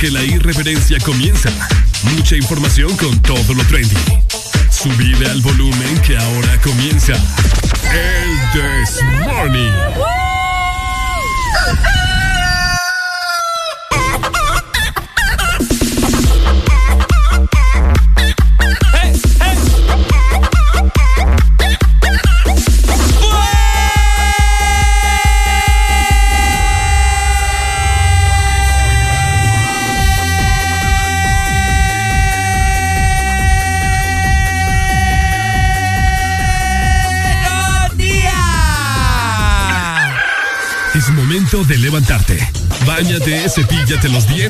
que la irreverencia comienza. Mucha información con todo lo trendy. Subide al volumen que ahora comienza.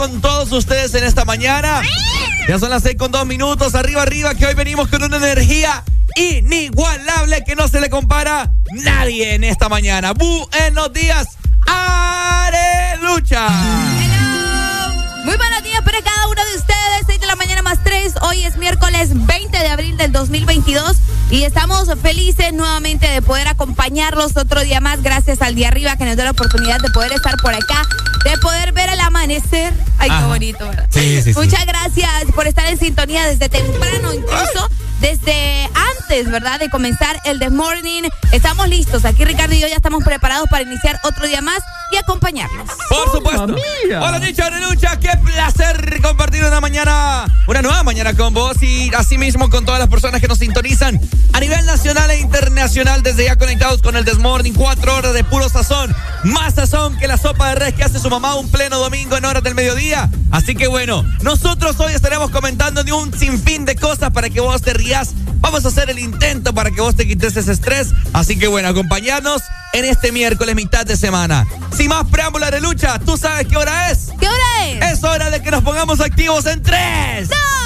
Con todos ustedes en esta mañana. Ya son las seis con dos minutos. Arriba, arriba, que hoy venimos con una energía inigualable que no se le compara nadie en esta mañana. Buenos días, Arelucha. Muy buenos días para cada uno de ustedes. 6 de la mañana más 3. Hoy es miércoles 20 de abril del 2022. Y estamos felices nuevamente de poder acompañarlos otro día más, gracias al día arriba que nos da la oportunidad de poder estar por acá, de poder ver el amanecer. Ay, qué bonito, ¿verdad? Sí, sí, Muchas gracias por estar en sintonía desde temprano, incluso desde antes, ¿verdad? De comenzar el This Morning. Estamos listos. Aquí Ricardo y yo ya estamos preparados para iniciar otro día más y acompañarnos. Por supuesto. Hola, Nicho Lucha. Qué placer compartir una mañana, una nueva mañana con vos y asimismo con todas las personas que nos sintonizan a nivel nacional e internacional desde ya conectados con el This Morning. Cuatro horas de puro sazón más sazón que la sopa de res que hace su mamá un pleno domingo en horas del mediodía. Así que bueno, nosotros hoy estaremos comentando de un sinfín de cosas para que vos te rías. Vamos a hacer el intento para que vos te quites ese estrés. Así que bueno, acompañarnos en este miércoles mitad de semana. Sin más preámbulos de lucha, ¿tú sabes qué hora es? ¿Qué hora es? Es hora de que nos pongamos activos en tres. ¡No!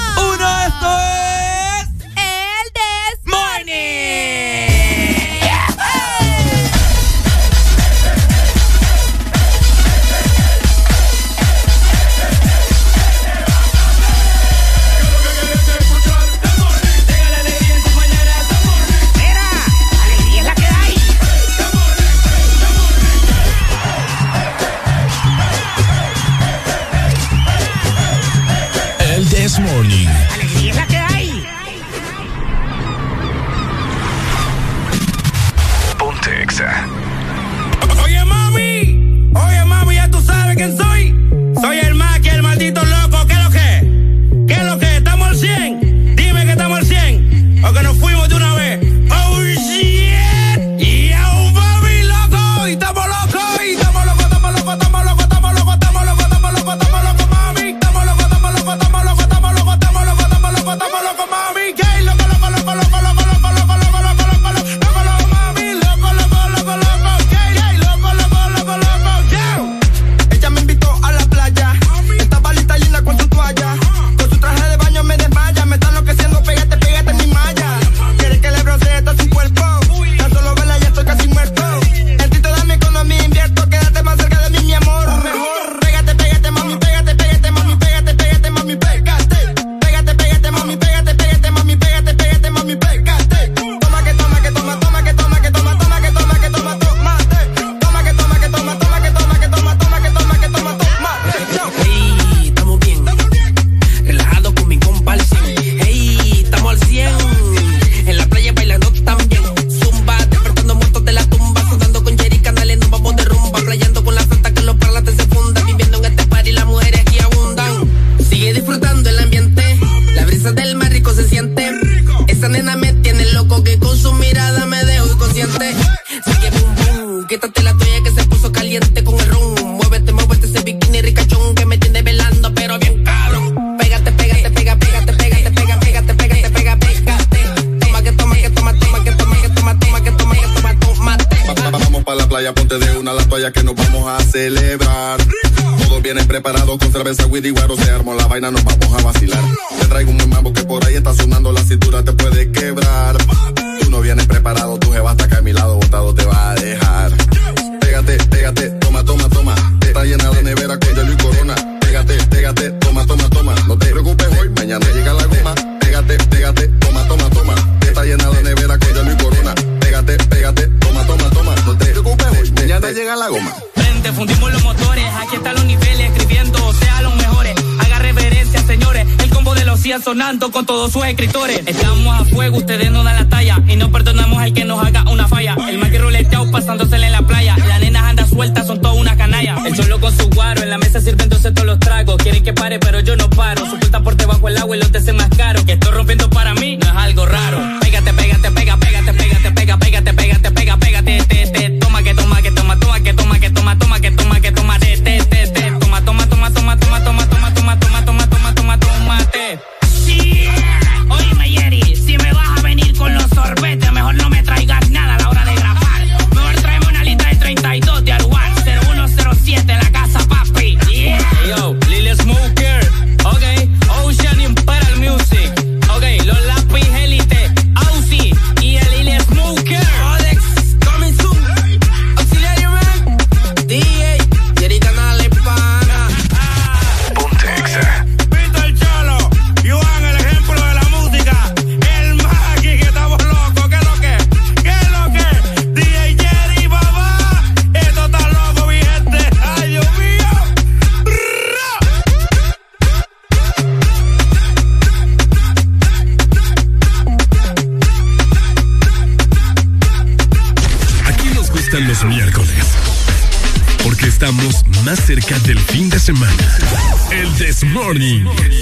Morning.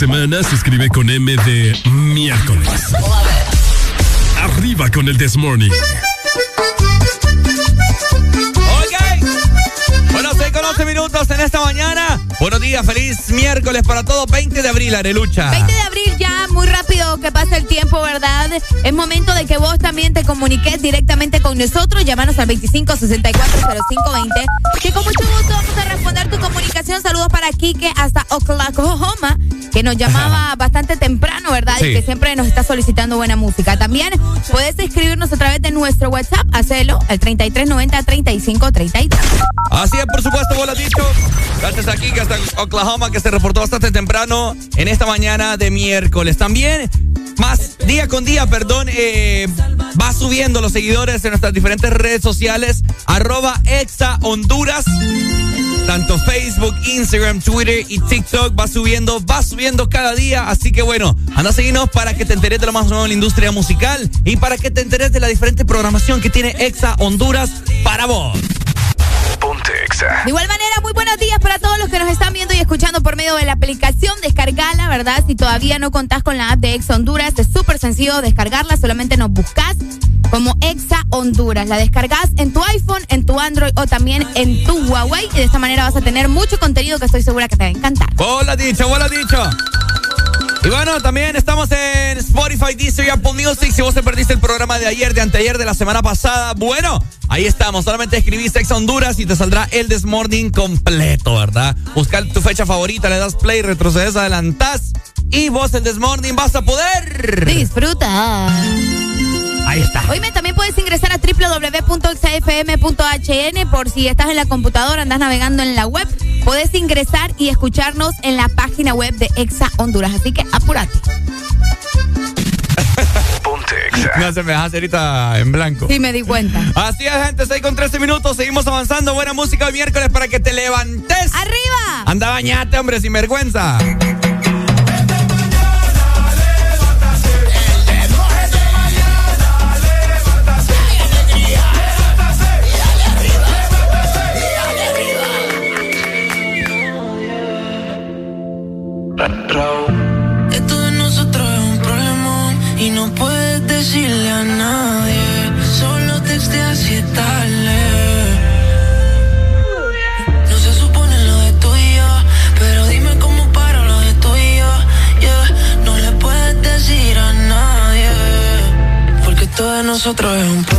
Semana se escribe con M de miércoles. Arriba con el This Morning. Ok. Bueno, 6 con 11 minutos en esta mañana. Buenos días, feliz miércoles para todos. 20 de abril, Arelucha. 20 de abril ya, muy rápido que pasa el tiempo, ¿verdad? Es momento de que vos también te comuniques directamente con nosotros. Llámanos al 25640520. Que con mucho gusto vamos a Saludos para Kike hasta Oklahoma, que nos llamaba bastante temprano, ¿verdad? Sí. Y que siempre nos está solicitando buena música. También puedes escribirnos a través de nuestro WhatsApp. Hacelo al 3390-3532. Así es, por supuesto, vos lo has dicho. Gracias a Kike hasta Oklahoma, que se reportó bastante temprano en esta mañana de miércoles. También, más día con día, perdón, eh, va subiendo los seguidores en nuestras diferentes redes sociales. Arroba Exa Honduras. Tanto Facebook, Instagram, Twitter y TikTok va subiendo, va subiendo cada día. Así que bueno, anda a seguirnos para que te enteres de lo más nuevo en la industria musical y para que te enteres de la diferente programación que tiene Exa Honduras para vos. Ponte Exa. De igual manera, muy buenos días para todos los que nos están viendo y escuchando por medio de la aplicación. Descargala, ¿verdad? Si todavía no contás con la app de Exa Honduras, es súper sencillo descargarla. Solamente nos buscas como Exa Honduras. La descargas en tu iPhone, en tu Android o también en tu Huawei. Y de esta manera vas a tener mucho contenido que estoy segura que te va a encantar. Has dicho, has dicho. Y bueno, también estamos en Spotify, Deezer y Apple Music. Si vos te perdiste el programa de ayer, de anteayer, de la semana pasada, bueno, ahí estamos. Solamente escribís Ex Honduras y te saldrá el This Morning completo, ¿verdad? Buscar tu fecha favorita, le das play, retrocedes, adelantás y vos en Desmorning vas a poder disfrutar. Ahí está. Oíme, también puedes ingresar a www.xafm.hn por si estás en la computadora, andas navegando en la web. Puedes ingresar y escucharnos en la página web de Exa Honduras. Así que apúrate. No se me deja ahorita en blanco. Sí, me di cuenta. Así es, gente, 6 con 13 minutos. Seguimos avanzando. Buena música hoy miércoles para que te levantes. ¡Arriba! Anda, bañate, hombre, sin vergüenza. Nosotros es un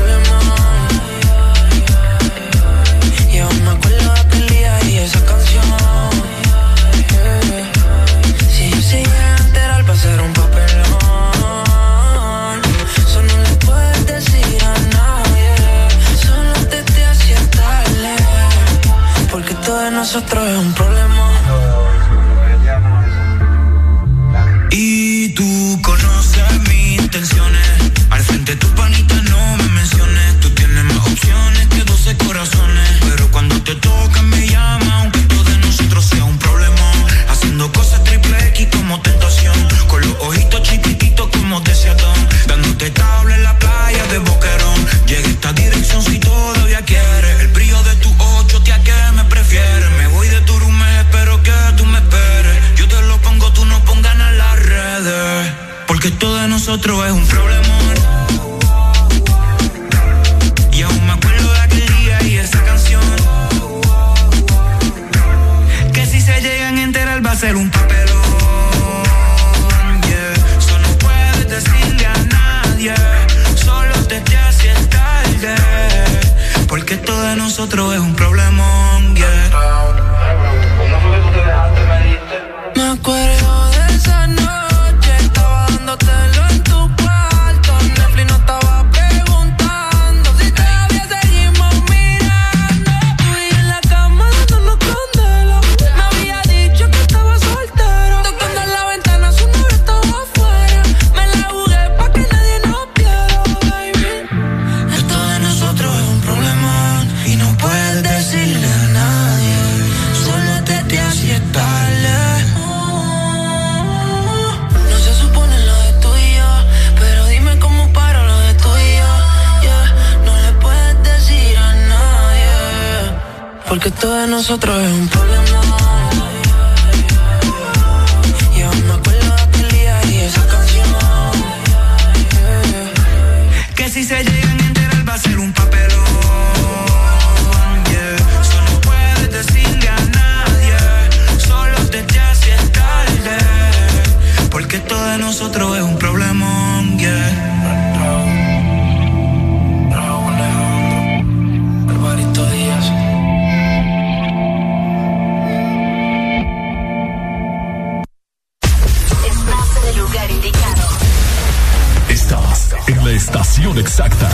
exacta.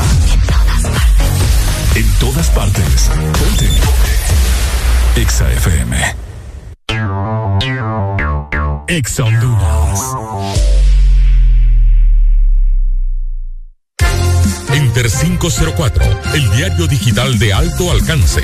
En todas partes. Ponte. Exa FM. Exa Honduras. Enter 504, el diario digital de alto alcance,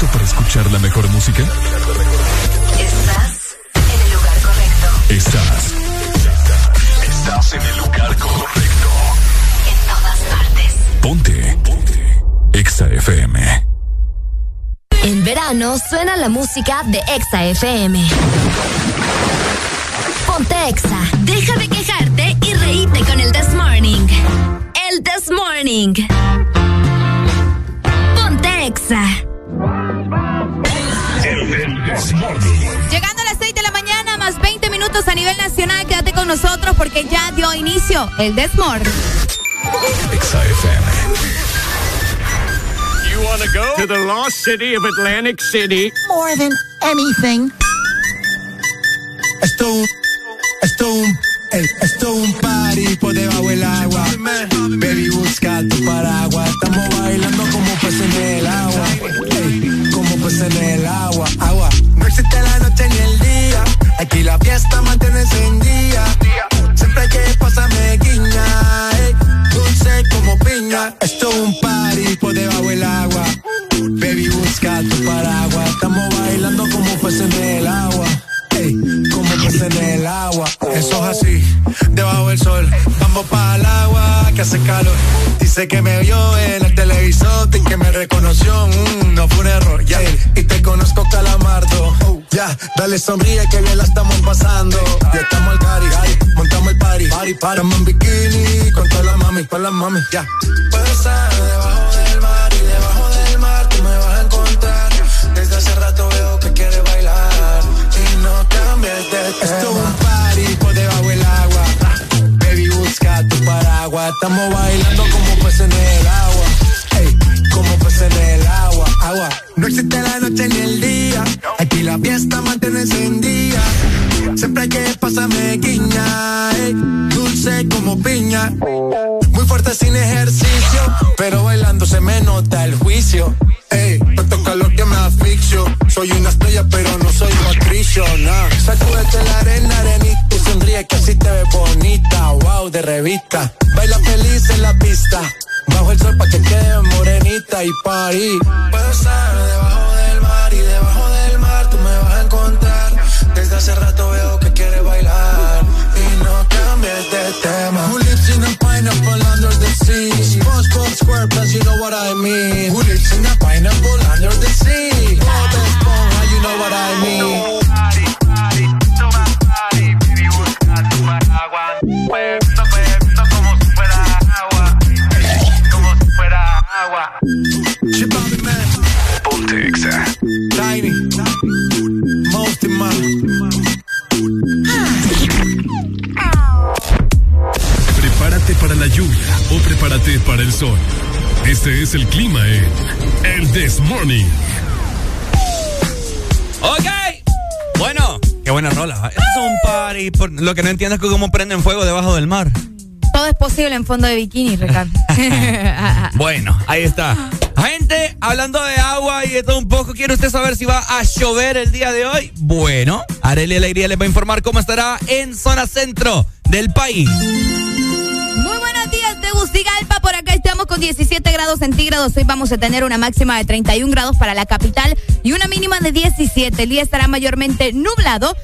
¿Estás listo para escuchar la mejor música? Estás en el lugar correcto. Estás. Estás en el lugar correcto. En todas partes. Ponte. Ponte. Exa FM. En verano suena la música de Exa FM. Ponte Exa. Deja de quejarte y reíte con el This Morning. El This Morning. Ponte Exa. Llegando a las 6 de la mañana, más 20 minutos a nivel nacional. Quédate con nosotros porque ya dio inicio el Desmord. Exa FM. You wanna go to the lost city of Atlantic City? More than anything. Esto un, esto un, ey, esto un party por debajo del agua. Baby, busca tu paraguas. Estamos bailando como peces en el agua. Ey, como peces en el agua, agua. No existe la noche ni el día. Aquí la fiesta mantiene encendida. Siempre que pasa me guiña. ey, dulce como piña. Esto es un party por debajo del agua. Baby, busca tu paraguas. Estamos bailando como peces en el agua. Ey, en el agua. Eso es así, debajo del sol. Vamos para el agua que hace calor. Dice que me vio en el televisor que me reconoció. Mm, no fue un error, ya. Y te conozco, calamardo. Ya, dale sonríe que bien la estamos pasando. Ya estamos al cari, montamos el party. party, party. Estamos en bikini con todas las mami, con las mami, ya. Puedo estar debajo del mar y debajo del mar tú me vas a encontrar. Desde hace rato veo que quieres Esto es un party por debajo del agua. Baby, busca tu paraguas. Estamos bailando como peces en el agua. Ey, como peces en el agua, agua. No existe la noche ni el día. Aquí la fiesta mantiene encendida. Siempre que pasa me guiña. dulce como piña. Fuerte sin ejercicio. Pero bailando se me nota el juicio. Ey, tanto calor que me asfixio. Soy una estrella, pero no soy Patricio, nah. Sacúdete la arena, arenita. y Sonríe que así te ves bonita. Wow, de revista. Baila feliz en la pista. Bajo el sol pa' que quede morenita y party. Puedo estar debajo del mar y debajo del mar tú me vas a encontrar. Desde hace rato veo que quieres bailar y no cambies de tema. Who lives in a pineapple sea? SpongeBob SquarePants, you know what I mean. Who lives in a pineapple under the sea? Bob Esponja, you know what I mean. Man. Ponte Exa. Tiny. Most in para la lluvia o prepárate para el sol. Este es el clima en El This Morning. Ok. Bueno, qué buena rola. Es un party. por- Lo que no entiendo es que cómo prenden fuego debajo del mar. Todo es posible en fondo de bikini, Ricardo. Bueno, ahí está. Gente, hablando de agua y de todo un poco, ¿quiere usted saber si va a llover el día de hoy? Bueno, Arely Alegría les va a informar cómo estará en zona centro del país. Muy buenos días, Tegucigalpa. Por acá estamos con 17 grados centígrados. Hoy vamos a tener una máxima de 31 grados para la capital y una mínima de 17. El día estará mayormente nublado,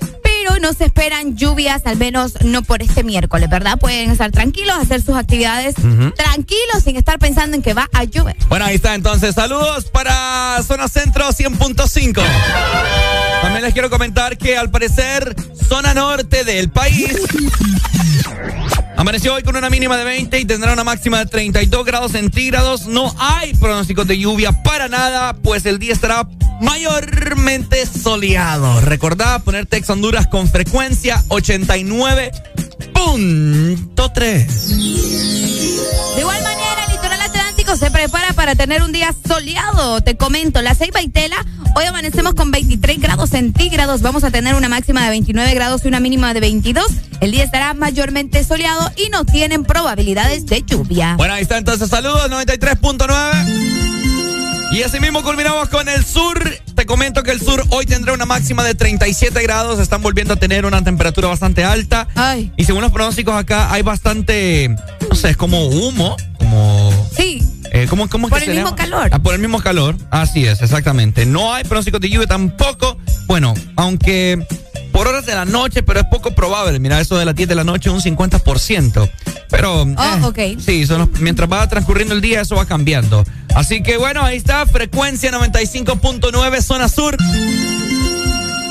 pero no se esperan lluvias, al menos no por este miércoles, ¿verdad? Pueden estar tranquilos, hacer sus actividades tranquilos sin estar pensando en que va a llover. Bueno, ahí está entonces. Saludos para zona centro 100.5. También les quiero comentar que al parecer zona norte del país amaneció hoy con una mínima de 20 y tendrá una máxima de 32 grados centígrados. No hay pronósticos de lluvia para nada, pues el día estará mayormente soleado. Recordá poner Tex Honduras con frecuencia 89.1. punto tres. De igual manera, el litoral atlántico se prepara para tener un día soleado. Te comento, la Ceiba y Tela, hoy amanecemos con 23 grados centígrados. Vamos a tener una máxima de 29 grados y una mínima de 22. El día estará mayormente soleado y no tienen probabilidades de lluvia. Bueno, ahí está entonces. Saludos, 93.9. Y así mismo culminamos con el sur. Te comento que el sur hoy tendrá una máxima de 37 grados. Están volviendo a tener una temperatura bastante alta. Ay. Y según los pronósticos acá hay bastante, no sé, es como humo, como... Sí. Eh, ¿cómo, cómo es Por que el se mismo llama? calor. Ah, por el mismo calor. Así es, exactamente. No hay pronósticos de lluvia tampoco. Bueno, aunque por horas de la noche, pero es poco probable. Mira, eso de las 10 de la noche, un 50%. Pero. Oh, eh, ok. Sí, son los- mientras va transcurriendo el día, eso va cambiando. Así que bueno, ahí está, frecuencia 95.9, zona sur.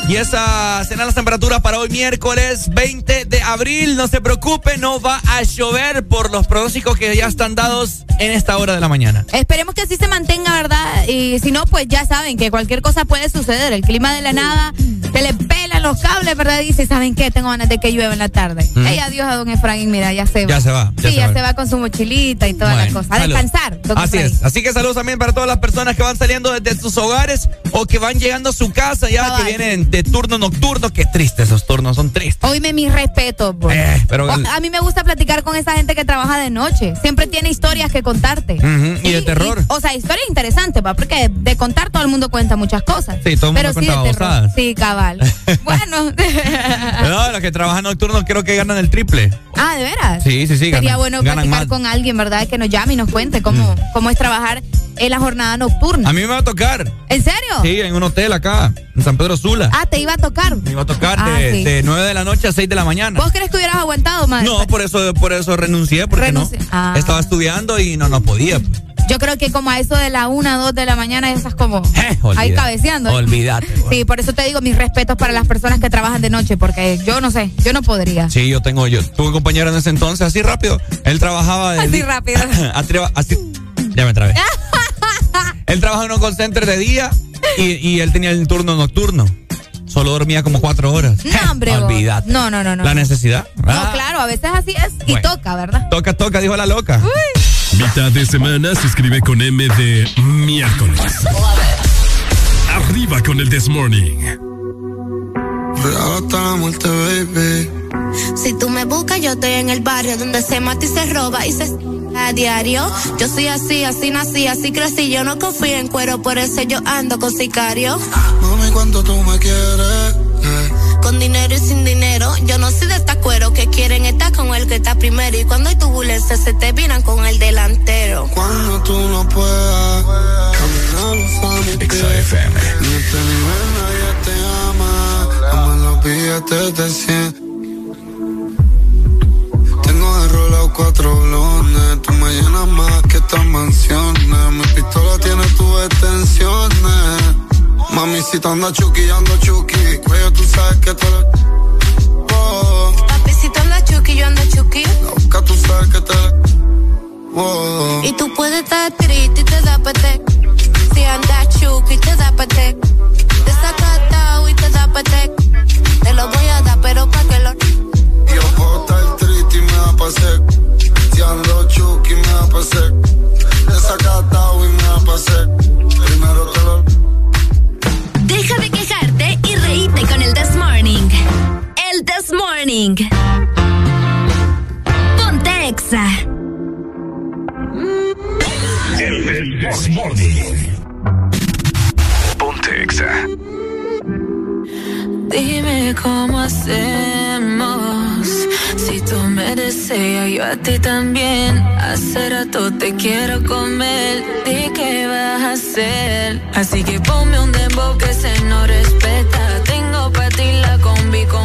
Y esas serán las temperaturas para hoy miércoles 20 de abril. No se preocupe, no va a llover por los pronósticos que ya están dados en esta hora de la mañana. Esperemos que así se mantenga, ¿verdad? Y si no, pues ya saben que cualquier cosa puede suceder. El clima de la nada se le pelan los cables, ¿verdad? Dice, ¿saben qué? Tengo ganas de que llueva en la tarde. Mm. Ey, adiós a don Efraín, mira, ya se va. Ya se va, ya sí, se ya va. se va con su mochilita y toda la Bueno, cosa. A descansar, don Así Efraín. es. Así que saludos también para todas las personas que van saliendo desde sus hogares o que van llegando a su casa ya, que vienen de turno nocturno. Qué triste esos turnos, son tristes. Oíme mis respetos, pues. Eh, pero- O- a mí me gusta platicar con esa gente que trabaja de noche. Siempre tiene historias que contarte. Y de terror. o sea, historias interesantes, va, porque de contar todo el mundo cuenta muchas cosas. Sí, todo el mundo Pero sí cuenta de terror. Sí, cabal. bueno. No, los que trabajan nocturnos creo que ganan el triple. ah, ¿de veras? Sí, sí, sí. Sería ganan- bueno ganan platicar más. Mm. con alguien, ¿verdad? Que nos llame y nos cuente cómo, cómo es trabajar en la jornada nocturna. A mí me va a tocar. ¿En serio? Sí, en un hotel acá, en San Pedro Sula. Ah, te iba a tocar. Me iba a tocar Ah, de, sí. de 9 de la noche a 6 de la mañana. ¿Vos crees que hubieras aguantado más? No, por eso, por eso renuncié, porque Renunci- no. Ah. Estaba estudiando y no, no podía. Yo creo que como a eso de la una, dos de la mañana, estás como ahí olvídate, cabeceando. olvídate, Sí, por eso te digo mis respetos para las personas que trabajan de noche, porque yo no sé, yo no podría. Sí, yo tengo, yo tuve un compañero en ese entonces, así rápido. Él trabajaba de Así rápido. Así, ya me trabé. él trabajaba en un call center de día y, y él tenía el turno nocturno. Solo dormía como cuatro horas. No, hombre. Olvídate. No, no, no, no. La necesidad. No, claro, a veces así es y Bueno. toca, ¿verdad? Toca, toca, dijo la loca. Mitad de semana se escribe con M de miércoles. Arriba con el This Morning. Real hasta la muerte, baby. Si tú me buscas, yo estoy en el barrio donde se mata y se roba y se a diario. Yo soy así, así nací, así crecí. Yo no confío en cuero, por eso yo ando con sicario. Mami, cuánto tú me quieres. Eh. Con dinero y sin dinero. Yo no soy de esta cuero que quieren estar con el que está primero. Y cuando hay turbulencia, se te viran con el delantero. Cuando tú no puedas caminar a mi pie. Ni este nivel nadie te ama. Ama los billetes de 100. Cuatro blones. Tú me llenas más que estas mansiones. Mi pistola tiene tus extensiones. Mami, si te anda chuki, yo ando chuki. Cuello, tú sabes que te la... Oh, Papi, si tú andas chuki, yo ando chuki. la boca, tú sabes que te la... Oh. Y tú puedes estar triste y te da pate. Si andas chuki, te da pate. Desacatado y te da pate. Te lo voy a dar, pero pa' que lo. Yo puedo me. Desacatado y me. Primero te lo... Deja de quejarte y reíte con el This Morning. El This Morning. Ponte Exa. El This Morning. Ponte Exa. Dime cómo hacemos. Si tú me deseas, yo a ti también. Hace rato te quiero comer. ¿De qué vas a hacer? Así que ponme un dembow que se no respeta. Tengo para ti la combi completa.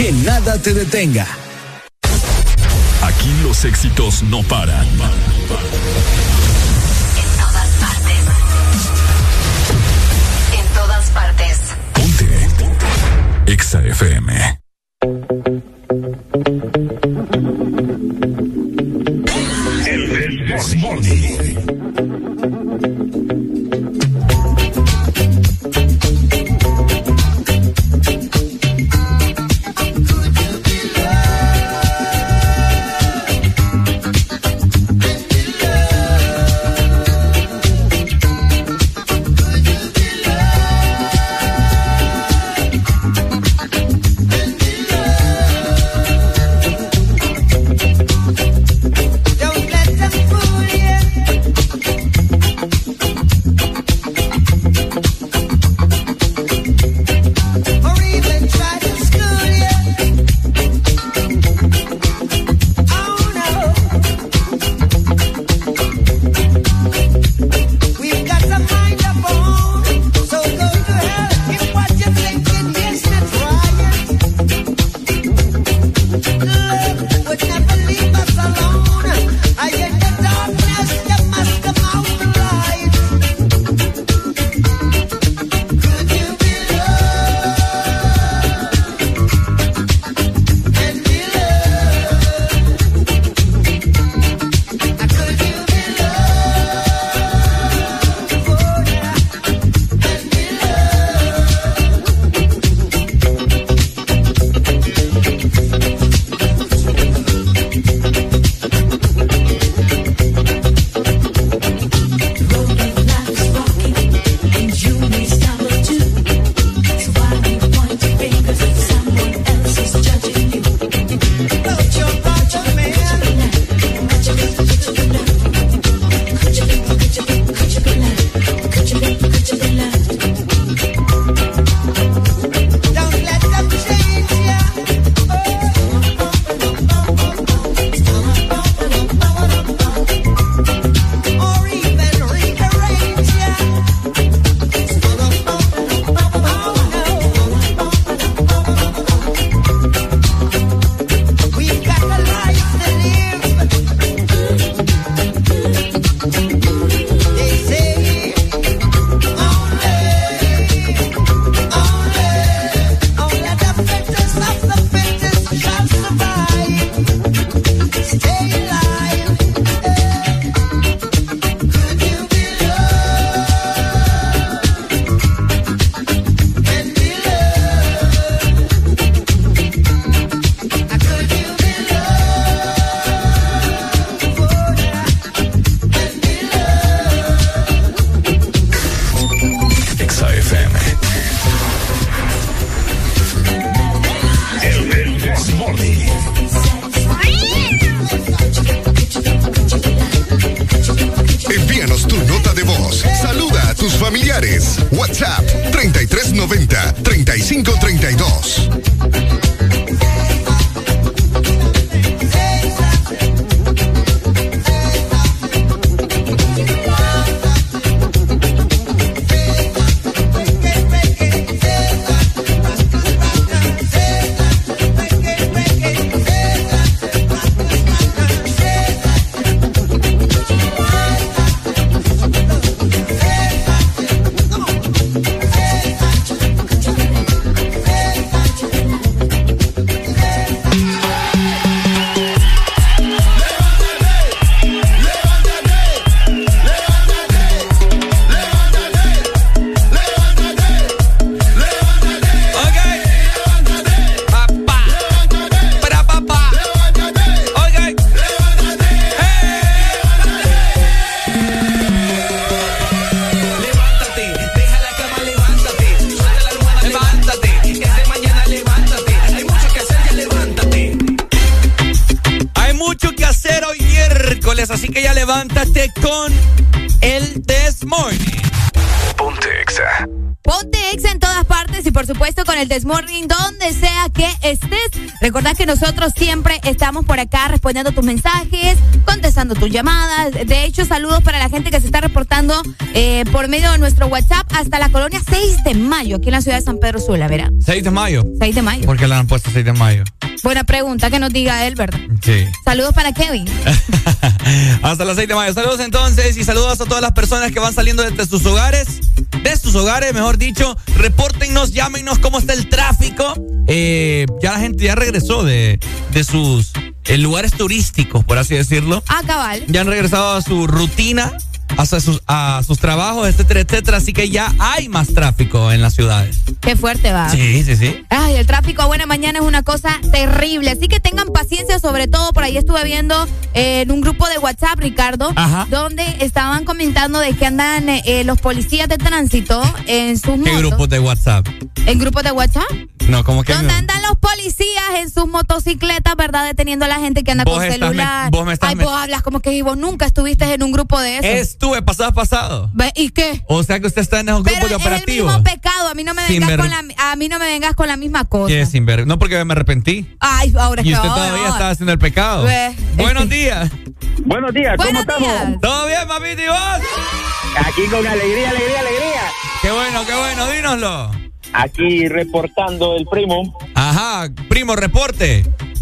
que nada te detenga. Aquí los éxitos no paran. En todas partes. En todas partes. Ponte. Exa FM. Recordad que nosotros siempre estamos por acá respondiendo tus mensajes, contestando tus llamadas. De hecho, saludos para la gente que se está reportando eh, por medio de nuestro WhatsApp hasta la colonia 6 de mayo, aquí en la ciudad de San Pedro Sula, ¿verdad? 6 de mayo. 6 de mayo. ¿Por qué le han puesto 6 de mayo? Buena pregunta que nos diga él, ¿verdad? Sí. Saludos para Kevin. Hasta las 6 de mayo. Saludos entonces y saludos a todas las personas que van saliendo desde sus hogares. De sus hogares, mejor dicho. Repórtennos, llámenos cómo está el tráfico. Eh, ya la gente ya regresó de, de sus eh, lugares turísticos, por así decirlo. Ah, cabal. Ya han regresado a su rutina, hasta sus, a sus trabajos, etcétera, etcétera. Así que ya hay más tráfico en las ciudades. Qué fuerte va. Sí, sí, sí. Ay, el tráfico a buena mañana es una cosa terrible. Así que tengan paciencia, sobre todo por ahí estuve viendo eh, en un grupo de WhatsApp, Ricardo, Ajá. donde estaban comentando de que andan eh, los policías de tránsito en sus ¿Qué motos. grupos de WhatsApp? ¿En grupos de WhatsApp? No, como que Donde no? andan los policías en sus motocicletas, ¿verdad? Deteniendo a la gente que anda con celular. met- vos me estás Ay, vos hablas como que y vos nunca estuviste en un grupo de eso. Estuve pasado pasado. Ve, ¿Y qué? O sea que usted está en esos Pero grupos de es el operativos. mismo pecado. A mí no me vengas con la, a mí no me vengas con la misma cosa. ¿Qué sin ver? No porque me arrepentí. Ay, ahora Y usted ahora, todavía ahora. está haciendo el pecado. Buenos días. Buenos días, ¿cómo Buenos estamos? días. ¿Todo bien, papito y vos? Aquí con alegría, alegría, alegría. Qué bueno, qué bueno, dínoslo. Aquí reportando el primo. Ajá, primo, reporte.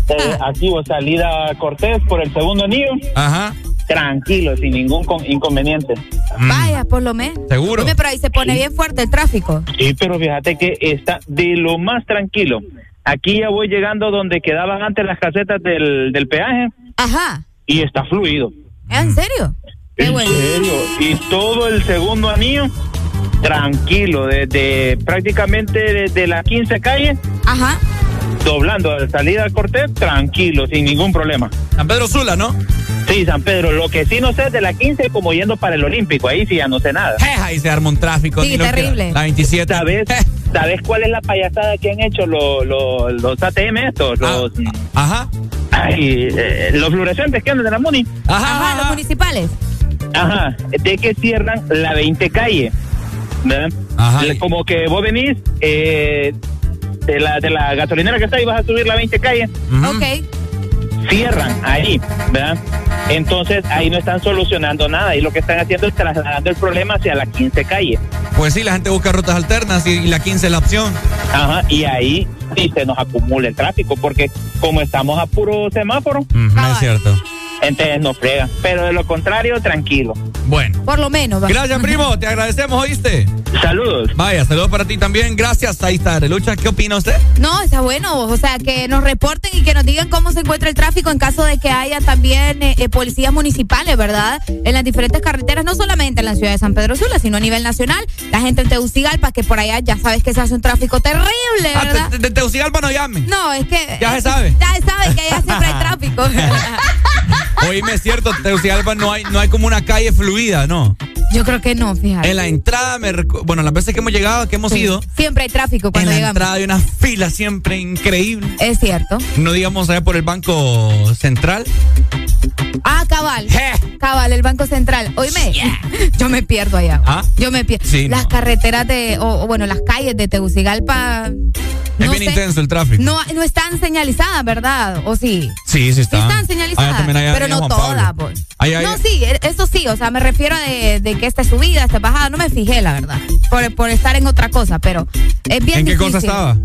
Eh, aquí o salida Cortés por el segundo anillo. Ajá. Tranquilo, sin ningún con- inconveniente. Vaya, por lo menos. Mm. ¿Seguro? Dime, pero ahí se pone bien fuerte el tráfico. Sí, pero fíjate que está de lo más tranquilo. Aquí ya voy llegando donde quedaban antes las casetas del, del peaje Ajá. y está fluido. ¿Es ¿En serio? Qué ¿En bueno. serio? Y todo el segundo anillo, tranquilo, desde prácticamente desde la 15 calle, Ajá. Doblando a la salida al Cortés, tranquilo, sin ningún problema. San Pedro Sula, ¿no? Sí, San Pedro, lo que sí no sé es de la 15 como yendo para el Olímpico, ahí sí ya no sé nada. Je, ahí se arma un tráfico. Sí, terrible. La 27. ¿Sabes? ¿Sabes cuál es la payasada que han hecho los, los, los ATM estos? Los, Ah, Ajá. ay, eh, los fluorescentes que andan de la MUNI. Ajá. Ajá, los municipales. Ajá, de que cierran la 20 calle. ¿verdad? Ajá. Como que vos venís eh, de, la, de la gasolinera que está y vas a subir la 20 calle. Ok. cierran ahí, ¿verdad? Entonces ahí no están solucionando nada y lo que están haciendo es trasladando el problema hacia la 15 calle. Pues sí, la gente busca rutas alternas y, y la 15 es la opción. Ajá, y ahí sí se nos acumula el tráfico porque como estamos a puro semáforo, Cabal. es cierto. Entonces nos frega. Pero de lo contrario, tranquilo. Bueno. Por lo menos. va. Gracias, primo. Te agradecemos, ¿oíste? Saludos. Vaya, saludos para ti también. Gracias. Ahí está, Lucha. ¿Qué opina usted? No, está bueno. O sea, que nos reporten y que nos digan cómo se encuentra el tráfico en caso de que haya también eh, eh, policías municipales, ¿verdad? En las diferentes carreteras, no solamente en la ciudad de San Pedro Sula, sino a nivel nacional. La gente en Tegucigalpa, que por allá ya sabes que se hace un tráfico terrible, Ah, ¿verdad? de, de Tegucigalpa no llame. No, es que. Ya se sabe. Ya se sabe que allá siempre hay tráfico. Oíme, es cierto, Tegucigalpa no hay, no hay como una calle fluida, ¿no? Yo creo que no, fíjate. En la entrada, me bueno, las veces que hemos llegado, que hemos Sí. ido, Siempre hay tráfico en cuando la llegamos. entrada hay una fila siempre increíble. Es cierto. No digamos allá por el Banco Central. Ah, cabal. Je. Cabal, el Banco Central. Oíme, yo me pierdo allá. ¿Ah? Yo me pierdo. Sí, las no. carreteras de, o, o bueno, las calles de Tegucigalpa. Es no bien sé, intenso el tráfico. No, no están señalizadas, ¿verdad? ¿O sí? Sí, sí está. Sí están Allá señalizadas, pero no todas, pues. No, sí, e- eso sí, o sea, me refiero de, de que esta subida, esta bajada, no me fijé, la verdad, por, por estar en otra cosa, pero es bien ¿En qué cosa estaba?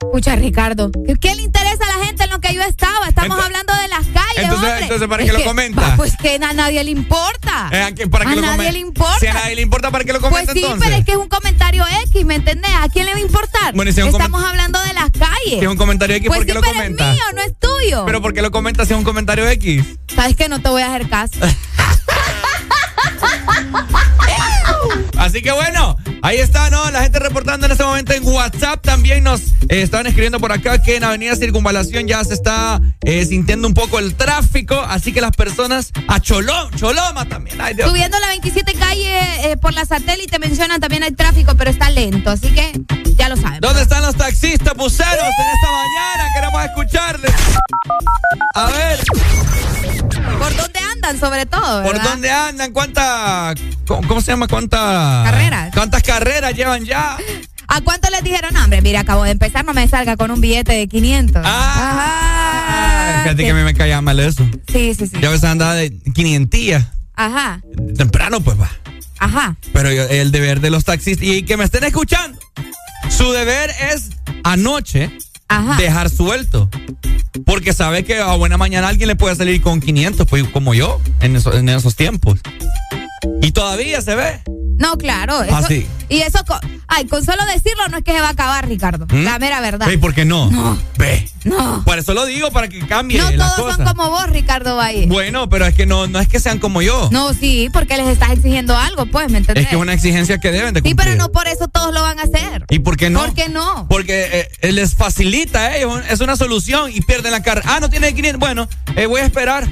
Escucha, Ricardo, ¿qué, qué le interesa a la gente en lo que yo estaba? Estamos hablando de las calles, entonces- hombre. entonces, ¿para Es lo comenta? Pues que a nadie le importa. Eh, ¿a qué- ¿Para a nadie le importa. Si a nadie le importa, ¿para qué lo Pues comenta sí, entonces? pero es que es un comentario X, ¿me entendés? ¿A quién le va a importar? Bueno, si es un Estamos hablando de las calles. Si es un comentario X, pues ¿por qué sí, lo pero comenta? es mío, no es tuyo. Pero ¿por qué lo comenta si es un comentario X? ¿Sabes que No te voy a hacer caso. Así que bueno, ahí está, ¿no? La gente reportando en este momento en WhatsApp también nos eh, estaban escribiendo por acá que en Avenida Circunvalación ya se está eh, sintiendo un poco el tráfico, así que las personas a Choloma, Choloma también. Ay, Dios. Subiendo la 27 calle eh, por la satélite mencionan también hay tráfico, pero está lento, así que ya lo saben. ¿Dónde están los taxistas buceros en esta mañana? Queremos escucharles. A ver. ¿Por dónde andan sobre todo, ¿Por ¿verdad? dónde andan? ¿Cuántas, cómo, cómo se llama? ¿Cuántas Carreras. ¿Cuántas carreras llevan ya? ¿A cuánto les dijeron? No, hombre, mira, acabo de empezar, no me salga con un billete de 500. Ajá. Fíjate que a mí me caía mal eso. Sí, sí, sí. Yo a veces andaba de 500 Ajá, temprano, pues va. ajá. Pero yo- el deber de los taxistas, y que me estén escuchando, su deber es anoche dejar suelto. Porque sabe que a buena mañana alguien le puede salir con 500, pues como yo, en, eso- en esos tiempos. Y todavía se ve. No, claro. Eso, Ah, sí. Y eso, ay, con solo decirlo no es que se va a acabar, Ricardo. ¿Mm? La mera verdad. Ve, ¿Por qué no? No. Ve. No. Por eso lo digo, para que cambie No las todos cosas. son como vos, Ricardo Valle. Bueno, pero es que no, no es que sean como yo. No, sí, porque les estás exigiendo algo, pues, ¿me entendés? Es que es una exigencia que deben de Sí, cumplir. pero no por eso todos lo van a hacer. ¿Y por qué no? ¿Por qué no? Porque eh, les facilita a ellos, es una solución y pierden la carrera. Ah, no tiene 500. Bueno, eh, voy a esperar.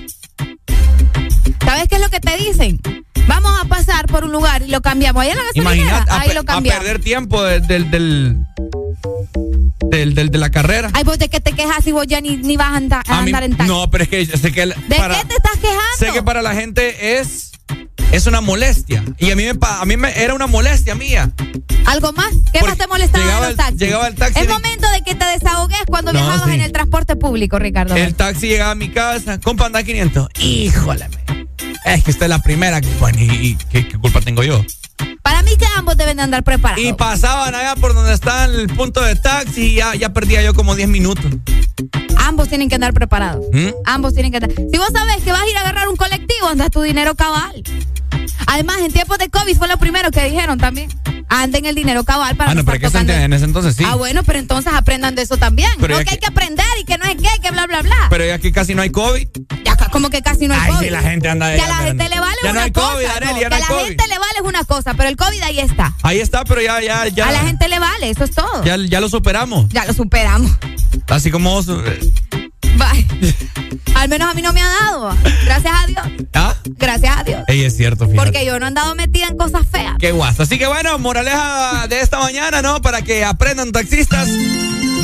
¿Sabes qué es lo que te dicen? Vamos a pasar por un lugar y lo cambiamos. Ahí en la gasolinera, a, ahí lo a cambiamos. perder tiempo de- del, del, del, del- de la carrera. Ay, vos de que te quejas si vos ya ni, ni vas a andar, a A mí- en taxi. no, pero es que yo sé que el- ¿De para- qué te estás quejando? sé que para la gente es es una molestia y a mí me a mí me era una molestia mía. ¿Algo más? ¿Qué Porque más te molestaba llegaba de los el- llegaba el taxi Es momento de que te desahogues cuando No, viajabas sí. en el transporte público, Ricardo. El taxi llegaba a mi casa, compa, anda 500. Híjole, es que esta es la primera. Bueno, ¿y, y qué, qué culpa tengo yo? Para mí que ambos deben de andar preparados. Y pasaban allá por donde está el punto de taxi y ya, ya perdía yo como 10 minutos. Ambos tienen que andar preparados. ¿Mm? Ambos tienen que andar. Si vos sabes que vas a ir a agarrar un colectivo, anda tu dinero cabal. Además, en tiempos de COVID fue lo primero que dijeron también. Anden el dinero cabal para Ah, no, no pero que en ese entonces sí. Ah, bueno, pero entonces aprendan de eso también. Pero no que hay que- que aprender y que no es qué, que bla, bla, bla. Pero ya aquí casi no hay COVID. Ya como que casi no hay Ay, COVID. sí, la gente anda Que a la gente no. le vale Ya no una hay cosa. COVID, Arely, no, ya no que a la COVID. gente le vale es una cosa, pero el COVID ahí está. Ahí está, pero ya, ya, ya. A la gente le vale, eso es todo. Ya, ya lo superamos. Ya lo superamos. Así como vos. Bye. Al menos a mí no me ha dado. Gracias a Dios. ¿Ah? Gracias a Dios. Ey, es cierto, fíjate. Porque yo no he andado metida en cosas feas. Qué guasto. Así que bueno, moraleja de esta mañana, ¿no? Para que aprendan taxistas.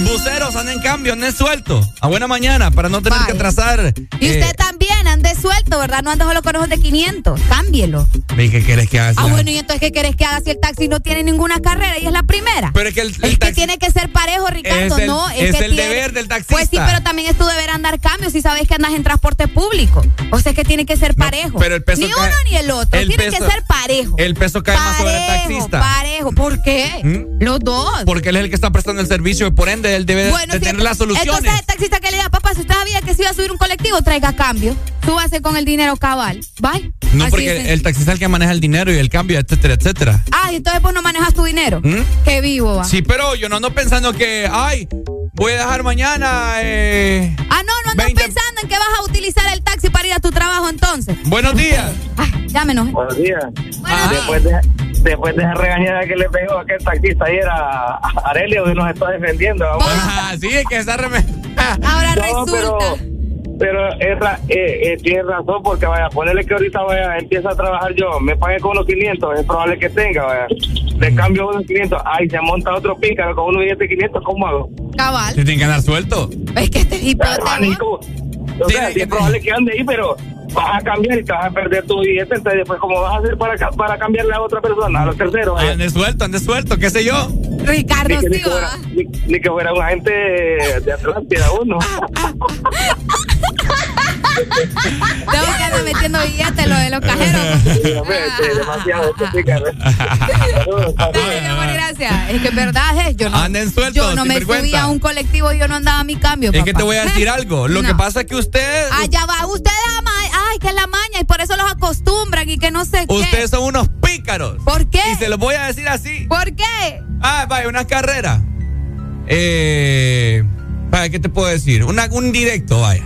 Buceros, anden en cambio, anden suelto. A buena mañana, para no tener que atrasar. Y eh, usted también ande suelto, ¿verdad? No ande solo con ojos de 500. Cámbielo. ¿y ¿Qué quieres que haga? Ah, bueno, y entonces, ¿qué querés que haga si el taxi no tiene ninguna carrera y es la primera? Pero es que el, el es que tiene que ser parejo, Ricardo, Es el- no. es que el tiene- deber del taxista. Pues sí, pero también es tu deber andar cambio si sabes que andas en transporte público. O sea, que tiene que ser parejo. pero el peso ni cae- uno ni el otro. el tiene peso- que ser parejo. El peso cae más sobre el Parejo, taxista. Parejo. ¿Por qué? ¿Mm? Los dos. Porque él es el que está prestando el servicio y por ende él debe de- Bueno, de sí, tener las soluciones. Entonces el taxista que le diga, papá, si usted sabía que se iba a subir un colectivo, traiga cambio. Súbase con el dinero cabal. Bye. no, Así porque el, taxista es el que maneja el dinero y el cambio, etcétera, etcétera. Ah, y entonces pues no manejas tu dinero. ¿Mm? Qué vivo va. Sí, pero yo no ando pensando que, ay, voy a dejar mañana. Eh, Ah, no, no andas 20. pensando en que vas a utilizar el taxi para ir a tu trabajo entonces. Buenos días. Ya me enojé. Buenos días. Buenos días. Después de, después de esa regañada que le pegó a aquel taxista ayer a a Arelio que nos está defendiendo. Ah, sí, es que esa reme- Ahora No, pero, pero es ra- eh, eh, tiene razón porque vaya, ponerle que ahorita vaya, empieza a trabajar yo, me pague con unos 500, es probable que tenga, vaya. Le cambio unos 500, ay, se monta otro pícaro con unos billetes de 500, ¿cómo hago? Cabal. Se tiene que andar suelto. Es que este tipo o sea, sí es probable que ande ahí, pero vas a cambiar y te vas a perder tu billete, entonces después, ¿cómo vas a hacer para, para cambiarle a otra persona, a los terceros? vaya? Ande suelto, ande suelto, qué sé yo. Ricardo, Ni que, ni sí que fuera, ni, ni que fuera un agente de Atlántida uno. Tengo que andar metiendo billetes lo de los cajeros. Demasiado pícaro. Dale, mi amor, gracias. Es que en verdad es, yo no, Anden sueltos, yo no me subía a un colectivo y yo no andaba a mi cambio. Es que papá. te voy a decir algo. Lo No. que pasa es que usted. Allá va, ustedes ama, y por eso los acostumbran y que no sé qué. Ustedes son unos pícaros. ¿Por qué? Y se los voy a decir así. ¿Por qué? Ah, vaya, una carrera. Eh. Vaya, ¿qué te puedo decir? Una, un directo, vaya.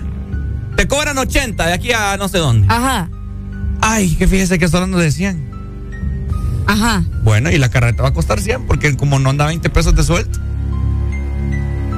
Te cobran 80 de aquí a no sé dónde. Ajá. Ay, que fíjese que solo nos decían. Ajá. Bueno, y la carreta va a costar 100 porque como no anda 20 pesos de sueldo.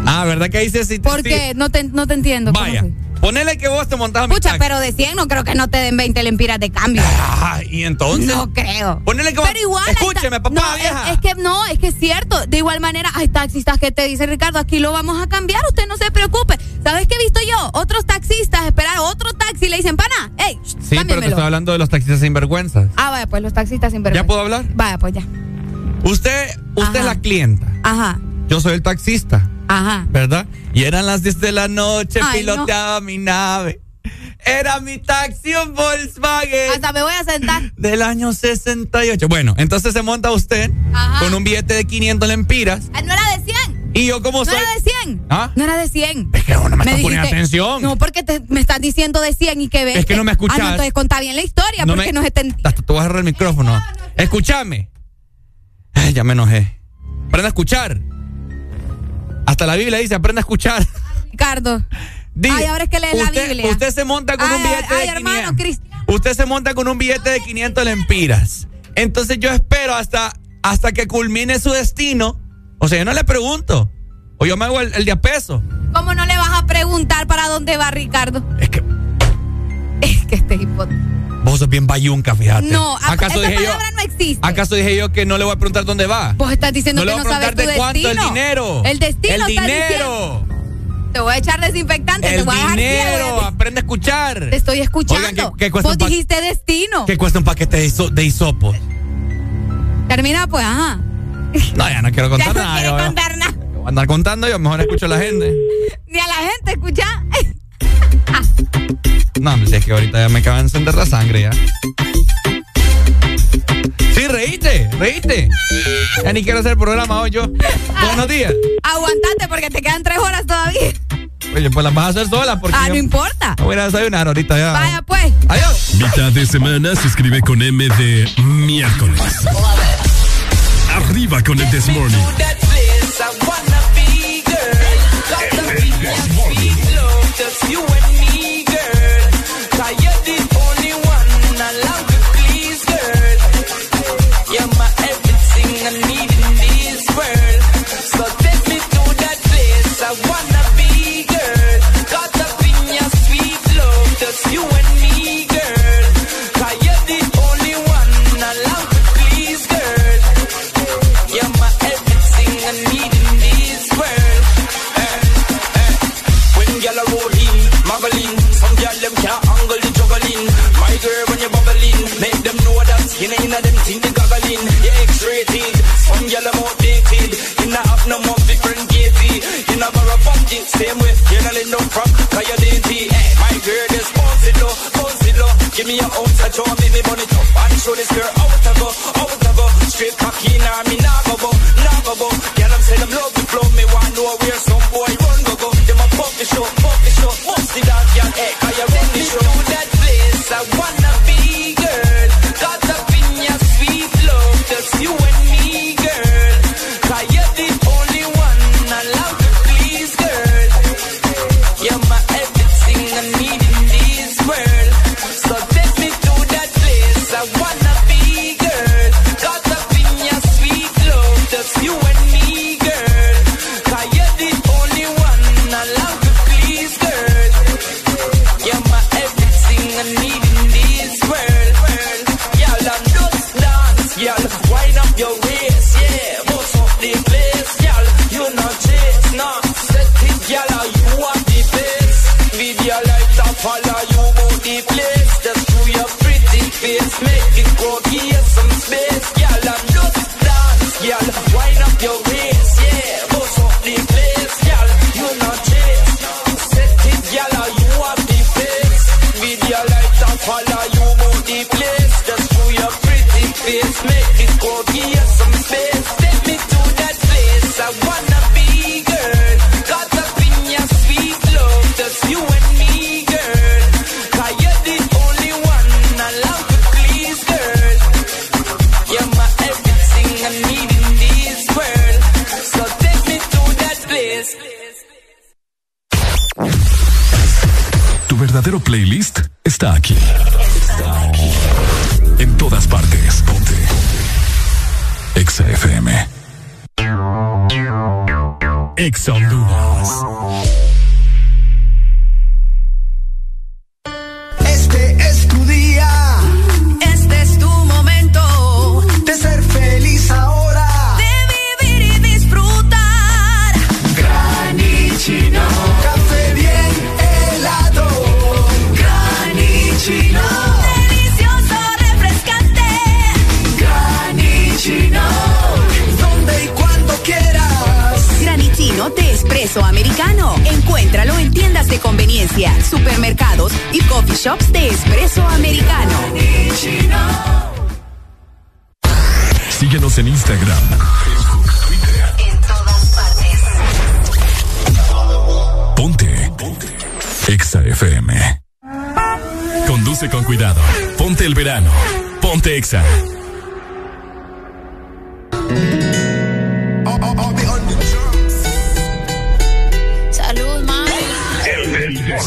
Ah, ¿verdad que ahí se sí, ¿Por sí. qué? No te, no te entiendo. ¿Cómo Vaya? Ponele que vos te montas a mi Pucha, taxi. pero de 100 no creo que no te den 20 lempiras de cambio. Ah, y entonces. No creo. Ponele que Pero igual. Escúcheme, papá, no, vieja. Es, es que no, es que es cierto. De igual manera, hay taxistas que te dicen, Ricardo, aquí lo vamos a cambiar, usted no se preocupe. ¿Sabes qué he visto yo? Otros taxistas esperar otro taxi y le dicen, pana, hey, Sí, pero te estoy hablando de los taxistas sinvergüenzas. Ah, vaya, pues los taxistas sinvergüenzas. ¿Ya puedo hablar? Vaya, pues ya. Usted, usted es la clienta. Ajá. Yo soy el taxista. Ajá. ¿Verdad? Y eran las 10 de la noche, piloteaba mi nave. Era mi taxi un Volkswagen. Hasta me voy a sentar. Del año 68. Bueno, entonces se monta usted con un billete de 500 lempiras. Ah, no era de 100. Y yo como no soy... era de 100. ¿Ah? No era de 100. Es que no me, estás poniendo atención. No, porque te, me estás diciendo de 100 y que ves. Es que no me escuchas. Ah, no, entonces contá bien la historia No porque me- no se te. Hasta te voy a agarrar el micrófono. Escúchame. Ay, ya me enojé. Aprende a escuchar. Hasta la Biblia dice, aprende a escuchar. Ricardo. Ay, ahora es que lees la Biblia. Usted se monta con un billete ay, de hermano 500. Usted se monta con un billete de 500 lempiras. Entonces yo espero hasta, hasta que culmine su destino. O sea, yo no le pregunto. O yo me hago el, el de a peso. ¿Cómo no le vas a preguntar para dónde va Ricardo? Es que. Es que este hipótesis. Vos sos bien bayunca, fíjate. No, ¿Acaso esa dije yo? palabra no existe. ¿Acaso dije yo que no le voy a preguntar dónde va? Vos estás diciendo no le que no sabes tu de cuánto, destino. el dinero. El destino El dinero. Te voy a echar desinfectante, te El voy a dejar dinero. ciego. Aprende a escuchar. Te estoy escuchando. Oigan, ¿qué- qué cuesta Vos dijiste destino. ¿Qué cuesta un paquete de, hiso- de hisopos? Termina pues, ajá. No, ya no quiero contar Ya no nada. voy a- contar nada. voy a andar contando yo, mejor escucho a la gente. Ni a la gente, escucha. No, hombre, si es que ahorita ya me acaba de encender la sangre ya. Sí, reíste, reíste. Ya ni quiero hacer el programa hoy yo. Buenos días. Aguantate porque te quedan tres horas todavía. Oye, pues las vas a hacer sola porque Ah, no importa. voy a desayunar ahorita ya. Vaya pues. Adiós. Mitad de semana se escribe con M de miércoles. Arriba con el This Morning. You and me, know you inna them thing the goggling. You X-rated, some gyal them outdated. You not have no more different gauzy. You not borrow funky, same way. You not let no from, cause you're dainty. Eh, my girl, just bounce it low, bounce it low. Give me your own touch, oh, make me burn it up. And show this girl how to go, how to go. Straight cocky, nah, me nah go go, nah go. Girl, I'm say them love the flow, me want know where verdadero playlist está aquí. Está aquí. En todas partes. Ponte. Exa FM. Exa Honduras. queso americano. Encuéntralo en tiendas de conveniencia, supermercados y coffee shops de espresso americano. Síguenos en Instagram, Facebook, Twitter. En todas partes. Ponte. Ponte. Exa FM. Conduce con cuidado. Ponte el verano. Ponte Exa.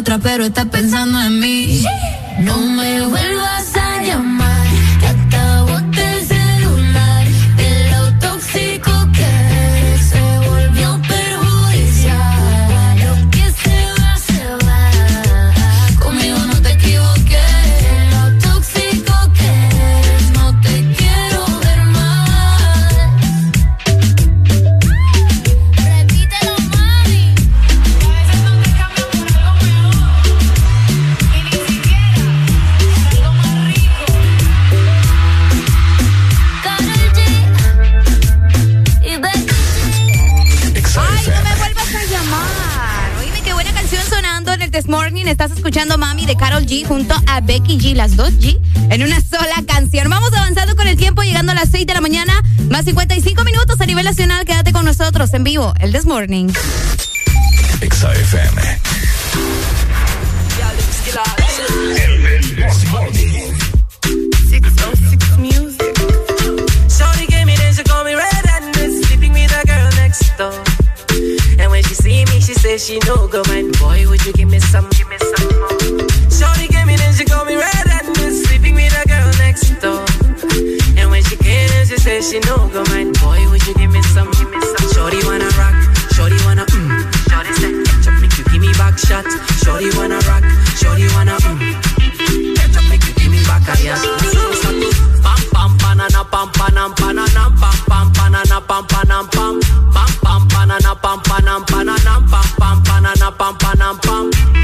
Otra, pero estás pensando en mí. Becky G, las dos G, en una sola canción. Vamos avanzando con el tiempo, llegando a las 6 de la mañana, más 55 minutos a nivel nacional. Quédate con nosotros en vivo, el This Morning. Exa FM. El girl next door. And when she see me, she says she no go mind. Boy, would you give me some, in, she no go mind. Boy, would you give me some, give me some? Shorty wanna rock, shorty wanna mm. Shorty say, ketchup make you give me back shot. Shorty wanna rock, shorty wanna mm. Ketchup make you give me back a yeah. Pam pam banana pam panam pananam pam pam banana pam panam pam pam pam banana pam panam pananam pam pam banana pam panam pam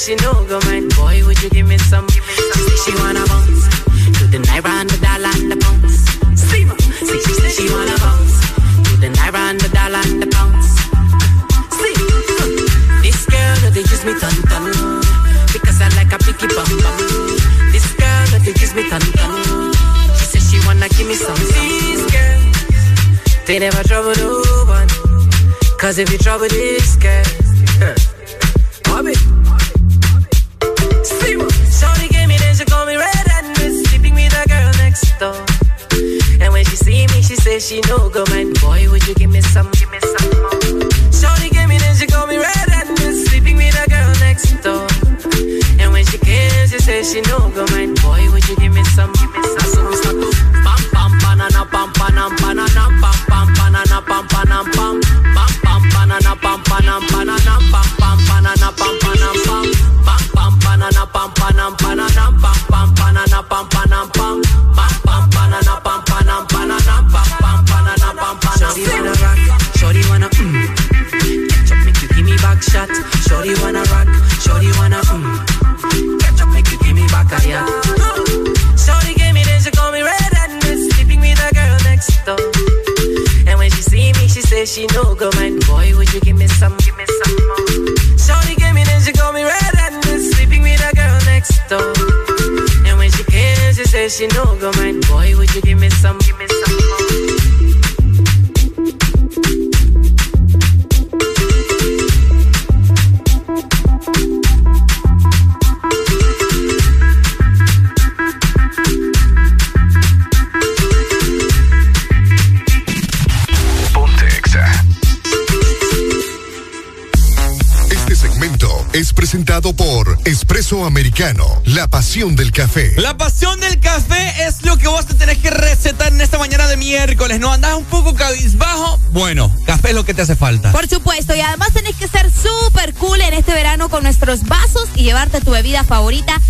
she no go mind. Boy, would you give me some? She say she wanna bounce to the naira and the dollar and the pounds. See, see, she say she wanna bounce to the naira and the dollar and the pounds. See, this girl that they use me ton ton because I like a picky bum bum. This girl that they use me ton ton. She says she wanna give me some. These girls, they never trouble no one. Cause if you trouble this girl, she no go mind. Espresso Americano, la pasión del café. La pasión del café es lo que vos te tenés que recetar en esta mañana de miércoles. ¿No andás un poco cabizbajo? Bueno, café es lo que te hace falta. Por supuesto, y además tenés que ser súper cool en este verano con nuestros vasos y llevarte tu bebida favorita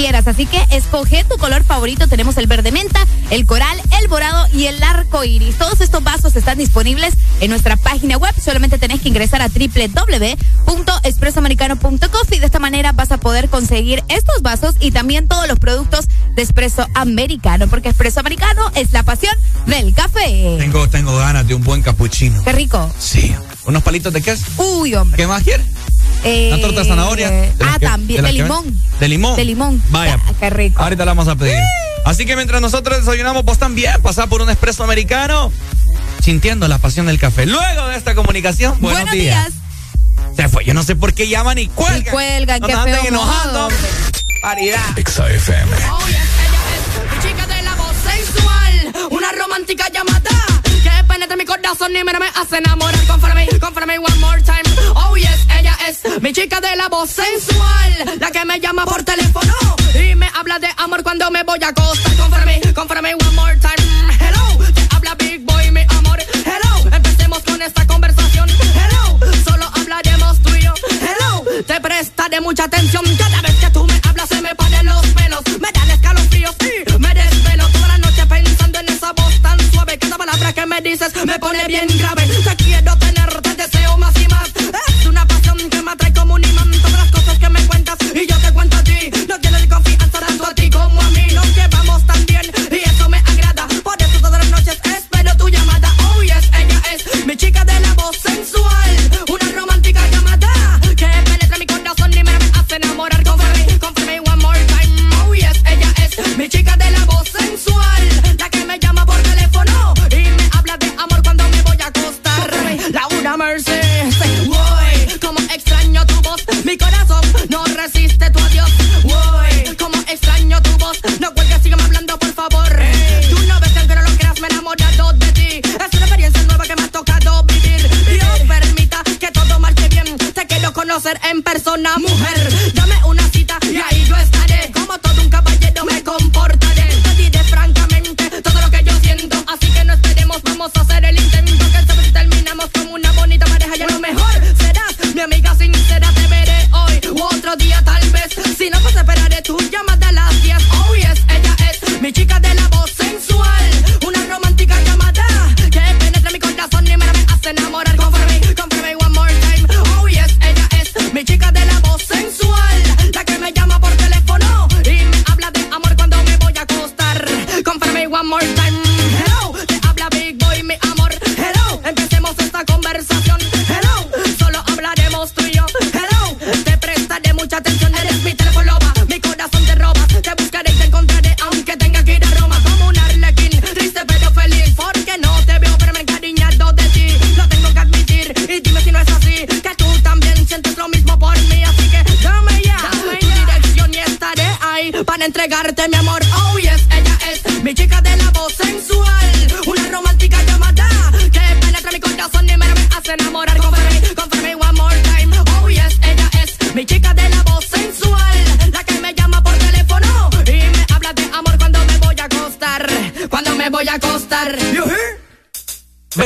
quieras. Así que escoge tu color favorito. Tenemos el verde menta, el coral, el morado y el arco iris. Todos estos vasos están disponibles en nuestra página web. Solamente tenés que ingresar a www.espressoamericano.coffee. De esta manera vas a poder conseguir estos vasos y también todos los productos de Espresso Americano, porque Espresso Americano es la pasión del café. Tengo, tengo ganas de un buen capuchino. Qué rico. Sí. ¿Unos palitos de queso? Uy, hombre. ¿Qué más quieres? Eh, ¿Una torta de zanahoria? De ah, que- también. de limón. ven- ¿De limón? De limón. Vaya. Ah, qué rico. Ahorita la vamos a pedir. Así que mientras nosotros desayunamos, vos también pasá por un espresso americano sintiendo la pasión del café. Luego de esta comunicación, buenos, Buenos días. Se fue. Yo no sé por qué llaman y cuelgan. Y cuelgan, no qué feo enojando. hombre. Paridad. Exa FM. chica de la voz sensual, una romántica llamada penetra mi corazón y me, me hace enamorar. Conforme, conforme, one more time. Oh yes, ella es mi chica de la voz sensual, la que me llama por teléfono y me habla de amor cuando me voy a acostar. Conforme, conforme, one more time. Hello, te habla Big Boy, mi amor. Hello, empecemos con esta conversación. Hello, solo hablaremos tú y yo. Hello, te prestaré mucha atención cada vez que tú me hablas se me ponen los pelos, me dan escalofríos y que me dices me pone bien grave. Te quiero te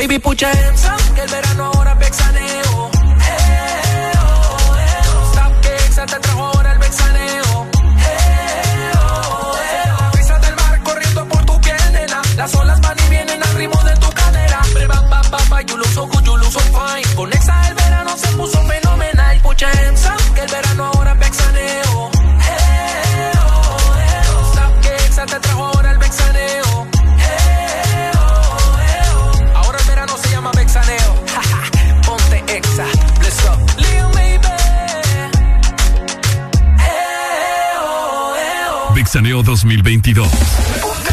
Baby, put your hands up, oh. Vixaneo 2022.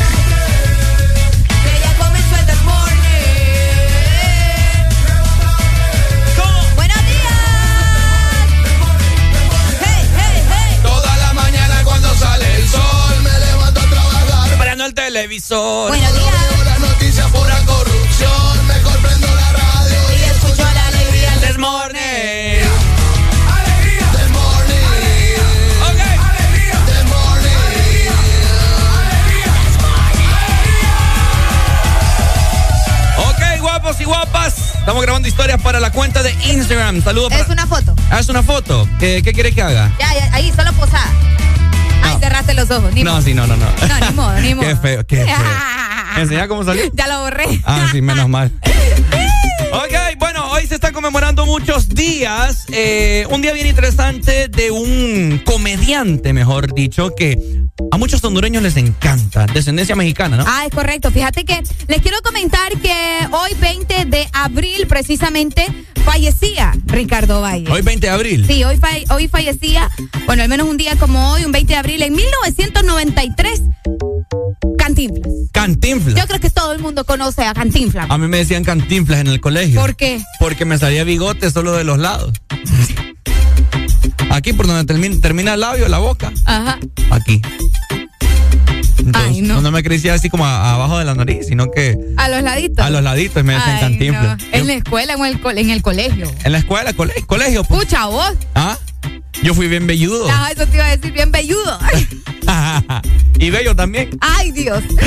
Instagram. Saludos para. Es una foto. Ah, es una foto. ¿Qué, qué quieres que haga? Ya, ya, ahí, solo posada. Ay, cerraste los ojos. Ni No, modo. sí, no, no, no. No, ni modo, ni modo. Qué feo, qué feo. Cómo salió. Ya lo borré. Ah, sí, menos mal. Ok, bueno, hoy se están conmemorando muchos días. Eh, un día bien interesante de un comediante, mejor dicho, que a muchos hondureños les encanta. Descendencia mexicana, ¿no? Ah, es correcto. Fíjate que les quiero comentar que hoy 20 de abril precisamente fallecía Ricardo Valle. Hoy 20 de abril. Sí, hoy, fa- hoy fallecía, bueno, al menos un día como hoy, un 20 de abril, en 1993, Cantinflas. Cantinflas. Yo creo que todo el mundo conoce a Cantinflas. A mí me decían cantinflas en el colegio. ¿Por qué? Porque me salía bigote solo de los lados. Aquí por donde termina, termina el labio, la boca. Ajá. Aquí. Entonces, Ay, no. no. me crecía así como a- abajo de la nariz, sino que A los laditos. a los laditos me cantinflas. no. En la escuela o en el, co- en el colegio. En la escuela, colegio, colegio. pues. Pucha, vos. ¿Ah? Yo fui bien velludo. Ah, eso te iba a decir, bien velludo. y bello también. Ay, Dios. Oye,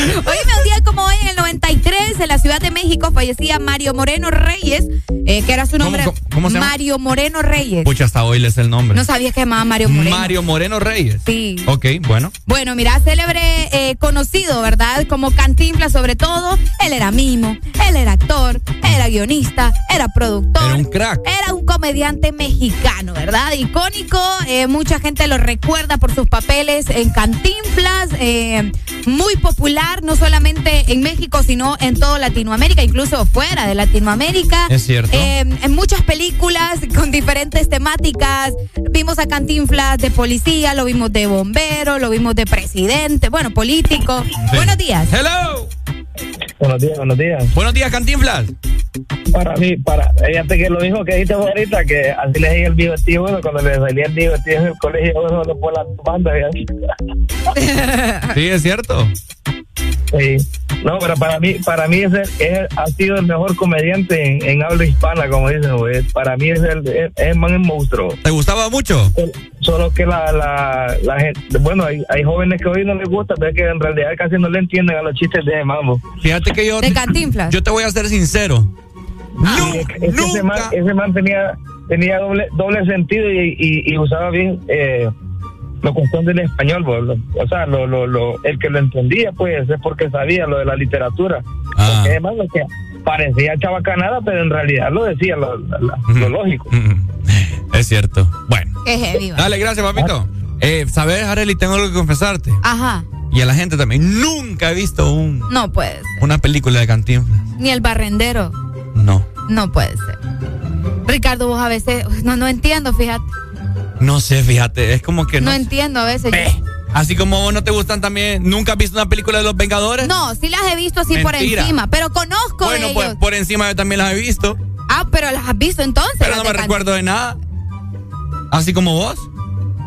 un día como hoy, en el 93, en la Ciudad de México, fallecía Mario Moreno Reyes, eh, que era su nombre. cómo- cómo se llama? Mario Moreno Reyes. Pucha, hasta hoy le sé el nombre. No sabía que llamaba Mario Moreno. Mario Moreno Reyes. Sí. Ok, bueno. Bueno, mira, célebre eh, conocido, ¿verdad? Como Cantinflas sobre todo. Él era mimo, él era actor, era guionista, era productor. Era un crack. Era un comediante mexicano, ¿verdad? Icónico, eh, mucha gente lo recuerda por sus papeles en Cantinflas, eh, muy popular, no solamente en México, sino en toda Latinoamérica, incluso fuera de Latinoamérica. Es cierto. Eh, en muchas películas con diferentes temáticas. Vimos a Cantinflas de policía, lo vimos de bombero, lo vimos de presidente, bueno, político. Buenos días. Hello. Buenos días, buenos días. Buenos días, Cantinflas. Para mí, para, fíjate que lo mismo que dijiste ahorita, que así le dije el divertido, bueno, cuando le salía el divertido en el colegio, bueno, por las bandas, Sí, es cierto. Sí. No, pero para mí, para mí ese es, ha sido el mejor comediante en, en habla hispana, como dicen, güey. Para mí es el, es, es el man el monstruo. ¿Te gustaba mucho? Solo que la, la, la gente, bueno, hay, hay jóvenes que hoy no les gusta, pero es que en realidad casi no le entienden a los chistes de mambo. Fíjate que yo. De Cantinflas. Yo te voy a ser sincero. Sí, es que ese, man, ese man tenía, tenía doble, doble sentido y, y, y usaba bien eh, la cuestión del español. bo, lo- O sea, lo, lo, lo, el que lo entendía, pues, es porque sabía lo de la literatura. Ah. Porque además lo que parecía chabacanada, pero en realidad lo decía lo, lo- lo lógico. Es cierto. Bueno. Dale, gracias, papito. Eh, ¿Sabes, Arely? Tengo algo que confesarte. Ajá. Y a la gente también. Nunca he visto un, No puede ser. una película de Cantinflas. Ni el barrendero. No. No puede ser. Ricardo, vos a veces, no, no entiendo, fíjate. No sé, fíjate. Es como que No, no. entiendo a veces. Así como vos no te gustan también. ¿Nunca has visto una película de los Vengadores? No, sí las he visto así por encima, pero conozco Bueno, de pues ellos. por encima yo también las he visto. Ah, pero las has visto entonces. Pero no me recuerdo de nada. Así como vos.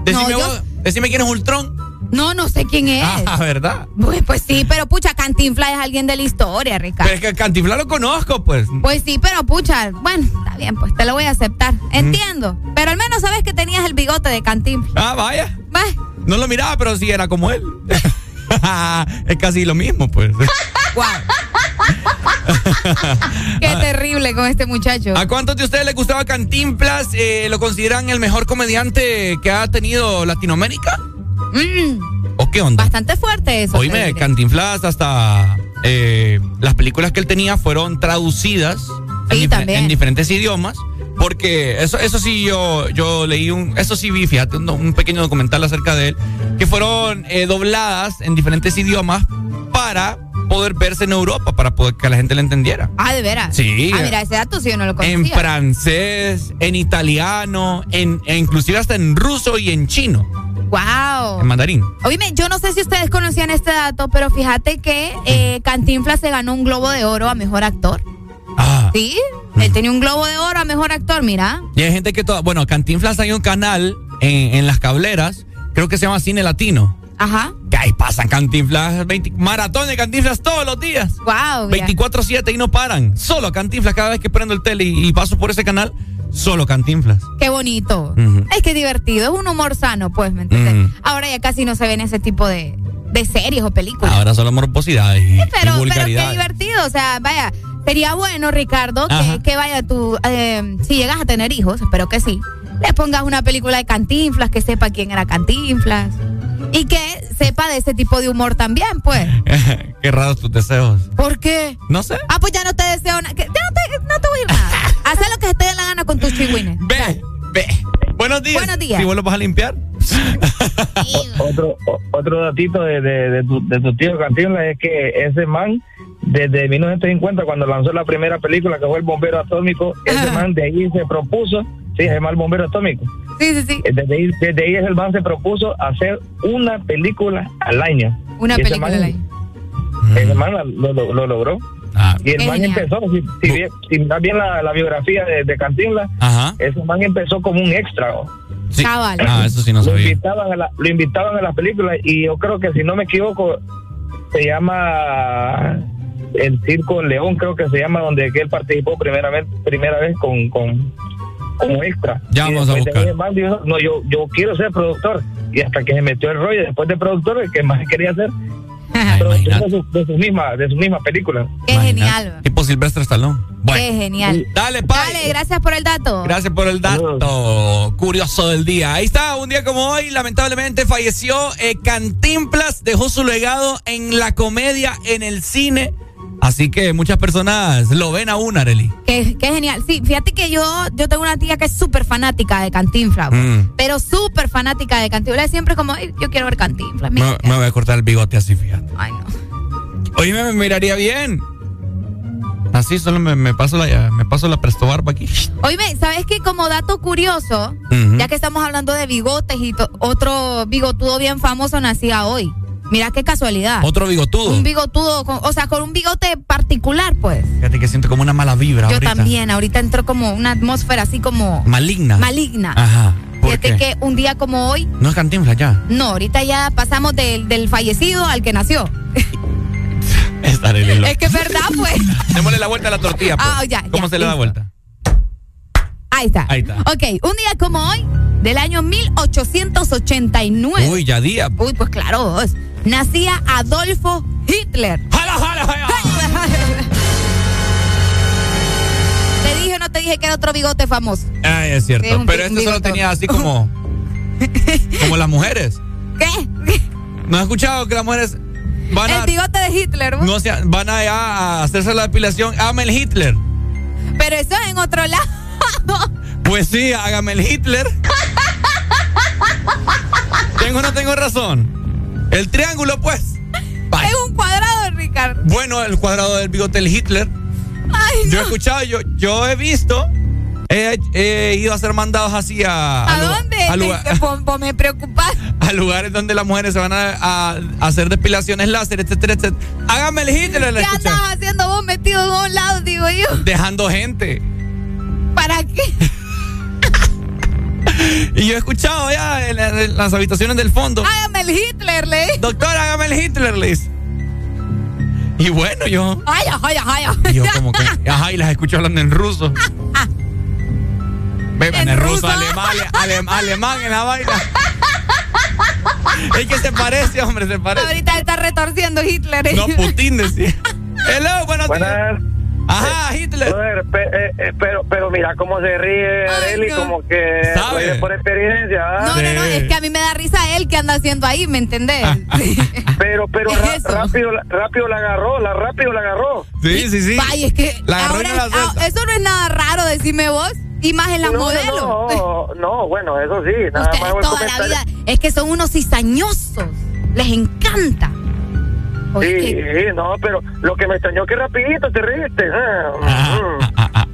Decime No, yo- vos. Decime quién es Ultron. No, no sé quién es. Ah, ¿verdad? Pues, pues sí, pero pucha, Cantinfla es alguien de la historia, Ricardo. Pero es que Cantinflas lo conozco, pues. Pues sí, pero pucha, bueno, está bien, pues te lo voy a aceptar. Entiendo. Pero al menos sabes que tenías el bigote de Cantinflas. Ah, vaya. Va. No lo miraba, pero sí era como él. es casi lo mismo, pues. Qué terrible con este muchacho. ¿A cuántos de ustedes les gustaba Cantinflas? Eh, ¿Lo consideran el mejor comediante que ha tenido Latinoamérica? Mm, ¿O qué onda? bastante fuerte eso. Oíme. Cantinflas hasta eh, las películas que él tenía fueron traducidas en, difer- diferentes idiomas. Porque eso, eso sí yo, yo leí un, eso sí vi, fíjate, un, un pequeño documental acerca de él, que fueron eh, dobladas en diferentes idiomas para poder verse en Europa, para poder que la gente le entendiera. Ah, de veras. Sí. Ah, mira, ese dato sí yo no lo conocía. En francés, en italiano, en, e inclusive hasta en ruso y en chino, Wow. en mandarín. Oíme, yo no sé si ustedes conocían este dato, pero fíjate que eh, Cantinflas se ganó un globo de oro a mejor actor. Ah. Sí, él tenía un globo de oro a mejor actor, mira. Y hay gente que toda, bueno, Cantinflas hay un canal en, en las cableras, creo que se llama Cine Latino. Ajá. Que ahí pasan Cantinflas, 20 maratón de Cantinflas todos los días. Wow. 24-7 y no paran. Solo Cantinflas, cada vez que prendo el tele y, y paso por ese canal, solo Cantinflas. Qué bonito. Ujú. Es que divertido, es un humor sano, pues, ¿me entiendes? Ahora ya casi no se ven ese tipo de, de series o películas. Ahora solo morbosidades y, y pero, pero qué divertido, o sea, vaya, sería bueno, Ricardo, que, vaya tú, eh, si llegas a tener hijos, espero que sí, le pongas una película de Cantinflas, que sepa quién era Cantinflas. Y que sepa de ese tipo de humor también, pues. Qué raros tus deseos. ¿Por qué? No sé. Ah, pues ya no te deseo nada. Ya no te, no te voy a ir nada. Haz lo que se te dé la gana con tus chihuines. Ve, ve. Buenos días. Buenos días. Si vos lo vas a limpiar. Otro, o- otro datito de, de, de tu, de tu tío Cantinflas es que ese man, desde 1950, cuando lanzó la primera película que fue El Bombero Atómico, ese man de ahí se propuso, sí, se llama El Bombero Atómico. Sí, sí, sí. Desde ahí, desde ahí el man se propuso hacer una película al año. Una Y película man- al año. Ese man la- lo, lo- lo logró. Y el man genial. empezó, si, si, bien- si miras bien la, la biografía de, de Cantinflas, Ajá. ese man empezó como un extra. Sí. Cabal. Ah, eso sí no lo invitaban a la, lo invitaban a las películas y yo creo que si no me equivoco se llama el circo León creo que se llama donde que él participó primeramente primera vez con, con como extra Ya vamos a buscar. dijo, no yo yo quiero ser productor y hasta que se metió el rollo después de productor el que más quería ser productor de, su- de sus mismas de sus mismas películas Qué genial. Tipo Silvestre Stallone. Bueno. Qué genial. Dale, Pai. Dale, gracias por el dato. Gracias por el dato curioso del día. Ahí está, un día como hoy, lamentablemente falleció eh, Cantinflas, dejó su legado en la comedia, en el cine. Así que muchas personas lo ven aún, Areli. Qué, qué genial. Sí, fíjate que yo, yo tengo una tía que es súper fanática de Cantinflas. Mm. pero súper fanática de Cantinflas. Siempre como, "Ay, yo quiero ver Cantinflas. Me, mira". me voy a cortar el bigote así, fíjate. Ay, no. Oye, me, me miraría bien. Así solo me, me paso la me paso la presto barba aquí. Oíme, ¿sabes qué? Como dato curioso, ya que estamos hablando de bigotes y otro bigotudo bien famoso nacía hoy. Mira qué casualidad. Otro bigotudo. Un bigotudo, con- o sea, con un bigote particular, pues. Fíjate que siento como una mala vibra Yo ahorita. también, ahorita entró como una atmósfera así como Maligna. maligna. Ajá. ¿Por Fíjate que un día como hoy, No es Cantinflas ya. no, ahorita ya pasamos del, del fallecido al que nació. Es Areli loca. Es que es verdad, pues. Démosle la vuelta a la tortilla. pues. Ah, ya, ¿Cómo ya, se le da listo. vuelta? Ahí está. Ahí está. Ok, un día como hoy, del año 1889. Uy, ya día. Uy, pues claro, vos. Nacía Adolfo Hitler. ¡Jala, jala, jala! Te dije o no te dije que era otro bigote famoso. Ay, es cierto. Sí, un Pero este solo tenía así como. como las mujeres. ¿Qué? ¿No has escuchado que las mujeres van a. El bigote de Hitler. vos. No se- van allá a hacerse la depilación? Hágame el Hitler. Pero eso es en otro lado. Pues sí, hágame el Hitler. ¿Tengo o no tengo razón? El triángulo, pues. Es un cuadrado, Ricardo. Bueno, el cuadrado del bigote del Hitler. Ay, Yo he escuchado, yo, yo he visto. He, he ido a ser mandados así a. ¿A dónde? A, lugar- te- me preocupas. a lugares donde las mujeres se van a, a hacer depilaciones láser, etcétera, etcétera. Hágame el Hitler, la ¿Qué escuché. andas haciendo vos metido en un lado, digo yo? Dejando gente. ¿Para qué? Y yo he escuchado ya en, en las habitaciones del fondo. Hágame el Hitler, le. Doctor, hágame el Hitler, le. Y bueno, yo. Ay, ay, ay, y yo como que. Ajá, y las escucho hablando en ruso. Beban en, ¿En ruso, ruso? alemán, alem- alemán en la vaina. es que se parece, hombre, se parece. Ahorita está retorciendo Hitler. ¿eh? No, Putin decía. Hello, buenos días. Ajá, Hitler. Brother, pe- eh, eh, pero, pero mira cómo se ríe Areli, como que ¿Sabe? por experiencia. ¿ah? No, no, no, es que a mí me da risa él que anda haciendo ahí, ¿me entendés? Pero, pero Es ra- rápido, la- rápido la agarró, la rápido la agarró. Sí, sí, sí. Vaya, es que La ahora la ah, eso no es nada raro, decime vos. Y más en las No, no, modelos. No, no, bueno, eso sí, nada Ustedes más toda la vida es que son unos cizañosos. Les encanta. Sí, no, pero lo que me extrañó que rapidito te reíste. ah.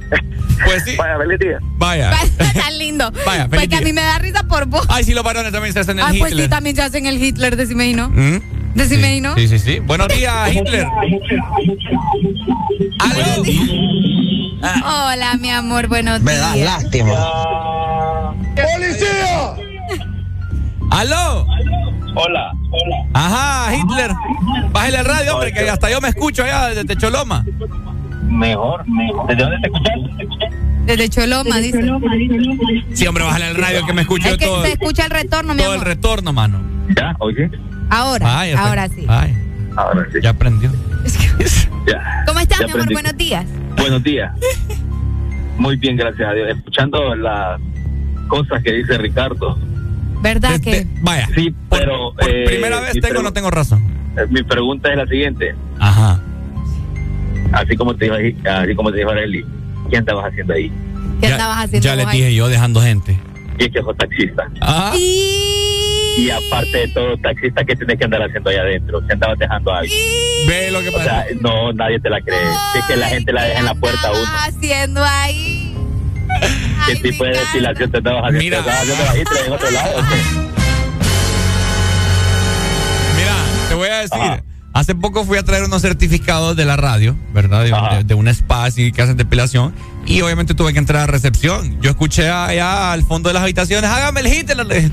Pues sí. Vaya, feliz día. Vaya. tan lindo. Vaya, pues feliz que a mí me da risa por vos. Ay, sí, los varones también se hacen el Ay, pues Hitler. sí, también se hacen el Hitler, decime y no. ¿Mm? Decime sí. y no. Sí, sí, sí. Buenos días, Hitler. ¿Aló? Hola, mi amor, buenos Me días. das lástima. ¡Policía! ¿Aló? Hola, hola. Ajá, Hitler. Bájale el radio, hombre, que hasta yo me escucho allá desde Techoloma. Mejor, mejor. ¿Desde dónde te escuchas? Desde Choloma, dice. Sí, hombre, bájale el radio que me escucho Es que todo, se escucha el retorno, mi todo el retorno, mano. Ya, oye. Ahora, ahora sí. Ay, Ahora sí. ya aprendió. Ya. ¿Cómo estás, Ya mi amor? aprendí. Buenos días. Buenos días. Muy bien, gracias a Dios. Escuchando las cosas que dice Ricardo. ¿Verdad que? Vaya. Sí, pero. Por eh, primera vez tengo o no tengo razón. eh, Mi pregunta es la siguiente. Ajá. Así como te dijo, ahí- así como te dijo Arely, ¿qué andabas haciendo ahí? ¿Qué Ya- estabas haciendo Ya les ahí? dije yo dejando gente. Y es que sos taxista. Ah. Y aparte de todo, taxista, ¿qué tienes que andar haciendo allá adentro? ¿Se andabas dejando algo? Ve lo que O pasa. sea, no, nadie te la cree. Es que la gente la deja en la puerta a uno. haciendo ahí? ¿Qué tipo de depilación te andabas haciendo? Mira. ¿Te andabas haciendo la en otro lado? o qué? Mira, te voy a decir. Hace poco fui a traer unos certificados de la radio, ¿verdad? De, de, de una spa así que hacen depilación. Y obviamente tuve que entrar a recepción. Yo escuché allá al fondo de las habitaciones, hágame el Hitler.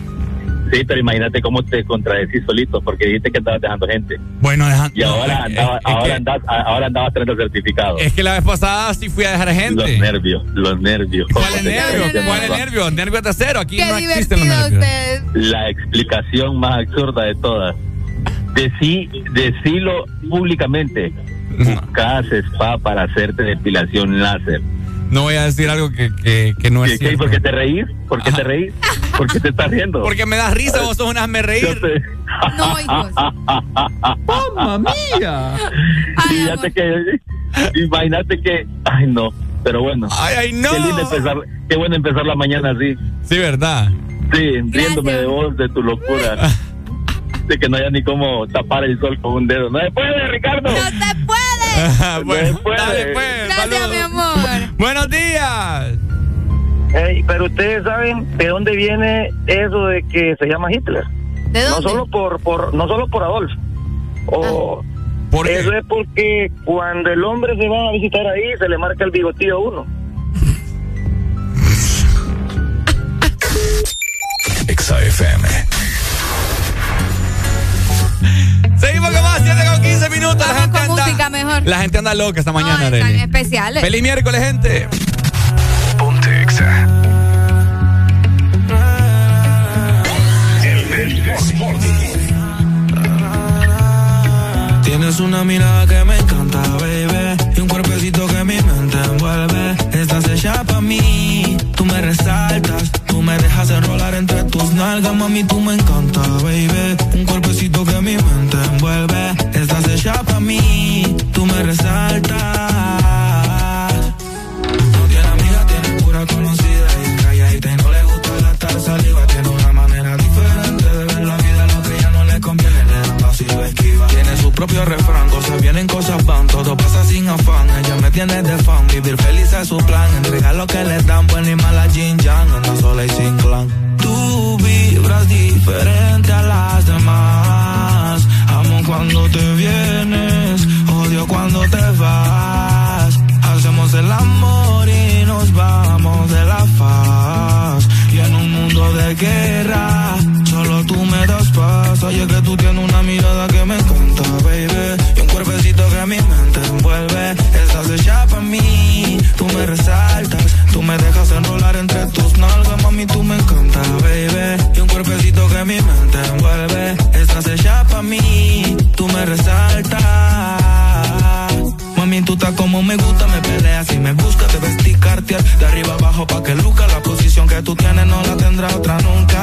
Sí, pero imagínate cómo te contradecís solito, porque dijiste que estabas dejando gente. Bueno, deja- Y ahora, es- andaba, es que- ahora, andas, ahora andabas trayendo certificados. Es que la vez pasada sí fui a dejar gente. Los nervios, los nervios. ¿Cuál es ¿Cómo te nervio? ¿Cuál es nervio? Nervios de cero. Aquí Qué no existen los nervios. La explicación más absurda de todas. Decí, decilo públicamente. Buscas spa para hacerte depilación láser. No voy a decir algo que, que, que no es cierto. ¿Por qué te reís? ¿Por qué te reís? ¿Por qué te estás riendo? Porque me das risa, vos sos un hazme reír. No, hijos. ¡Mamma mía! Fíjate que, imagínate que, ay no, pero bueno. Ay, ay, no. Qué lindo empezar, qué bueno empezar la mañana así. Sí, ¿verdad? Sí, riéndome de vos, de tu locura. de que no haya ni cómo tapar el sol con un dedo. No se puede, Ricardo. ¡No se puede! bueno, puede. dale, pues. Gracias, mi amor. Buenos días. Pero ustedes saben de dónde viene eso de que se llama Hitler. ¿De No solo por, por no solo por Adolf. O ¿Por qué? eso es porque cuando el hombre se va a visitar ahí se le marca el bigotillo a uno. Exa Seguimos con más, 7 con 15 minutos. La gente, Con anda, música mejor. la gente anda loca esta mañana, No, están especiales. Feliz miércoles, gente. Ponte Exa. Tienes una mirada que me encanta, baby. Y un cuerpecito que mi mente envuelve. Estás hecha para mí. Tú me resaltas. Tú me dejas enrolar entre tus nalgas, mami. Tú me encanta, baby. Un cuerpecito que mi mente envuelve. Estás hecha para mí. Tú me resaltas. No tiene amiga, tiene pura conocida. Y calladita y no le gusta gastar saliva. Tiene una manera diferente de ver la vida. Lo que ya no le conviene, le dan paso y lo esquiva. Tiene su propio refrán, cosas vienen, cosas van. Todo pasa sin afán. Ella me tiene de fan. Vivir feliz es su plan. Entregar lo que le dan, buena y mala Jin Yang. Anda sola y sin clan. Tú vibras diferente a las demás. Cuando te vienes, odio cuando te vas. Hacemos el amor y nos vamos de la faz. Y en un mundo de de guerra. Solo tú me das paz. Oye, que tú tienes una mirada que me encanta, baby. Y un cuerpecito que mi mente envuelve. Estás hecha para mí. Tú me resaltas. Tú me dejas enrolar entre tus nalgas, mami. Tú me encanta, baby. Y un cuerpecito que mi mente envuelve. Estás hecha para mí. Tú me resaltas. Mami, tú estás como me gusta, me peleas y me buscas, te vestir cartier de arriba abajo pa' que luca la posición que tú tienes no la tendrá otra nunca.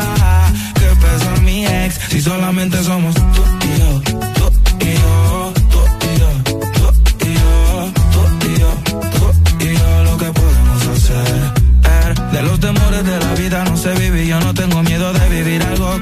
Que pesa mi ex si solamente somos tú y yo, tú y yo. De los temores de la vida no se vive yo no tengo miedo de vivir algo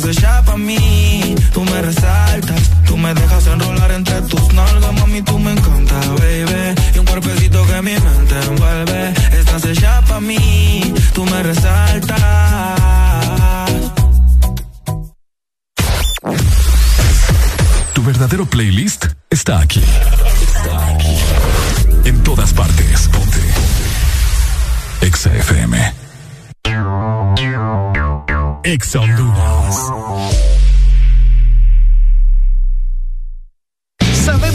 Estás hecha para mí, tú me resaltas. Tú me dejas enrolar entre tus nalgas, mami, tú me encanta, baby. Y un cuerpecito que mi mente envuelve. Estás hecha para mí, tú me resaltas. Tu verdadero playlist está aquí. Está aquí. En todas partes. Ponte. Exa FM. Exa Honduras. Podcast.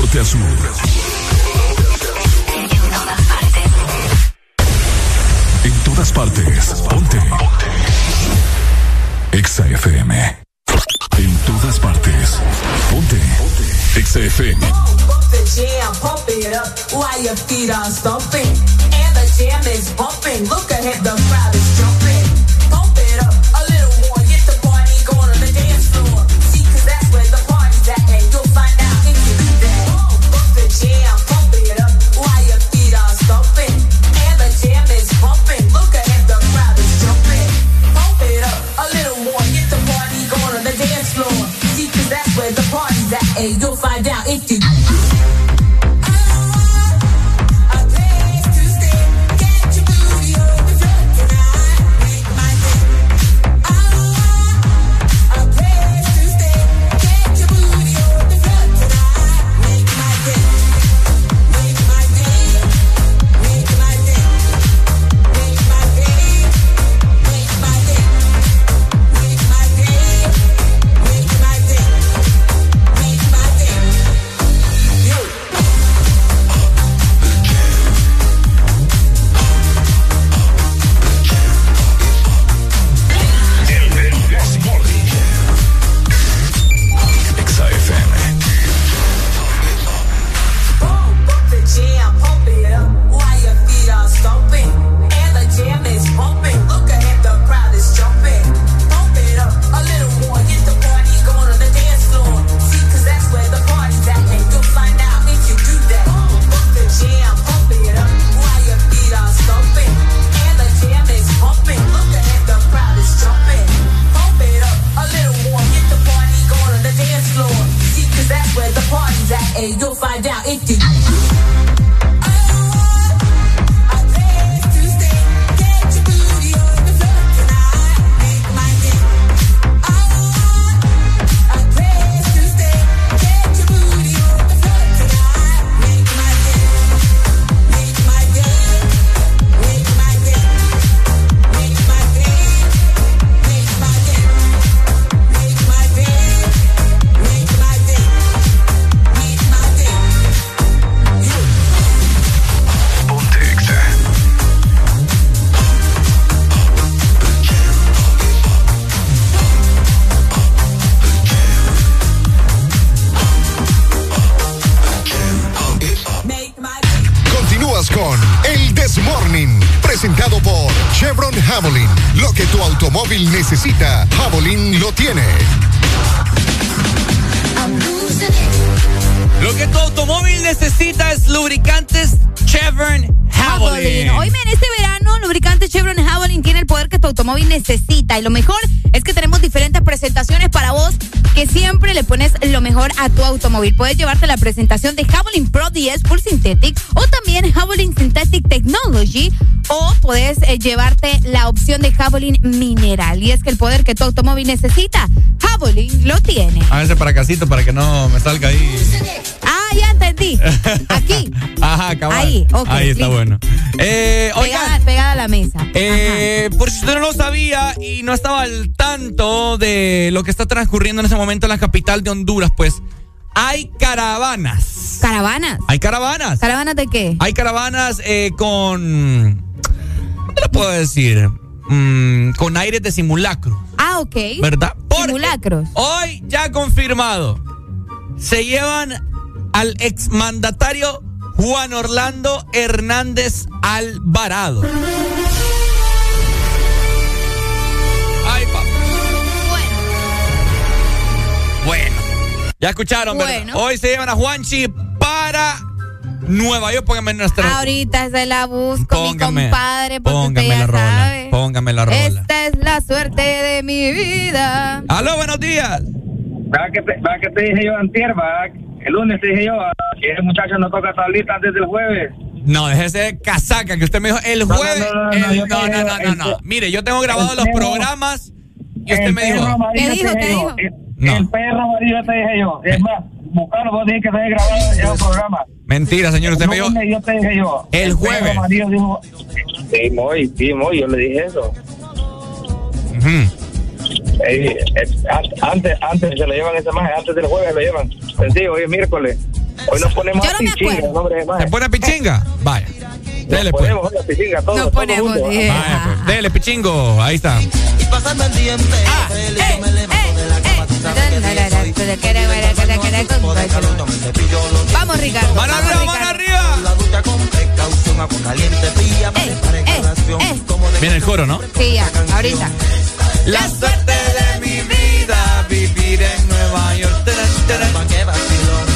Norte a sur. En todas partes. Ponte. Exa FM. En todas partes. Ponte. Exa FM. The jam, pump it up while your feet are stomping. And the jam is bumping. Look ahead, the crowd is jumping. And you'll find out if you necesita, Javelin lo tiene. Lo que tu automóvil necesita es lubricantes Chevron Javelin. Hoy en este verano, lubricante Chevron Javelin tiene el poder que tu automóvil necesita. Y lo mejor pones lo mejor a tu automóvil. Puedes llevarte la presentación de Javelin Pro 10 Full Synthetic o también Javelin Synthetic Technology o puedes eh, llevarte la opción de Javelin Mineral. Y es que el poder que tu automóvil necesita, Javelin lo tiene. A veces para casito, para que no me salga ahí. Ya entendí. Aquí. Ajá, cabal. Ahí, ok, Ahí está listo. bueno. Eh, oigan, Pegada, pegada a la mesa. eh, por si usted no lo sabía y no estaba al tanto de lo que está transcurriendo en ese momento en la capital de Honduras, pues hay caravanas. ¿Caravanas? Hay caravanas. ¿Caravanas de qué? Hay caravanas eh, con. ¿Cómo lo puedo decir? Mm, con aires de simulacro, Ah, ok. ¿verdad? Porque Simulacros. Hoy ya confirmado. Se llevan al exmandatario Juan Orlando Hernández Alvarado. Ay, papá. Bueno. Ya escucharon, ¿verdad? Bueno. Hoy se llevan a Juanchi para Nueva York. Pónganme nuestra. Ahorita se la busco, Póngame, mi compadre, porque usted póngame ya la rola. sabe. Póngame la rola. Esta es la suerte de mi vida. Aló, buenos días. ¿Verdad que, te, verdad que te dije yo antier, verdad? El lunes te dije yo ah, que ese muchacho no toca tablita antes del jueves. No, déjese de casaca que usted me dijo el no, jueves. no, no, el- no, no, no, digo, no, no, el no. pe- Mire, yo tengo grabados el los perro- programas y usted el me perro dijo. ¿Qué dijo? te ¿Qué dijo? El, No. el perro amarillo te dije yo. Es más, buscarlo, vos dijiste que te había grabado ya un programa. Mentira, señor, usted me dijo. lunes yo te dije yo. El perro jueves. amarillo dijo. Sí, muy, sí, muy, yo le dije eso. Ujú. Eh, eh, an- antes, antes se lo llevan ese maje, antes del jueves lo llevan. Sencillo, hoy es miércoles. Hoy nos ponemos Yo a no pichinga, acuerdo. nombre de maje. ¿Se pone a pichinga? Vaya. Dele, Nos pues. ponemos a pichinga, todos, Nos todos ponemos, juntos. dije. Vaya, pues. Dele, pichingo. Ahí está. Vamos, Ricardo. ¡Mano vamos, arriba, mano Ricardo. arriba! Eh, eh, eh. Viene el coro, ¿no? Sí, ya, ahorita. La suerte de mi vida, vivir en Nueva York. Tarán, tarán.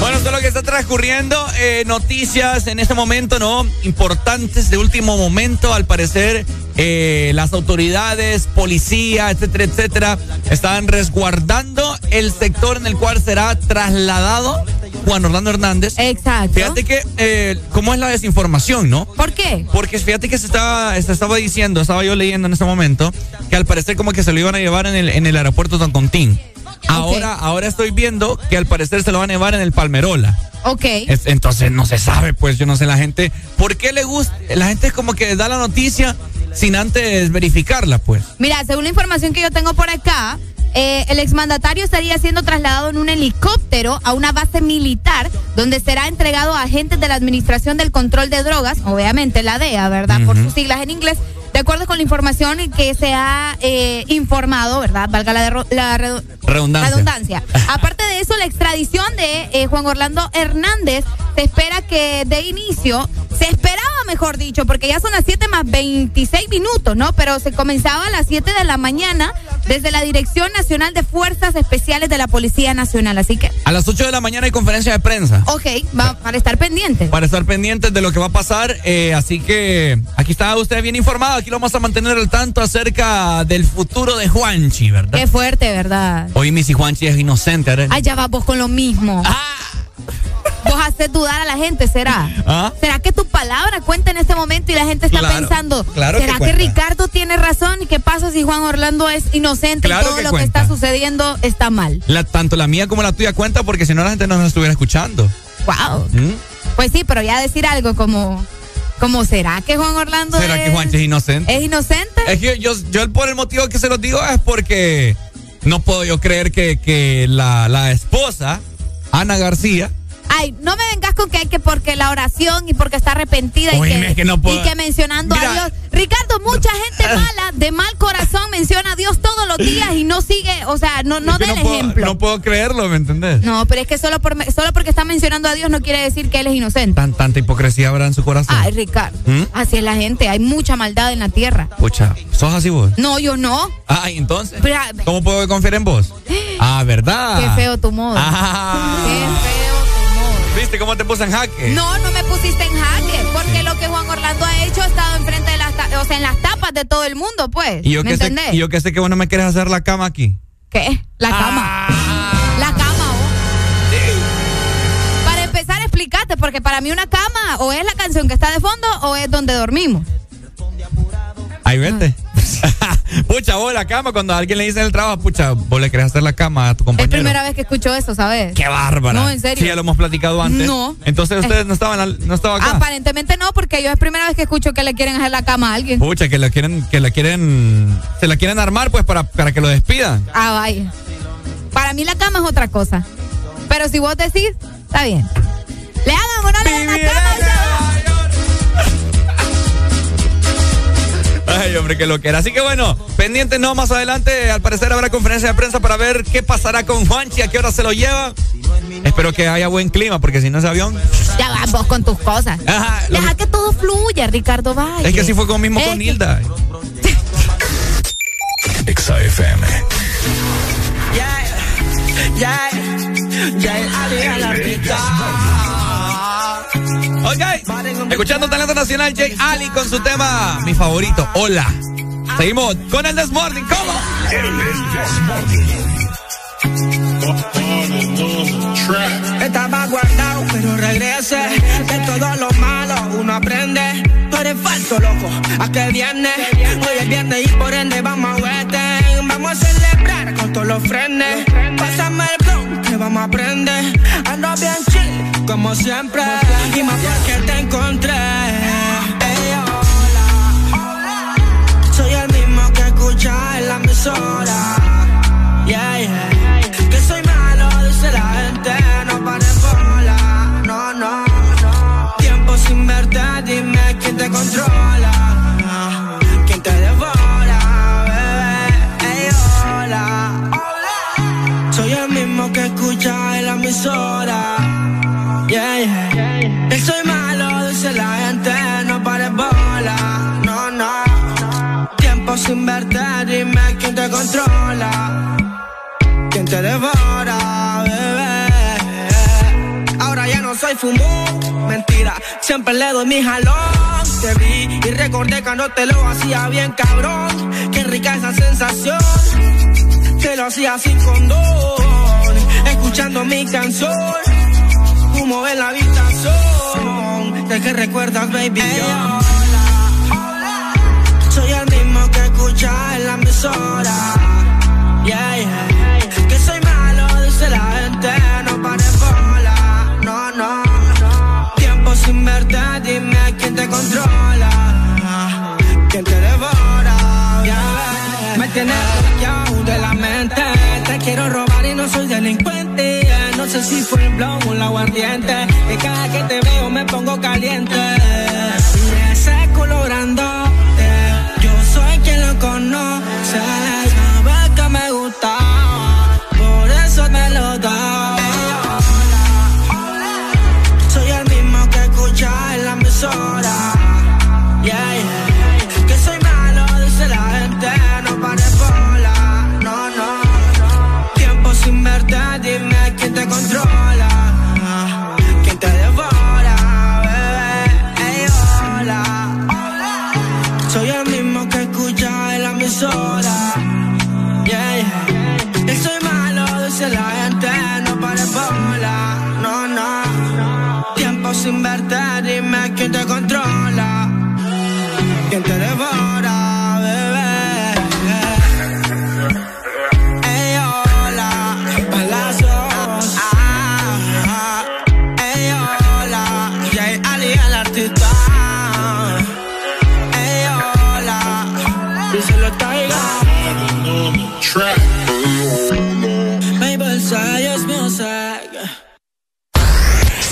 Bueno, esto es lo que está transcurriendo. eh, noticias en este momento, ¿no? Importantes de último momento. Al parecer, eh, las autoridades, policía, etcétera, etcétera, están resguardando el sector en el cual será trasladado Juan Orlando Hernández. Exacto. Fíjate que, eh, ¿cómo es la desinformación, no? ¿Por qué? Porque fíjate que se estaba, se estaba diciendo, estaba yo leyendo en ese momento, que al parecer como que se lo iban a llevar en el, en el aeropuerto Don Ahora, ahora estoy viendo que al parecer se lo van a llevar en el Palmerola. Ok. Es- entonces no se sabe, pues yo no sé la gente. ¿Por qué le gusta? La gente es como que da la noticia sin antes verificarla, pues. Mira, según la información que yo tengo por acá, eh, el exmandatario estaría siendo trasladado en un helicóptero a una base militar donde será entregado a agentes de la Administración del Control de Drogas, obviamente la DEA, ¿verdad? Por sus siglas en inglés. De acuerdo con la información que se ha eh, informado, ¿verdad? Valga la, derro- la redu- Redundancia. redundancia. Aparte de eso, la extradición de eh, Juan Orlando Hernández se espera que de inicio, se esperaba mejor dicho, porque ya son las 7 más 26 minutos, ¿no? Pero se comenzaba a las 7 de la mañana desde la Dirección Nacional de Fuerzas Especiales de la Policía Nacional. Así que, A las 8 de la mañana hay conferencia de prensa. ok, va, para estar pendientes. Para estar pendientes de lo que va a pasar. eh, así que aquí está usted bien informado. Aquí lo vamos a mantener al tanto acerca del futuro de Juanchi, ¿verdad? Qué fuerte, ¿verdad? Hoy mi si Juanchi es inocente, ¿verdad? Ay, ya vas vos con lo mismo. Vos haces dudar a la gente, ¿será? ¿Ah? ¿Será que tu palabra cuenta en este momento y la gente está Claro, pensando, claro ¿será que. Ricardo tiene razón? ¿Y qué pasa si Juan Orlando es inocente Claro y todo que lo cuenta. que está sucediendo está mal? La- tanto la mía como la tuya cuenta porque si no la gente no nos estuviera escuchando. Wow. ¿Mm? Pues sí, pero ya decir algo como, como ¿será que Juan Orlando ¿Será es, que Juanchi es inocente? es inocente? Es que yo, yo por el motivo que se los digo es porque no puedo yo creer que, que la, la esposa, Ana García, Ay, no me vengas con que hay que porque la oración y porque está arrepentida y, que, que no puedo- y que mencionando Mira. a Dios. Ricardo, mucha gente mala, de mal corazón, menciona a Dios todos los días y no sigue, o sea, no, no da el puedo, ejemplo. no puedo creerlo, ¿me entendés? No, pero es que solo, por, solo porque está mencionando a Dios no quiere decir que él es inocente. Tan, tanta hipocresía habrá en su corazón. Ay, Ricardo, ¿Mm? así es la gente, hay mucha maldad en la tierra. Pucha, ¿sos así vos? No, yo no. Ay, entonces. Pero, ¿Cómo puedo confiar en vos? Ah, ¿verdad? Qué feo tu modo. Ah. Qué feo tu modo. ¿Viste cómo te puse en jaque? No, no me pusiste en jaque, porque lo que Juan Orlando ha hecho ha estado enfrente de las, o sea, en las tapas de todo el mundo, pues. Y yo, ¿Me que sé, entendés? y yo que sé que vos no me quieres hacer la cama aquí. ¿Qué? La cama. La cama, vos. Para empezar, explícate, porque para mí una cama o es la canción que está de fondo o es donde dormimos. Ahí vete. pucha, vos la cama, cuando a alguien le dice en el trabajo, pucha, vos le querés hacer la cama a tu Es compañero. primera vez que escucho eso, ¿sabes? Qué bárbara. No, en serio. Sí, ya lo hemos platicado antes. No. Entonces ustedes no estaban, al- no estaban acá. Aparentemente no, porque yo es primera vez que escucho que le quieren hacer la cama a alguien. Pucha, que la quieren, que la quieren, se la quieren armar pues para, para que lo despidan. Ah, vaya. Para mí la cama es otra cosa. Pero si vos decís, está bien. ¿Le hagan o no le hagan la cama? Ay, hombre, que lo que era. Así que bueno, pendientes no, más adelante, al parecer habrá conferencia de prensa para ver qué pasará con Juanchi, a qué hora se lo lleva. Espero que haya buen clima, porque si no ese avión. Ya vas vos con tus cosas. Ajá, Deja que todo fluya, Ricardo Valle. Es que así fue con mismo Es con que- Hilda. Exa FM. Ya. Ok, escuchando Talento Nacional, Jay Ali con su tema, mi favorito, Hola. Seguimos con el Desmorning, ¿cómo? Estaba guardado, pero regrese. De todo lo malo uno aprende. Tú eres falso, loco. ¿A qué viene? Hoy es viernes y por ende vamos a Western. Vamos a celebrar con todos los frenes. Pásame el blog que vamos a aprender. Ando bien como siempre. Y más porque te encontré. Ey, hola. Soy el mismo que escucha en la emisora. Yeah, yeah. Que soy malo, dice la gente. No pares bola. No, no, no. Tiempo sin verte, dime quién te controla. Quién te devora, bebé. Ey, hola. Soy el mismo que escucha en la emisora. Que soy malo, dice la gente. No pares bola. No, no. Tiempo sin verte, dime quién te controla. Quién te devora, bebé. Ahora ya no soy fumón, mentira. Siempre le doy mi jalón. Te vi y recordé cuando te lo hacía bien cabrón. Qué rica esa sensación. Te lo hacía sin condón. Escuchando mi canción. Humo en la habitación. De que recuerdas, baby. yo. Soy el mismo que escucha en la emisora. Yeah, yeah. Que soy malo, dice la gente. No pares bola. No, no, no. Tiempo sin verte, dime quién te controla. Quién te devora. Yeah. Me tienes bloqueado de la mente. Te quiero robar y no soy delincuente. Sé si fue el blog o el aguardiente. Que cada que te veo me pongo caliente. Tiempo sin verte, dime quién te.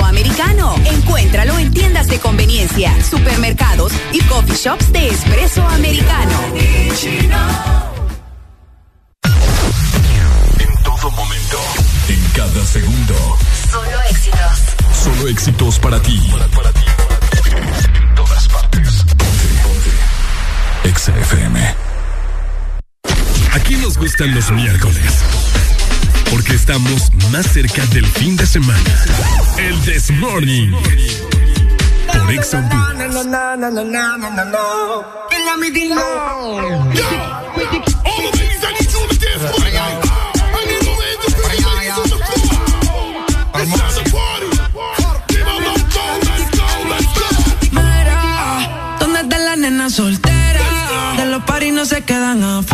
americano. Encuéntralo en tiendas de conveniencia, supermercados y coffee shops de espresso americano. En todo momento, en cada segundo. Solo éxitos. Solo éxitos para ti. Para. En todas partes. Ponte, ponte. XFM. Aquí nos gustan los miércoles porque estamos más cerca del fin de semana. El This Morning. Por Mira, está la nena soltera? De los paris no se quedan afuera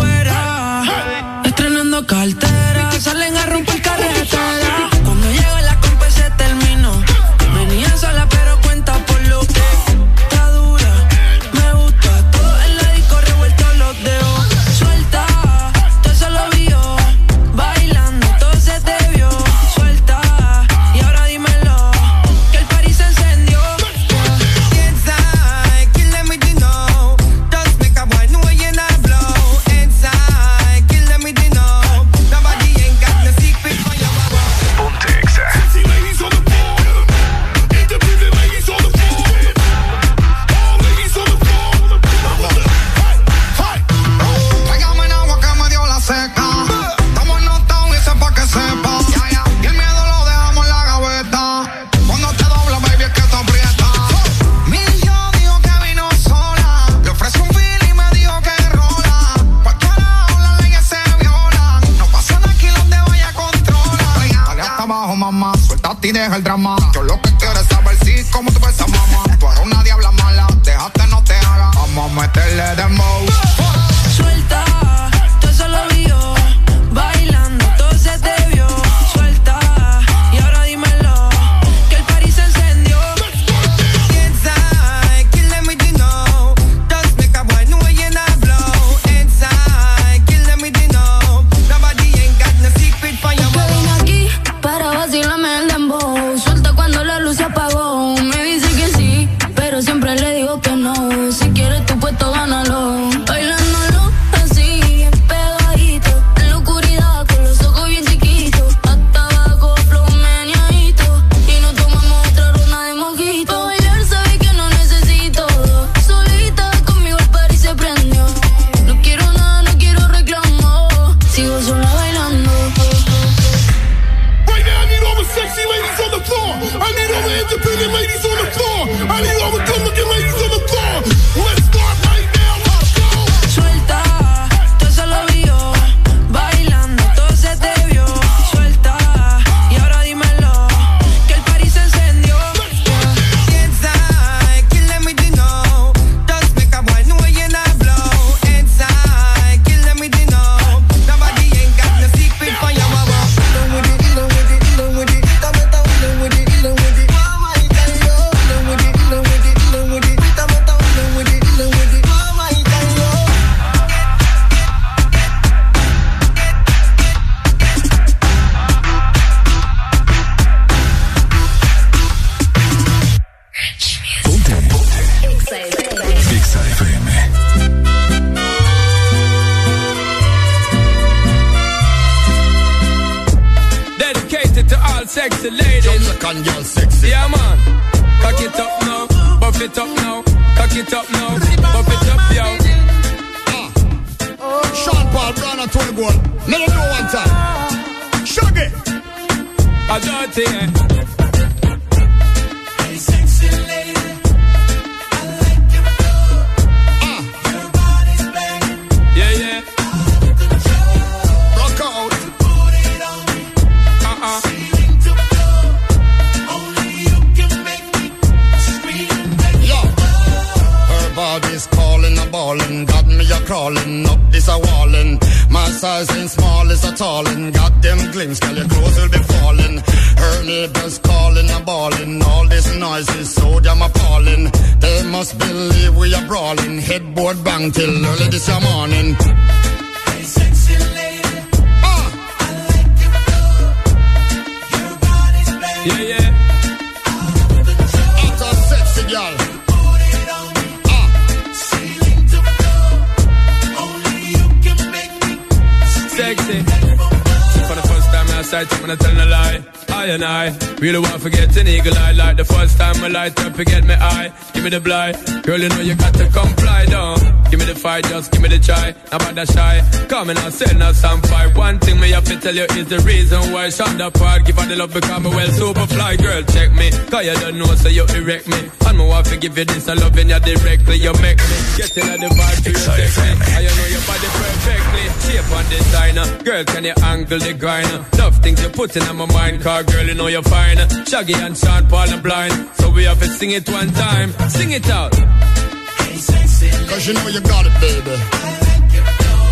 tell you is the reason why Shonda apart. Give her the love because me well super fly. Girl, check me. Cause you don't know, so you erect me. And me want to give you this, I loving you directly. You make me get in the vibe to your me. And you know your body perfectly. Shape and designer. Girl, can you angle the grinder? Love things you put in my mind. Car girl, you know you're fine. Shaggy and Sean Paul and blind. So we have to sing it one time. Sing it out. Cause you know you got it, baby.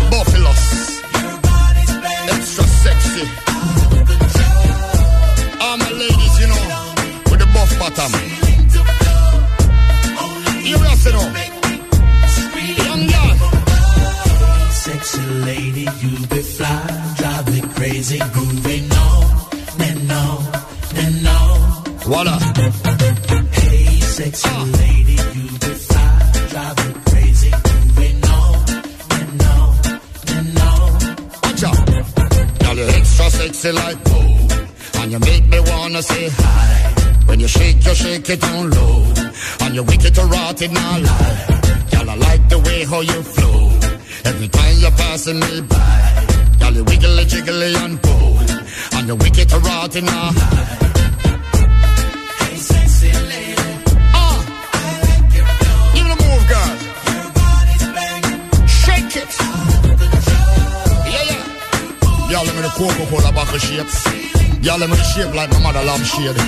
Buffaloes. Sexy lady, you be fly, drive me crazy, grooving my mother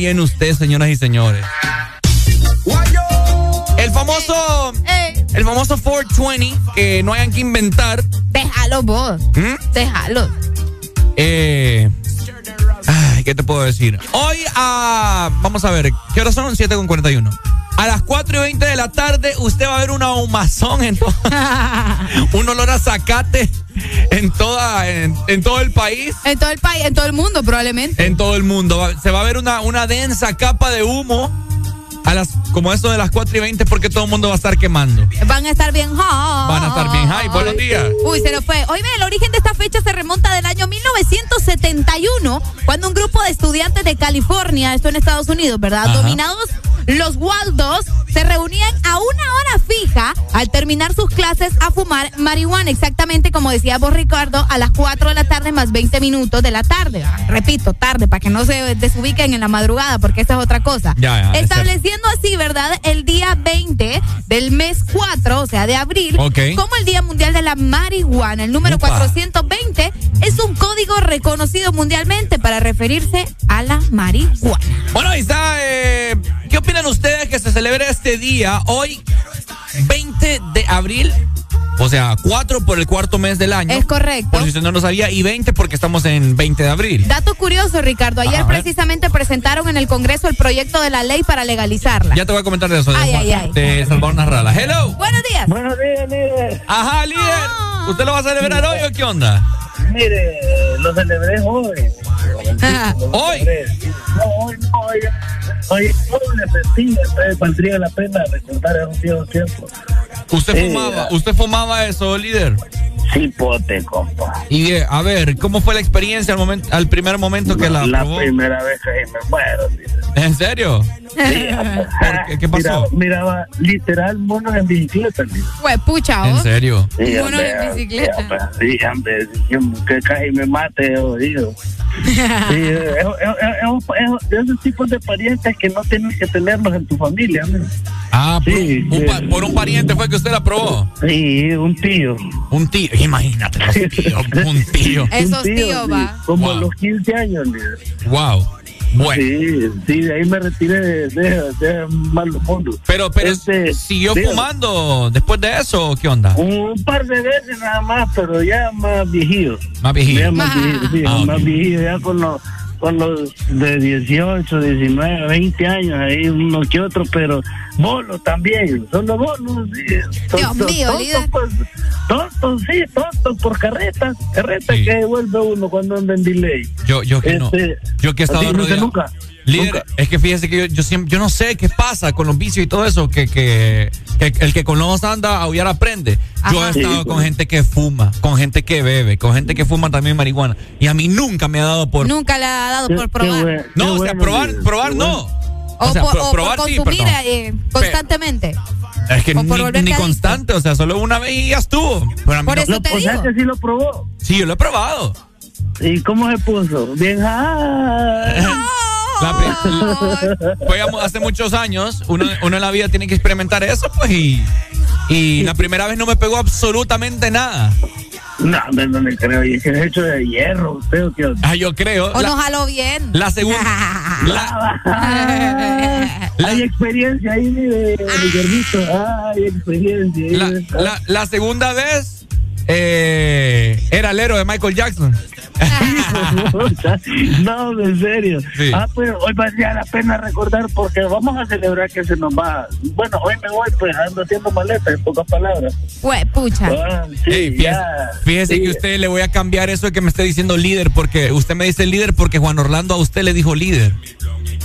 bien usted, señoras y señores. El famoso, Eh, el famoso 420 que no hayan que inventar. déjalo vos. ¿Mm? Déjalo. Eh, ay, ¿Qué te puedo decir? Hoy a. Vamos a ver, ¿qué horas son? 7 con 41. A las 4 y 20 de la tarde, usted va a ver una humazón en todo. un olor a zacate en, toda, en, en todo el país. En todo el país, en todo el mundo probablemente. En todo el mundo. Se va a ver una, una densa capa de humo a las, como eso de las 4 y 20 porque todo el mundo va a estar quemando. Van a estar bien high. Van a estar bien high. Buenos días. Uy, se nos fue. Oye, el origen de esta fecha se remonta del año 1971, cuando un grupo de estudiantes de California, esto en Estados Unidos, ¿verdad? Ajá. Dominados los Waldos, se reunían a una hora fija al terminar sus clases a fumar marihuana, exactamente como decía vos, Ricardo, a las 4 de la tarde más 20 minutos de la tarde. Repito, tarde, para que no se desubiquen en la madrugada, porque esa es otra cosa. Ya, ya, es Así, ¿verdad? El día 20 del mes 4, o sea, de abril, como el Día Mundial de la Marihuana. El número Upa. 420 es un código reconocido mundialmente para referirse a la marihuana. Bueno, ahí está. eh, ¿Qué opinan ustedes que se celebre este día hoy, 20 de abril? O sea, 4 por el cuarto mes del año. Es correcto. Por si usted no lo sabía, y 20 porque estamos en 20 de abril. Dato curioso, Ricardo. Ayer a precisamente presentaron en el Congreso el proyecto de la ley para legalizarla. Ya te voy a comentar de eso. de Ay, Juan- ay, ay. De Salvador Narrala. Hello. Buenos días. Buenos días, líder. Ajá, líder. ¿Usted lo va a celebrar hoy o qué onda? Mire, lo celebré hoy. ¿Hoy? No, hoy no, hoy, hoy es doble festivo, entonces valdría la pena recordar esos viejos tiempos. ¿Usted Sí, fumaba. ¿Usted fumaba eso, líder? Sí, pote, compa. Y eh, a ver, ¿cómo fue la experiencia al, momento, al primer momento que la, La probó? primera vez que me muero. dice. ¿En serio? ¿Por qué? ¿Qué pasó? Miraba, miraba literal monos en bicicleta. Fue pucha, ¿En serio? Sí, Monos en bicicleta. sí, hombre, Sí, sí, que casi me mate, jodido. Sí, es, es- de esos tipos de parientes que no tienes que tenerlos en tu familia. hombre. Ah, por, Sí, un, sí. por un pariente fue que usted la probó. Sí, un tío. Un tío, imagínate, los tíos, un tío. Esos Un tío, tíos, sí, va. Como Wow. a los 15 años. líder. Wow. Bueno. Sí, sí, de ahí me retiré de, de, de malos mundos. Pero, pero Este, siguió fumando después de eso, o ¿qué onda? Un par de veces nada más, pero ya más viejito. Más viejito. Ya más sí, Ah, ok. más viejito, ya con los, con los de 18, 19, 20 años, ahí uno que otro, pero bolos también, solo bolos. Sí, Dios mío, líder. pues, tontos, sí, tontos por carretas, carretas Sí. que vuelve uno cuando anda en delay. Yo, yo que no. Este, Yo que he estado rodeado. nunca. Líder, Nunca. es que fíjese que yo, yo siempre, yo no sé qué pasa con los vicios y todo eso, que, que, que el que con los anda a aullar aprende. Yo he estado Sí, con pues. gente que fuma, con gente que bebe, con gente que fuma también marihuana. Y a mí nunca me ha dado por. Nunca le ha dado Qué- por qué probar. no, qué o sea, bueno, probar, líder, probar no. bueno. O, O sea, por, pro- o por probar sí, consumir eh, constantemente. Es que o ni, ni constante, o sea, solo una vez y ya estuvo. Pero a mí Por no- eso No, te o sea digo. que sí lo probó. Sí, yo lo he probado. ¿Y cómo se puso? Bien, ah. La hace muchos años. Uno, uno en la vida tiene que experimentar eso, pues, y, y la primera vez no me pegó absolutamente nada. No, hombre, no le creo. Y es que es hecho de hierro, usted o qué onda? Ah, yo creo. O La, no jaló bien. la segunda. la- Hay experiencia ahí, mire, Guillermito. Hay experiencia. ahí. la, la- la segunda vez eh, era el héroe de Michael Jackson. no, en serio. Sí. Ah, pues hoy valdría la pena recordar porque vamos a celebrar que se nos va. Bueno, hoy me voy, pues ando haciendo maleta, en pocas palabras. Fue pucha. Ah, sí, Ey, fíjese ya. fíjese Sí. que usted le voy a cambiar eso de que me esté diciendo líder, porque usted me dice líder porque Juan Orlando a usted le dijo líder.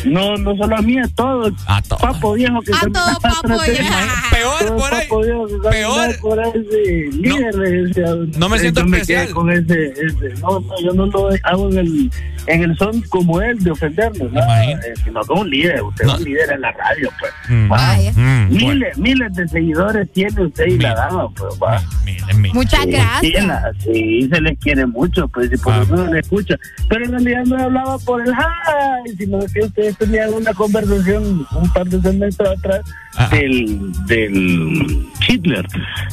No, no solo a mí, a todos. A todos. Papo viejo que A caminaba todo papo viejo. Peor Todo por ahí. papo viejo que caminaba Peor. por ahí, sí. Líder, le decía. No me siento Yo especial. quedé con ese, ese- No, no, yo no lo hago en el, en el son como él de ofendernos, ¿no? Eh, sino como un líder. Usted No. es un líder en la radio, pues. Mm. Vaya. Mm, Miles, bueno. miles de seguidores tiene usted y la dama, pues, va. Mire, mire. Muchas Sí, gracias. sí, la- sí, se les quiere mucho, pues, y por Ah. eso no le escucha. Pero en realidad no hablaba por el hi, sino que ustedes tenían una conversación un par de semestres atrás Ah. del, del Hitler.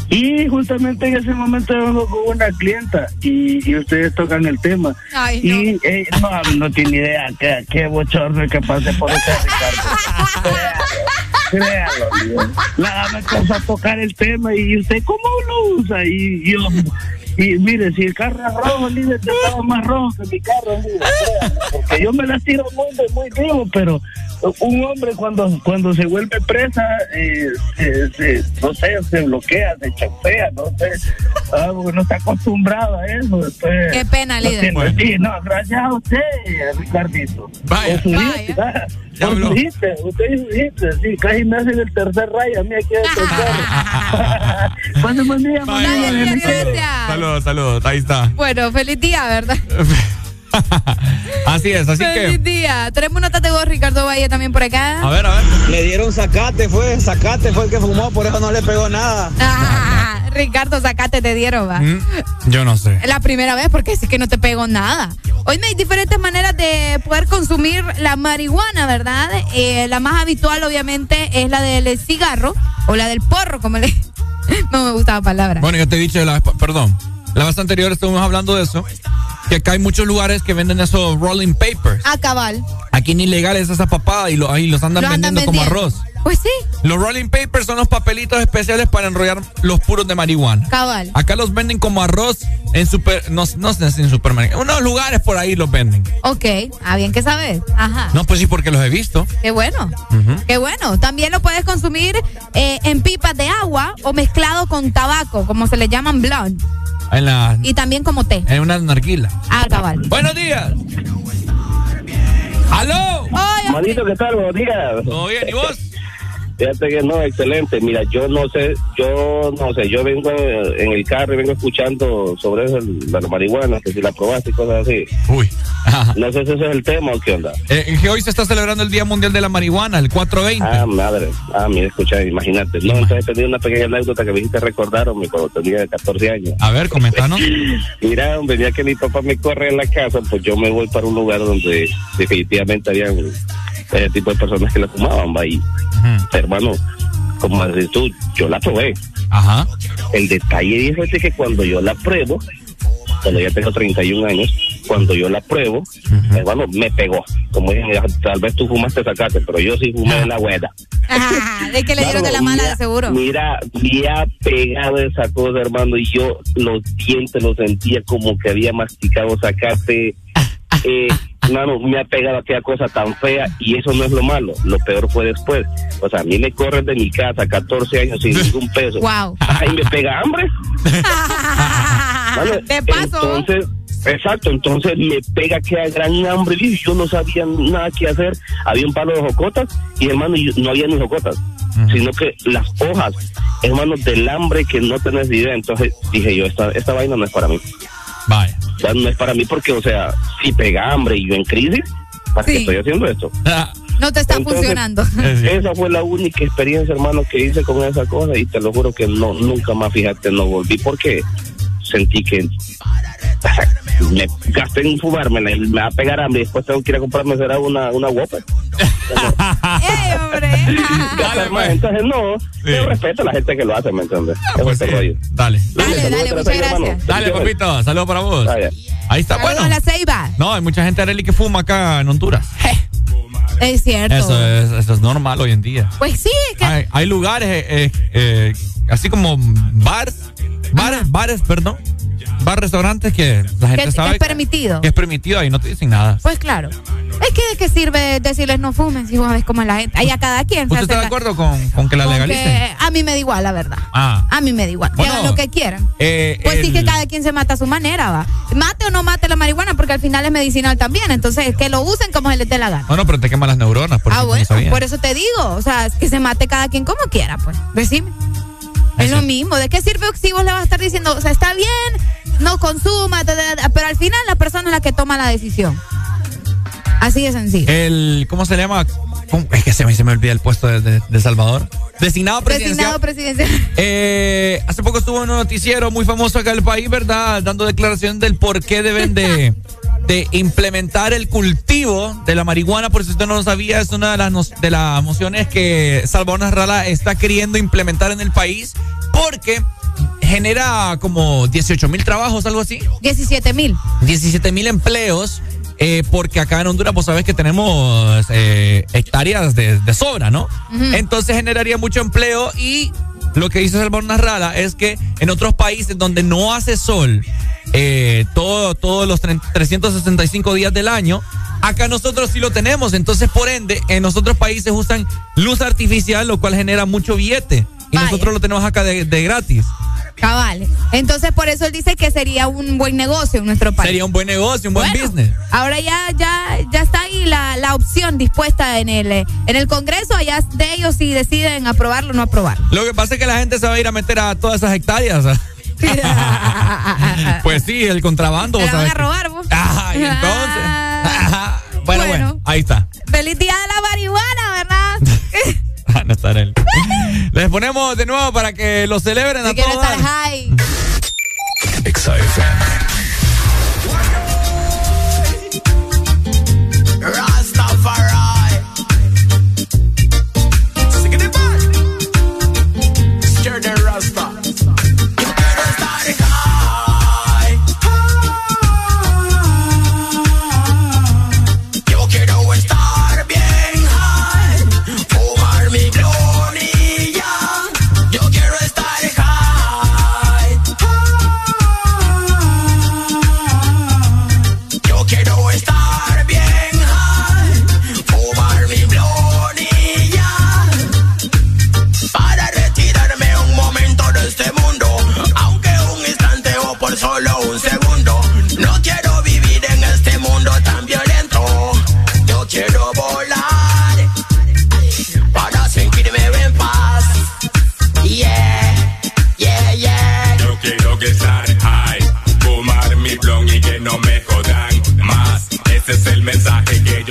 Y justamente en ese momento vengo con una clienta y, y ustedes tocan el tema. Ay, no. Y eh, no, no tiene idea qué, qué bochorno que pase por ese Ricardo. Créalo, Dios. La dama empezó a tocar el tema y usted, ¿cómo lo usa? Y yo, y mire, si el carro es rojo, líder, estaba más rojo que mi carro, líder, porque yo me la tiro muy, muy vivo, pero un hombre cuando cuando se vuelve presa, eh, se- se- no sé, se bloquea, se chafea, no sé, ah, porque no está acostumbrado a eso. entonces, Qué pena, no líder. tiene- Bueno. Sí, no, gracias a usted, Ricardito. Vaya. Por su hit, ah, usted y su hit, sí, casi me hacen el tercer rayo, a mí aquí el tercer. Pase buen día, Vaya, mamá. vaya, saludos, Saludos, saludos, ahí está. Bueno, feliz día, ¿verdad? Así es, así feliz que. día. Tenemos una de voz, Ricardo Valle también por acá. A ver, a ver. Le dieron sacate, fue, sacate fue el que fumó, por eso no le pegó nada. Ah, Ricardo, sacate, te dieron, va. Mm, Yo no sé. La primera vez porque sí que no te pegó nada. Hoy hay diferentes maneras de poder consumir la marihuana, ¿verdad? Eh, la más habitual, obviamente, es la del cigarro o la del porro, como le. No me gusta la palabra. Bueno, yo te he dicho, la, perdón, la vez anterior estuvimos hablando de eso, que acá hay muchos lugares que venden esos rolling papers. A cabal. Aquí ni legales esa papada y, lo, ahí los andan Lo andan vendiendo como arroz. Pues sí, Los rolling papers son los papelitos especiales para enrollar los puros de marihuana. cabal. Acá los venden como arroz en super, no, no sé si en supermercados, unos lugares por ahí los venden. Ok, ah, bien que sabes. Ajá. No, pues sí, porque los he visto. Qué bueno. Qué bueno. También lo puedes consumir eh, en pipas de agua o mezclado con tabaco, como se le llaman blonde. En la, Y también como té. en una narguila. Ah, cabal. Buenos días. ¡Aló! Manito, ¿qué tal? Buenos días. ¿Todo bien? ¿Y vos? Fíjate que no, excelente. Mira, yo no sé, yo no sé, yo vengo en el carro y vengo escuchando sobre eso, la marihuana, que si la probaste y cosas así. Uy. No sé si ese es el tema o qué onda. Eh, que hoy se está celebrando el Día Mundial de la Marihuana, el 420. Ah, madre. Ah, mira, escucha, imagínate. No, entonces tenía una pequeña anécdota que me hiciste recordar, hombre, cuando tenía 14 años. A ver, comentanos. Mira, hombre, ya que mi papá me corre en la casa, pues yo me voy para un lugar donde definitivamente habían ese tipo de personas que la fumaban, va, y hermano, como dices tú, yo la probé. Ajá. El detalle es este que cuando yo la pruebo, cuando ya tengo 31 años, cuando yo la pruebo, hermano, me pegó. Como dije, tal vez tú fumaste sacate, pero yo sí fumé de la buena. Ajá, de que le dieron de la mala, de seguro. Mira, me ha pegado esa cosa, hermano, y yo los dientes los sentía como que había masticado sacate. Eh, hermano, me ha pegado aquella cosa tan fea y eso no es lo malo. Lo peor fue después. O sea, a mí me corren de mi casa 14 años sin ningún peso. Wow. Ay, me pega hambre. Mano, De paso. Entonces, exacto, entonces me pega que a gran hambre y yo no sabía nada que hacer. Había un palo de jocotas y hermano, yo- no había ni jocotas, sino que las hojas, hermano, del hambre que no tenés idea. Entonces dije yo, esta, esta vaina no es para mí. Vaya. O sea, no es para mí porque, o sea, si pega hambre y yo en crisis, ¿para qué Sí. estoy haciendo esto? No te está Entonces, funcionando. Esa fue la única experiencia, hermano, que hice con esa cosa y te lo juro que no nunca más, fíjate, no volví porque sentí que me gasté en fumármela y me va a pegar hambre y después tengo que ir a comprarme será una, una Whopper. ¡Ey, hombre! Gastar más. Entonces, no, yo respeto a la gente que lo hace, ¿me entiendes? Ah, pues sí. rollo. Dale. Dale, dale, muchas gracias. Dale, papito. Saludos para vos. Ahí está. Saludos Bueno. a la ceiba. No, hay mucha gente, Arely, que fuma acá en Honduras. Es cierto. Eso es, eso es normal hoy en día. Pues sí, es que Hay, hay lugares, eh, eh, eh, así como bares, bares, bares, perdón, bar restaurantes que la gente que es sabe permitido. que es permitido y no te dicen nada. Pues claro. Es que de qué sirve decirles no fumen si vos sabes cómo es la gente. Ahí a cada quien. ¿Usted está de acuerdo con, con que la con legalicen? que a mí me da igual, la verdad. Ah. A mí me da igual. Que Bueno, hagan lo que quieran. Eh, Pues sí que cada quien se mata a su manera, va. Mate o no mate la marihuana, porque al final es medicinal también. Entonces, que lo usen como se les dé la gana. No, no, pero te queman las neuronas. Por ah, no bueno, por eso te digo. O sea, que se mate cada quien como quiera, pues. Decime. Es lo mismo. ¿De qué sirve si vos le vas a estar diciendo, o sea, está bien, no consuma, pero al final la persona es la que toma la decisión? Así de sencillo. El, ¿cómo se llama? ¿Cómo? Es que se me, se me olvida el puesto de, de- de Salvador. Designado presidencial. Designado presidencial. Eh, hace poco estuvo en un noticiero muy famoso acá del país, ¿verdad? Dando declaración del por qué deben de, de implementar el cultivo de la marihuana. Por si usted no lo sabía, es una de las, nos- de las mociones que Salvador Narrala está queriendo implementar en el país porque genera como 18 mil trabajos, algo así. 17 mil. 17 mil empleos, eh, porque acá en Honduras, vos sabés que tenemos eh, hectáreas de, de sobra, ¿no? Entonces generaría mucho empleo y lo que dice Salvador Narrala es que en otros países donde no hace sol eh, todo, todos los 365 días del año, acá nosotros sí lo tenemos. Entonces, por ende, en otros países usan luz artificial, lo cual genera mucho billete. Y Vaya. nosotros lo tenemos acá de, de gratis. Cabal. Entonces, por eso él dice que sería un buen negocio en nuestro país. Sería un buen negocio, un buen Bueno, business. Ahora ya, ya, ya está ahí la, la opción dispuesta en el, en el Congreso, allá de ellos si deciden aprobarlo o no aprobarlo. Lo que pasa es que la gente se va a ir a meter a todas esas hectáreas. pues sí, el contrabando. Se vos la van a robar, vos. Ah, y entonces. Bueno, bueno, bueno. ahí está. Feliz día de la marihuana, ¿verdad? Ah, no está él. Les ponemos de nuevo para que lo celebren a todos. estar high.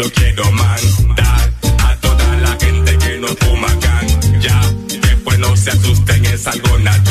Yo quiero mandar a toda la gente que no fuma ya. Después no se asusten, es algo natural.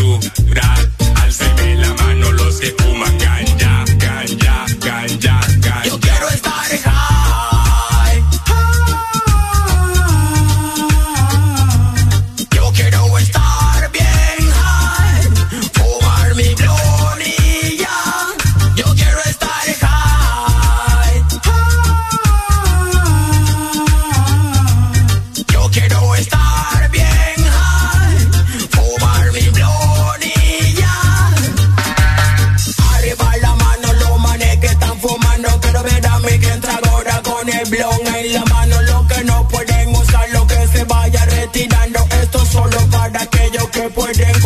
Que pueden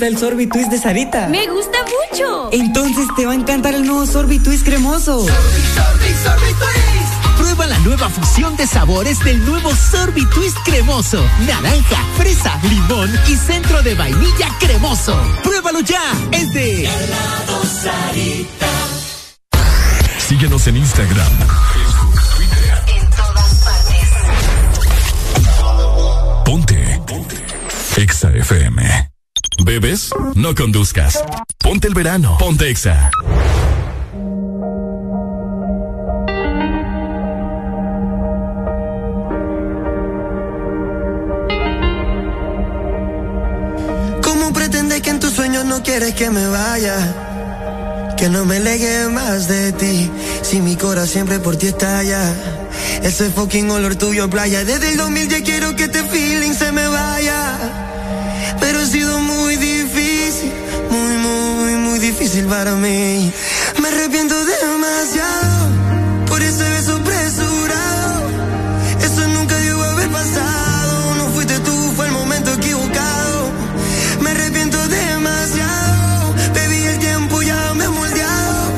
gusta el sorbitwist de Sarita? Me gusta mucho. Entonces te va a encantar el nuevo sorbitwist cremoso. Prueba la nueva fusión de sabores del nuevo Sorbitwist cremoso. Naranja, fresa, limón y centro de vainilla cremoso. Pruébalo ya. Es de Síguenos en Instagram, Facebook, Twitter. En todas partes. Ponte. Ponte. Exa FM. Bebes, no conduzcas. Ponte el verano. Ponte Exa. ¿Cómo pretendes que en tus sueños no quieres que me vaya? Que no me legue más de ti. Si mi cora siempre por ti estalla. Ese fucking olor tuyo playa. Desde el 2000 ya quiero que este feeling se me vaya. Pero ha sido muy difícil. Muy, muy, muy difícil para mí. Me arrepiento demasiado. Por ese beso apresurado. Eso nunca debió haber pasado. No fuiste tú, fue el momento equivocado. Me arrepiento demasiado. Baby, el tiempo ya me ha moldeado.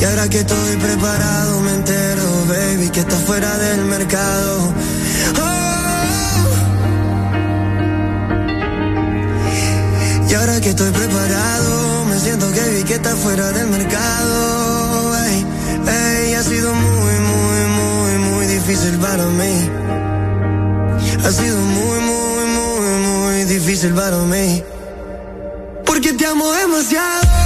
Y ahora que estoy preparado, me entero, baby, que estás fuera del mercado. Y ahora que estoy preparado, me siento que vi que estás fuera del mercado. Ey, ey, ha sido muy, muy, muy, muy difícil para mí. Ha sido muy, muy, muy, muy difícil para mí. Porque te amo demasiado.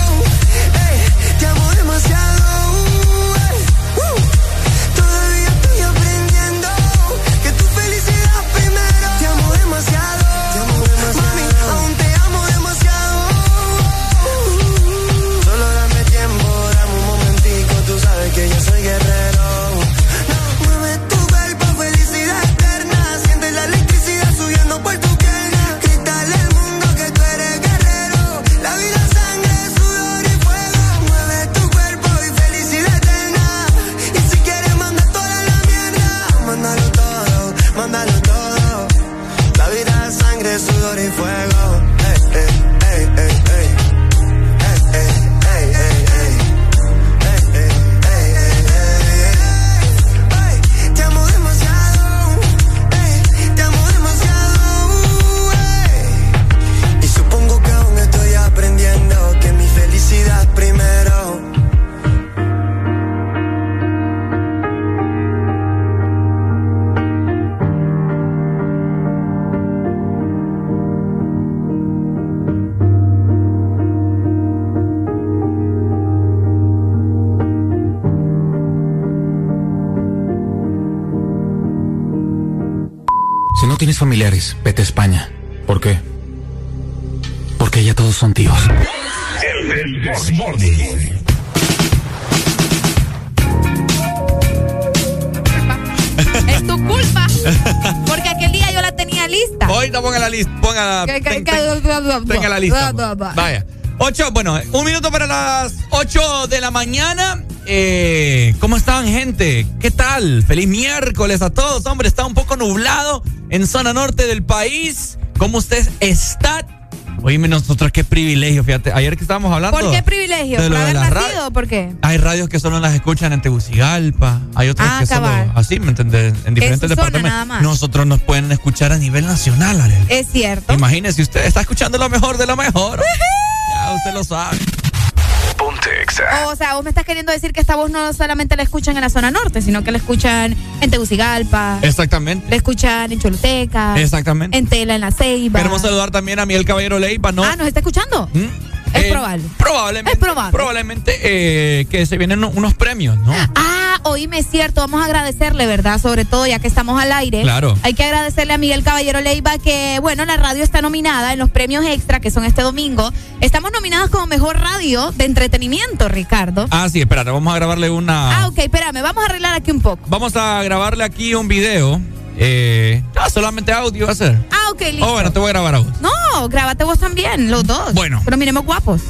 Familiares, vete a España. ¿Por qué? Porque ya todos son tíos. El. Es tu culpa. Porque aquel día yo la tenía lista. Ahorita ponga la lista. Ponga, ten- ten- tenga la lista. pues. Vaya. Ocho, bueno, un minuto para las ocho de la mañana. Eh, ¿Cómo están, gente? ¿Qué tal? Feliz miércoles a todos. Hombre, está un poco nublado en zona norte del país. ¿Cómo usted está? Oíme, nosotros qué privilegio, fíjate. Ayer que estábamos hablando. ¿Por qué privilegio? de ¿Por haber nacido o por qué? Hay radios que solo las escuchan en Tegucigalpa. Hay otras Ah, que solo cabal. así, ¿me entiendes? En diferentes departamentos. nada más. Nosotros nos pueden escuchar a nivel nacional, Arely. Es cierto. Imagínese, usted está escuchando lo mejor de lo mejor. ya usted lo sabe. O sea, vos me estás queriendo decir que esta voz no solamente la escuchan en la zona norte, sino que la escuchan en Tegucigalpa, Exactamente. la escuchan en Choluteca, Exactamente. en Tela, en La Ceiba. Queremos saludar también a Miguel Caballero Leiva, ¿no? Ah, ¿nos está escuchando? Es Eh, probable. Probablemente. Es probable. Probablemente eh, que se vienen unos premios, ¿no? Ah, oíme, es cierto, vamos a agradecerle, ¿verdad? Sobre todo ya que estamos al aire. Claro. Hay que agradecerle a Miguel Caballero Leiva que, bueno, la radio está nominada en los premios extra que son este domingo. Estamos nominadas como mejor radio de entretenimiento, Ricardo. Ah, sí, espérate, vamos a grabarle una. Ah, ok, espérame, vamos a arreglar aquí un poco. Vamos a grabarle aquí un video. Eh, ah, solamente audio va a ser. Ah, ok, listo. Oh, bueno, te voy a grabar a vos. No, grábate vos también, los dos. Bueno. Pero miremos guapos.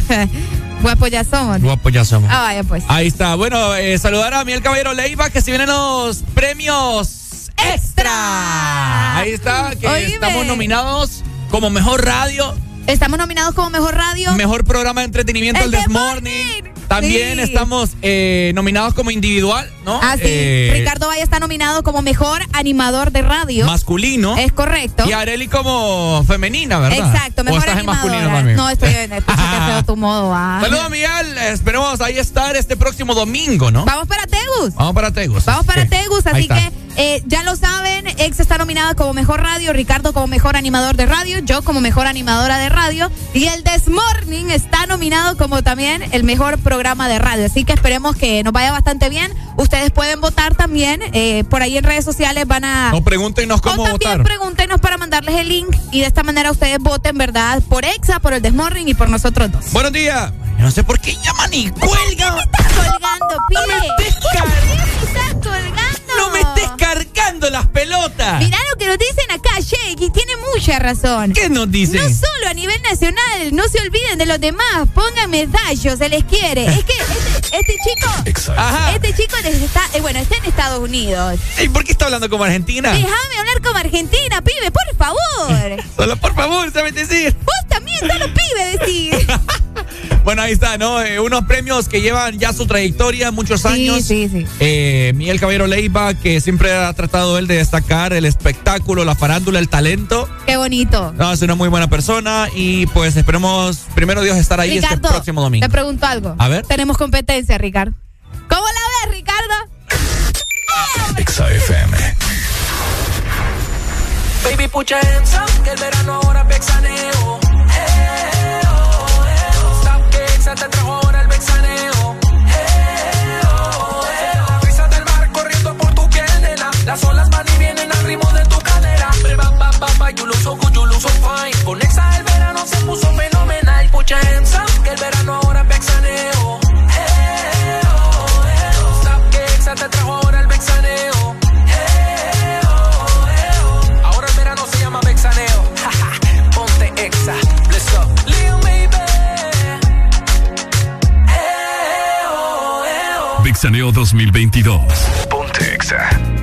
guapos ya somos. Guapos ya somos. Ah, vaya pues. Ahí está. Bueno, eh, saludar a Miguel Caballero Leiva, que si vienen los premios extra. Ahí está, que Oíme. estamos nominados como mejor radio, Estamos nominados como mejor radio. mejor programa de entretenimiento, el, El This Morning. También Sí. estamos eh, nominados como individual, ¿no? Ah, sí. Eh, Ricardo Valle está nominado como mejor animador de radio. Masculino. Es correcto. Y Areli como femenina, ¿verdad? Exacto, ¿O mejor estás en masculino también? No, estoy en feo tu modo, va. Saludos, Miguel. Esperemos ahí estar este próximo domingo, ¿no? Vamos para Tegus. Vamos para Tegus. Vamos para Ok. Tegus, así que eh, ya lo saben, Ex está nominada como mejor radio, Ricardo como mejor animador de radio, yo como mejor animadora de radio y el This Morning está nominado como también el mejor programa de radio. Así que esperemos que nos vaya bastante bien. Ustedes pueden votar también, eh, por ahí en redes sociales van a... No, pregúntenos cómo o también votar. pregúntenos para mandarles el link y de esta manera ustedes voten, ¿verdad? Por Exa, por el This Morning y por nosotros dos. Buenos días. No sé por qué llaman y cuelgan. colgando? No me estés car- ¿Qué estás colgando? No me estés cargando las pelotas. Mirá lo que nos dicen acá, Jake, y tiene mucha razón. ¿Qué nos dicen? No solo a nivel nacional, no se olviden de los demás, pongan medallos, se les quiere. Es que este, este chico, este chico está, eh, bueno, está en Estados Unidos. ¿Y por qué está hablando como argentina? Déjame hablar como Argentina, pibe, por favor. Solo por favor, ¿sabes decir? Vos también, solo pibe, decir. Bueno, ahí está, ¿no? Eh, unos premios que llevan ya su trayectoria, muchos años. sí, sí. Eh, Miguel Caballero Leiva, que siempre ha tratado él de destacar el espectáculo, la farándula, el talento. Qué bonito. No, es una muy buena persona y pues esperemos, primero Dios, estar ahí este Ricardo, próximo domingo. te pregunto algo. A ver. Tenemos competencia, Ricardo. ¿Cómo la ves, Ricardo? Exa FM. Baby, put your hands up, que el verano ahora es vexaneo. Eh, oh, eh, oh. Stop que Exa te trajo Las olas van y vienen al ritmo de tu cadera. Ba, ba, ba, you look so good, you look so fine. Con Exa el verano se puso fenomenal. Put your hands up, que el verano ahora es vexaneo. Eh, oh, eh, oh. Stop que Exa te trajo ahora el vexaneo. Oh. Ahora el verano se llama vexaneo. Ponte exa. Let's go. Lil baby. Vixaneo 2022. Ponte Exa.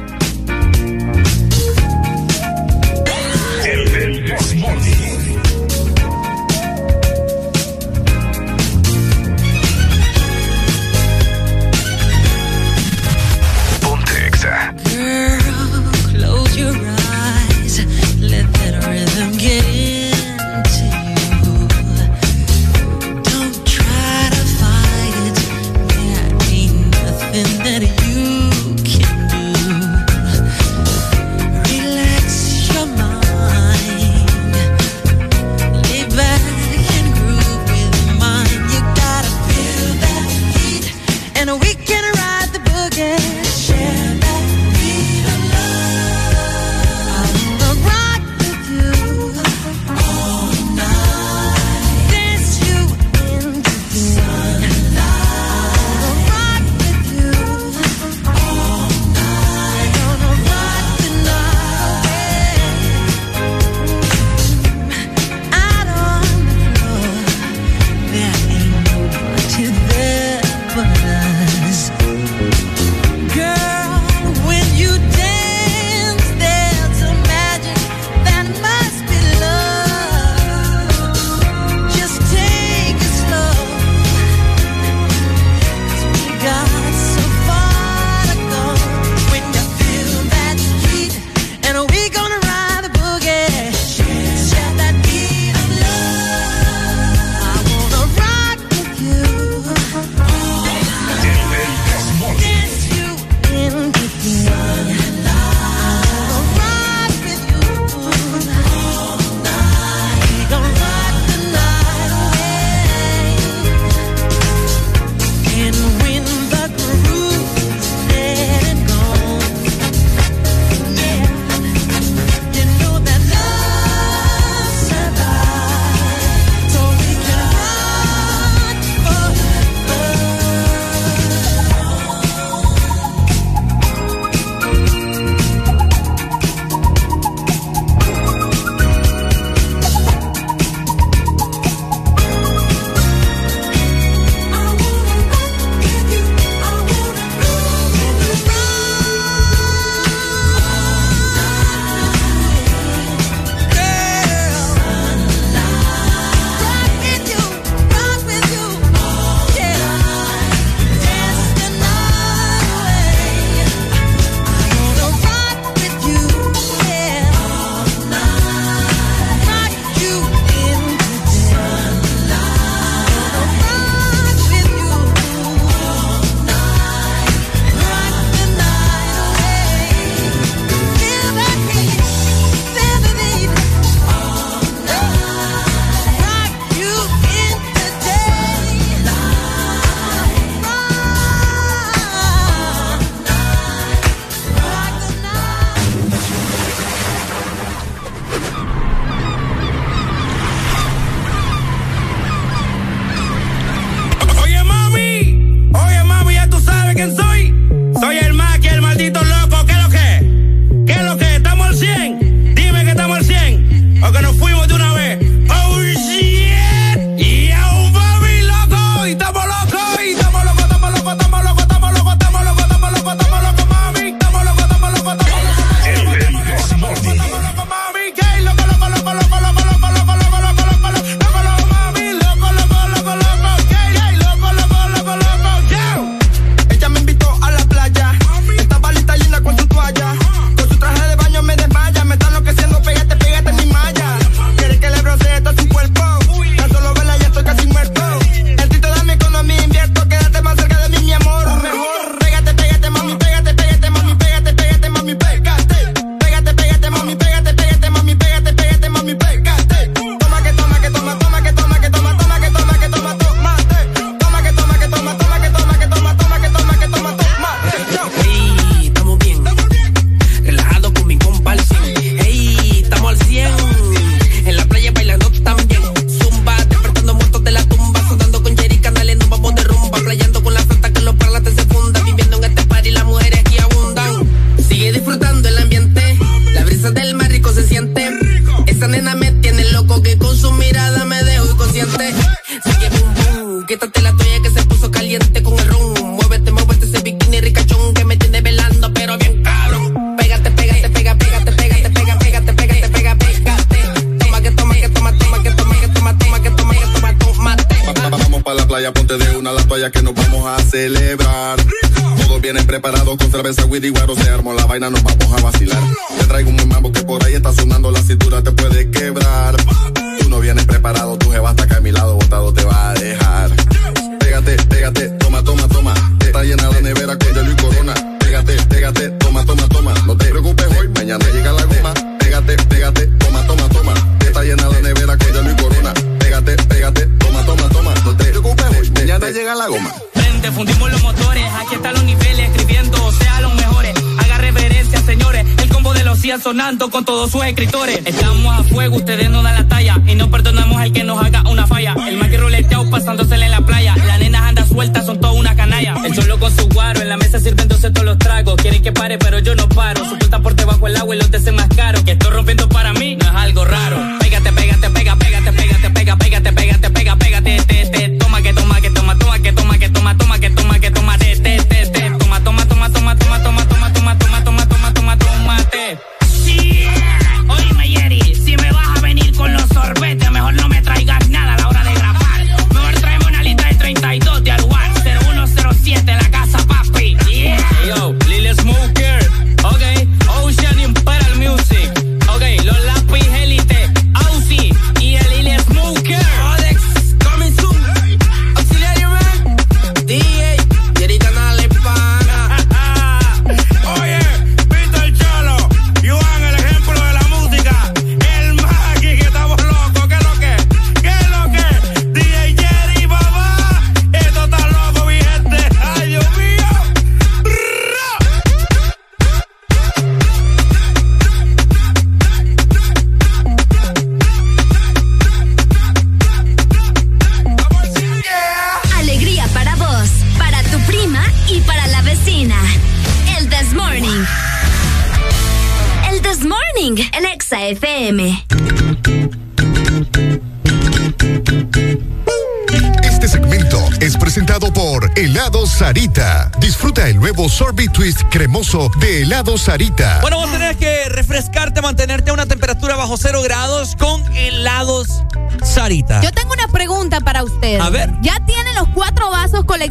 Twist cremoso de Helado Sarita. Bueno, vos tenés que refrescarte, mantenerte a una temperatura bajo cero grados con helados Sarita. Yo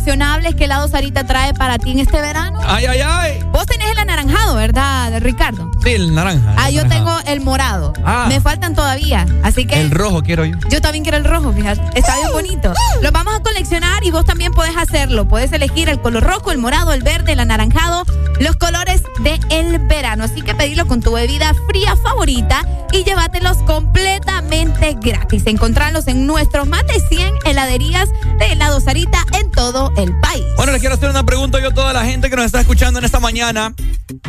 coleccionables que helado Sarita trae para ti en este verano? Ay, ay, ay. Vos tenés el anaranjado, ¿verdad, Ricardo? Sí, el naranja. Ah, el yo naranjado. tengo el morado. Ah. Me faltan todavía. Así que El rojo quiero yo. yo también quiero el rojo, fíjate. Está bien bonito. Los vamos a coleccionar y vos también podés hacerlo. Puedes elegir el color rojo, el morado, el verde, el anaranjado, los colores de el verano. Así que pedilo con tu bebida fría favorita y llévatelos completamente gratis. Encontrarlos en nuestros más de 100 heladerías de helado Sarita en todo el país. Bueno, les quiero hacer una pregunta yo a toda la gente que nos está escuchando en esta mañana.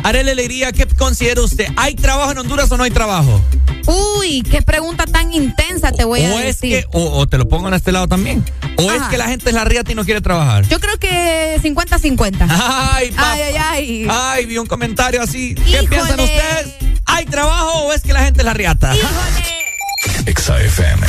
Haré la alegría, ¿qué considera usted? ¿Hay trabajo en Honduras o no hay trabajo? Uy, qué pregunta tan intensa te voy a o es decir. que, o, o te lo pongo en este lado también. O es que la gente es la riata y no quiere trabajar. Yo creo que 50-50. Ay, papá. ay, ay, ay. Ay, vi un comentario así. ¿Qué Híjole. piensan ustedes? ¿Hay trabajo o es que la gente es la riata? Exa FM.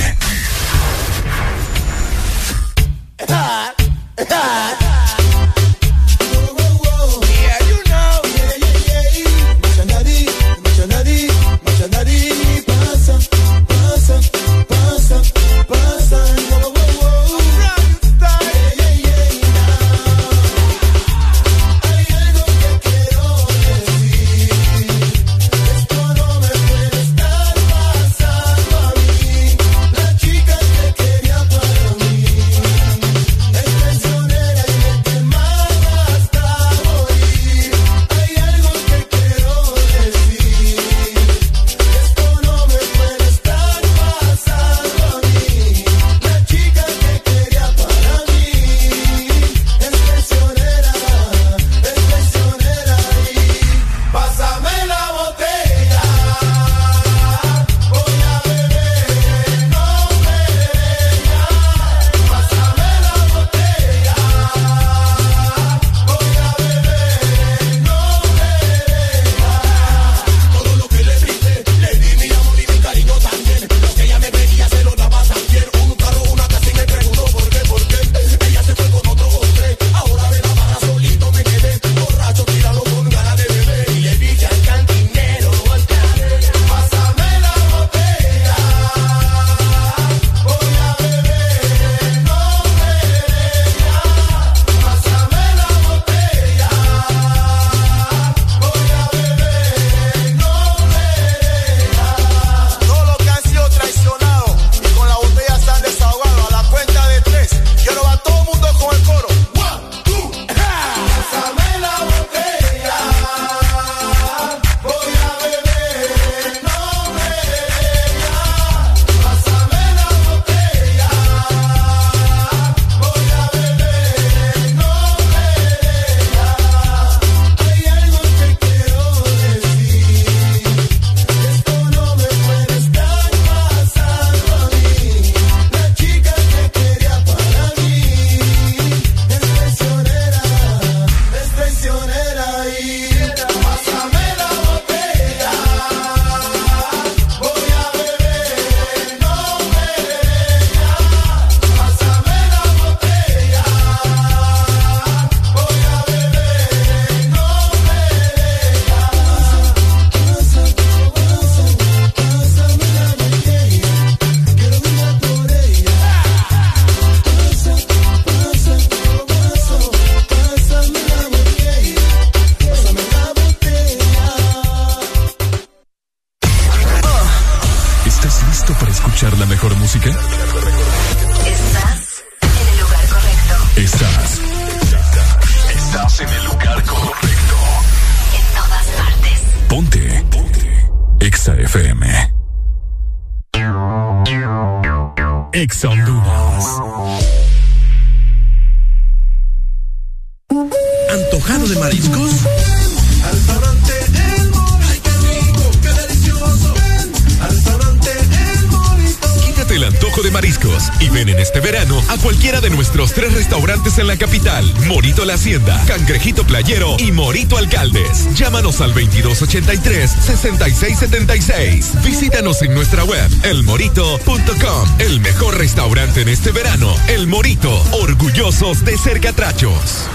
3676. Visítanos en nuestra web, elmorito.com. El mejor restaurante en este verano, El Morito. Orgullosos de ser catrachos.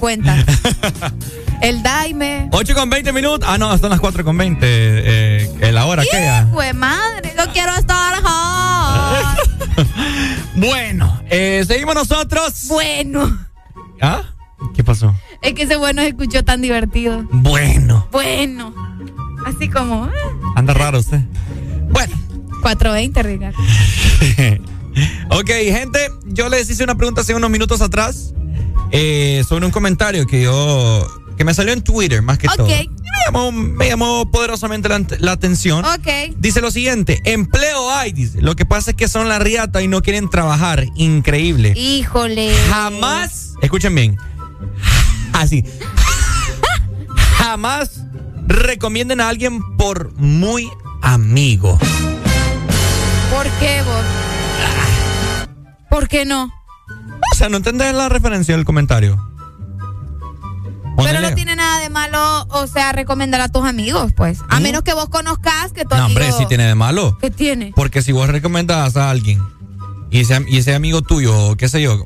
Fíjate. Ya me di cuenta. El Daime. 8 con 20 minutos. Ah, no, son las 4 con 20. Eh, eh, la hora aquella. Pues madre, no quiero estar hot. Bueno, eh, seguimos nosotros. Bueno. ¿Ah? ¿Qué pasó? Es que ese bueno se escuchó tan divertido. Bueno. Bueno. Así como. eh, Anda raro usted. Bueno. 420, Ricardo. ok, gente, yo les hice una pregunta hace unos minutos atrás eh, sobre un comentario que yo. que me salió en Twitter, más que todo. Me llamó, me llamó poderosamente la, la atención. Ok. Dice lo siguiente: empleo hay, dice. Lo que pasa es que son la riata y no quieren trabajar. Increíble. Híjole. Jamás, escuchen bien, así, jamás recomienden a alguien por muy amigo. ¿Por qué vos? ¿Por qué no? O sea, no entendés la referencia del comentario. Pero no tiene nada de malo, o sea, recomendar a tus amigos, pues. A menos que vos conozcas que tu No, hombre, sí tiene de malo. ¿Qué tiene? Porque si vos recomendás a alguien y ese, y ese amigo tuyo, qué sé yo, es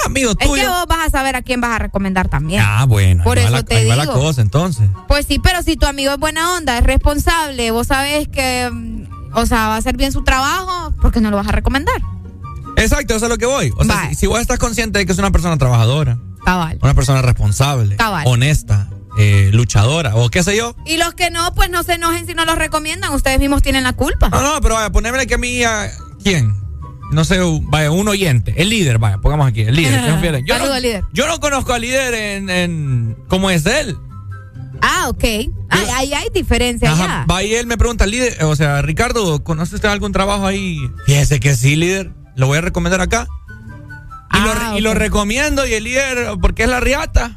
es amigo Es tuyo. que vos vas a saber a quién vas a recomendar también. Ah, bueno, Por ahí, eso va la, te ahí va la digo. cosa entonces. Pues sí, pero si tu amigo es buena onda, es responsable, vos sabes que, mm, o sea, va a hacer bien su trabajo, ¿por qué no lo vas a recomendar? Exacto, eso es lo que voy. O sea, si, si vos estás consciente de que es una persona trabajadora, Cabal. una persona responsable, Cabal. honesta, eh, luchadora, o qué sé yo. Y los que no, pues no se enojen si no los recomiendan, ustedes mismos tienen la culpa. No, no, pero vaya, ponerle que a mí, a, ¿quién? No sé, vaya, un oyente, el líder, vaya, pongamos aquí, el líder. ¿qué? Yo, no, Saludo, líder. yo no conozco al líder en, en cómo es él. Ah, ok. Ay, ahí hay diferencia Ajá, ya. va y él me pregunta, líder, o sea, Ricardo, ¿conoce usted algún trabajo ahí? Fíjese que sí, líder, lo voy a recomendar acá. Y, lo, y lo recomiendo y el líder, porque es la riata,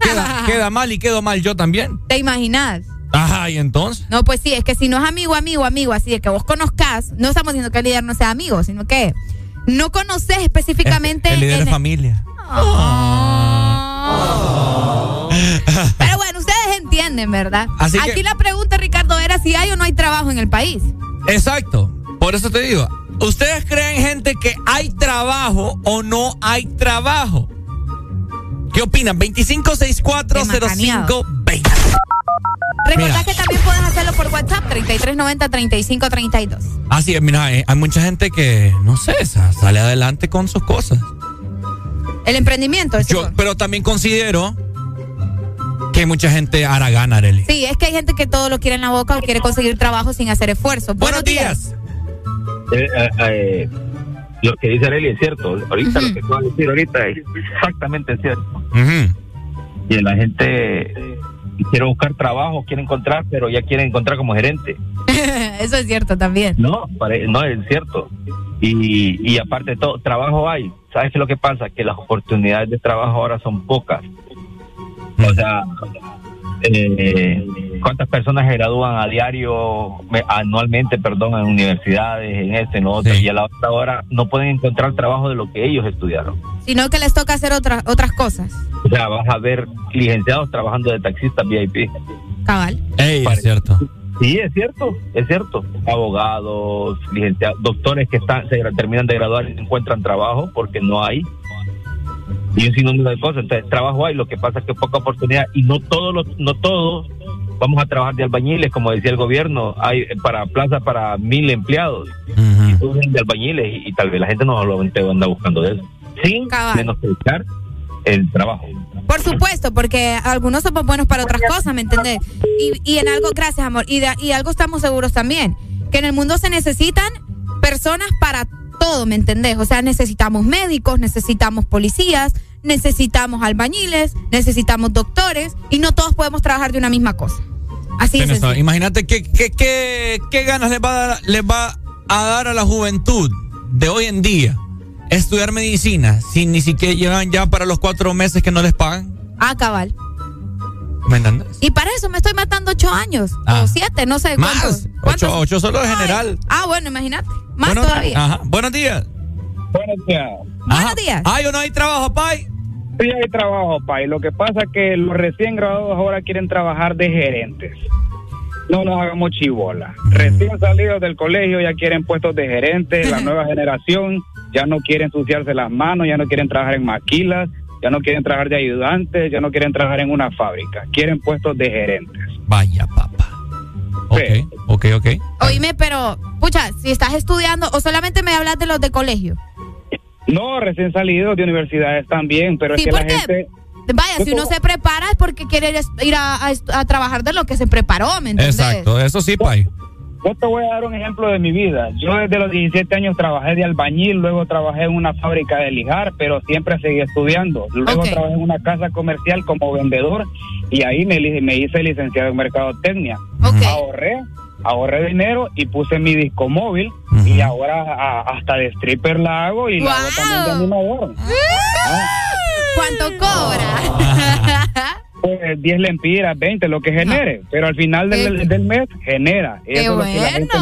queda, queda mal y quedo mal yo también. ¿Te imaginas? Ajá, y entonces. No, pues sí, es que si no es amigo, amigo, amigo, así de que vos conozcas, no estamos diciendo que el líder no sea amigo, sino que no conoces específicamente. El líder en- de familia. Pero bueno, ustedes entienden, ¿verdad? Así que- Aquí la pregunta, Ricardo, era si hay o no hay trabajo en el país. Exacto. Por eso te digo, ¿ustedes creen, gente, que hay trabajo o no hay trabajo? ¿Qué opinan? 25640520. Recordá Mira. que también puedes hacerlo por WhatsApp, 3390-3532. Así es, mira, eh, hay mucha gente que, no sé, sa- sale adelante con sus cosas. El emprendimiento. ese Yo, pero también considero que hay mucha gente hará gana, Arely. Sí, es que hay gente que todo lo quiere en la boca o quiere conseguir trabajo sin hacer esfuerzo. Buenos, días. Eh, eh, eh, lo que dice Arely es cierto. Ahorita lo que de decir ahorita es exactamente cierto. Y la gente eh, quiere buscar trabajo, quiere encontrar, pero ya quiere encontrar como gerente. Eso es cierto también. No, pare- no es cierto. Y, y aparte de todo, trabajo hay. ¿Sabes qué es lo que pasa? Que las oportunidades de trabajo ahora son pocas. O sea, eh, ¿cuántas personas se gradúan a diario, me- anualmente, perdón, en universidades, en este, en lo otro? Y a la otra hora no pueden encontrar trabajo de lo que ellos estudiaron. Sino que les toca hacer otras otras cosas. O sea, vas a ver licenciados trabajando de taxistas VIP. Cabal. Ey, es cierto. Sí, es cierto, es cierto. Abogados, licenciados, doctores que están, se terminan de graduar y no encuentran trabajo porque no hay. Y un sinnúmero de cosas. Entonces, trabajo hay, lo que pasa es que poca oportunidad y no todos los, no todos vamos a trabajar de albañiles, como decía el gobierno, hay eh, para plaza para mil empleados. Y todos vienen de albañiles y, y tal vez la gente no solamente anda buscando de eso. Sin menospreciar el trabajo. Por supuesto, porque algunos somos buenos para otras cosas, ¿me entendés? Y, y en algo, gracias amor, y, de- y algo estamos seguros también, que en el mundo se necesitan personas para todo, ¿me entendés? O sea, necesitamos médicos, necesitamos policías, necesitamos albañiles, necesitamos doctores, y no todos podemos trabajar de una misma cosa. Así es. Imagínate qué, qué, qué, qué ganas les va, a dar, les va a dar a la juventud de hoy en día estudiar medicina si ni siquiera llevan ya para los cuatro meses que no les pagan. Ah, cabal. ¿Me entiendes? Y para eso me estoy matando ocho años, Ah. o siete, no sé Más. cuántos. Ocho, ocho solo de general. Ah, bueno, imagínate. Más Buenos- todavía. Ajá. Buenos días. Buenos días. Buenos días. ¿Hay o no hay trabajo, Pai? Sí hay trabajo, Pai. Lo que pasa es que los recién graduados ahora quieren trabajar de gerentes. No nos hagamos chibola. Recién salidos del colegio ya quieren puestos de gerentes. La nueva generación ya no quiere ensuciarse las manos, ya no quieren trabajar en maquilas, ya no quieren trabajar de ayudantes, ya no quieren trabajar en una fábrica, quieren puestos de gerentes. Vaya, papá. Ok, ok, ok. Oíme, pero, pucha, si estás estudiando, o solamente me hablas de los de colegio. No, recién salidos de universidades también, pero Sí, es que la gente... Vaya, si uno se prepara es porque quiere ir a- ir a, trabajar de lo que se preparó, ¿me entiendes? Exacto, eso sí, Pai. Yo te voy a dar un ejemplo de mi vida. Yo desde los 17 años trabajé de albañil, luego trabajé en una fábrica de lijar, pero siempre seguí estudiando. Luego trabajé en una casa comercial como vendedor y ahí me, hice licenciado en mercadotecnia. Ahorré, ahorré dinero y puse mi disco móvil y ahora a- hasta de stripper la hago y la hago también de animador. ¿Cuánto cobra? Pues 10 lempiras, 20, lo que genere, pero al final del, del mes genera. ¡Qué Eso es lo que la gente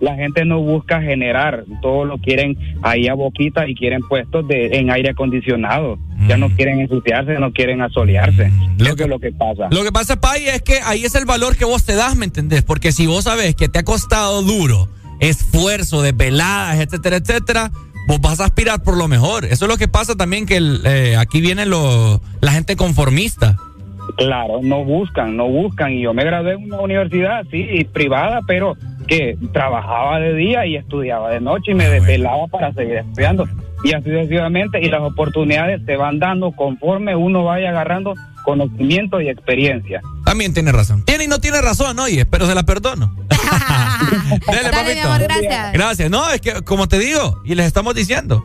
la gente no busca generar, todo lo quieren ahí a boquita y quieren puestos de en aire acondicionado. Ya no quieren ensuciarse, no quieren asolearse. Eso es lo que pasa. Lo que pasa, Pai, es que ahí es el valor que vos te das, ¿me entendés? Porque si vos sabes que te ha costado duro, esfuerzo, desveladas, etcétera, etcétera, vos vas a aspirar por lo mejor. Eso es lo que pasa también, que el, eh, aquí viene lo, la gente conformista. Claro, no buscan, no buscan. Y yo me gradué en una universidad, sí, privada, pero que trabajaba de día y estudiaba de noche y me desvelaba para seguir estudiando. Y así sucesivamente, y las oportunidades se van dando conforme uno vaya agarrando conocimiento y experiencia. También tiene razón. Tiene y no tiene razón, oye, pero se la perdono. Dale, Dale, mi amor, gracias. Gracias. No, es que, como te digo, y les estamos diciendo,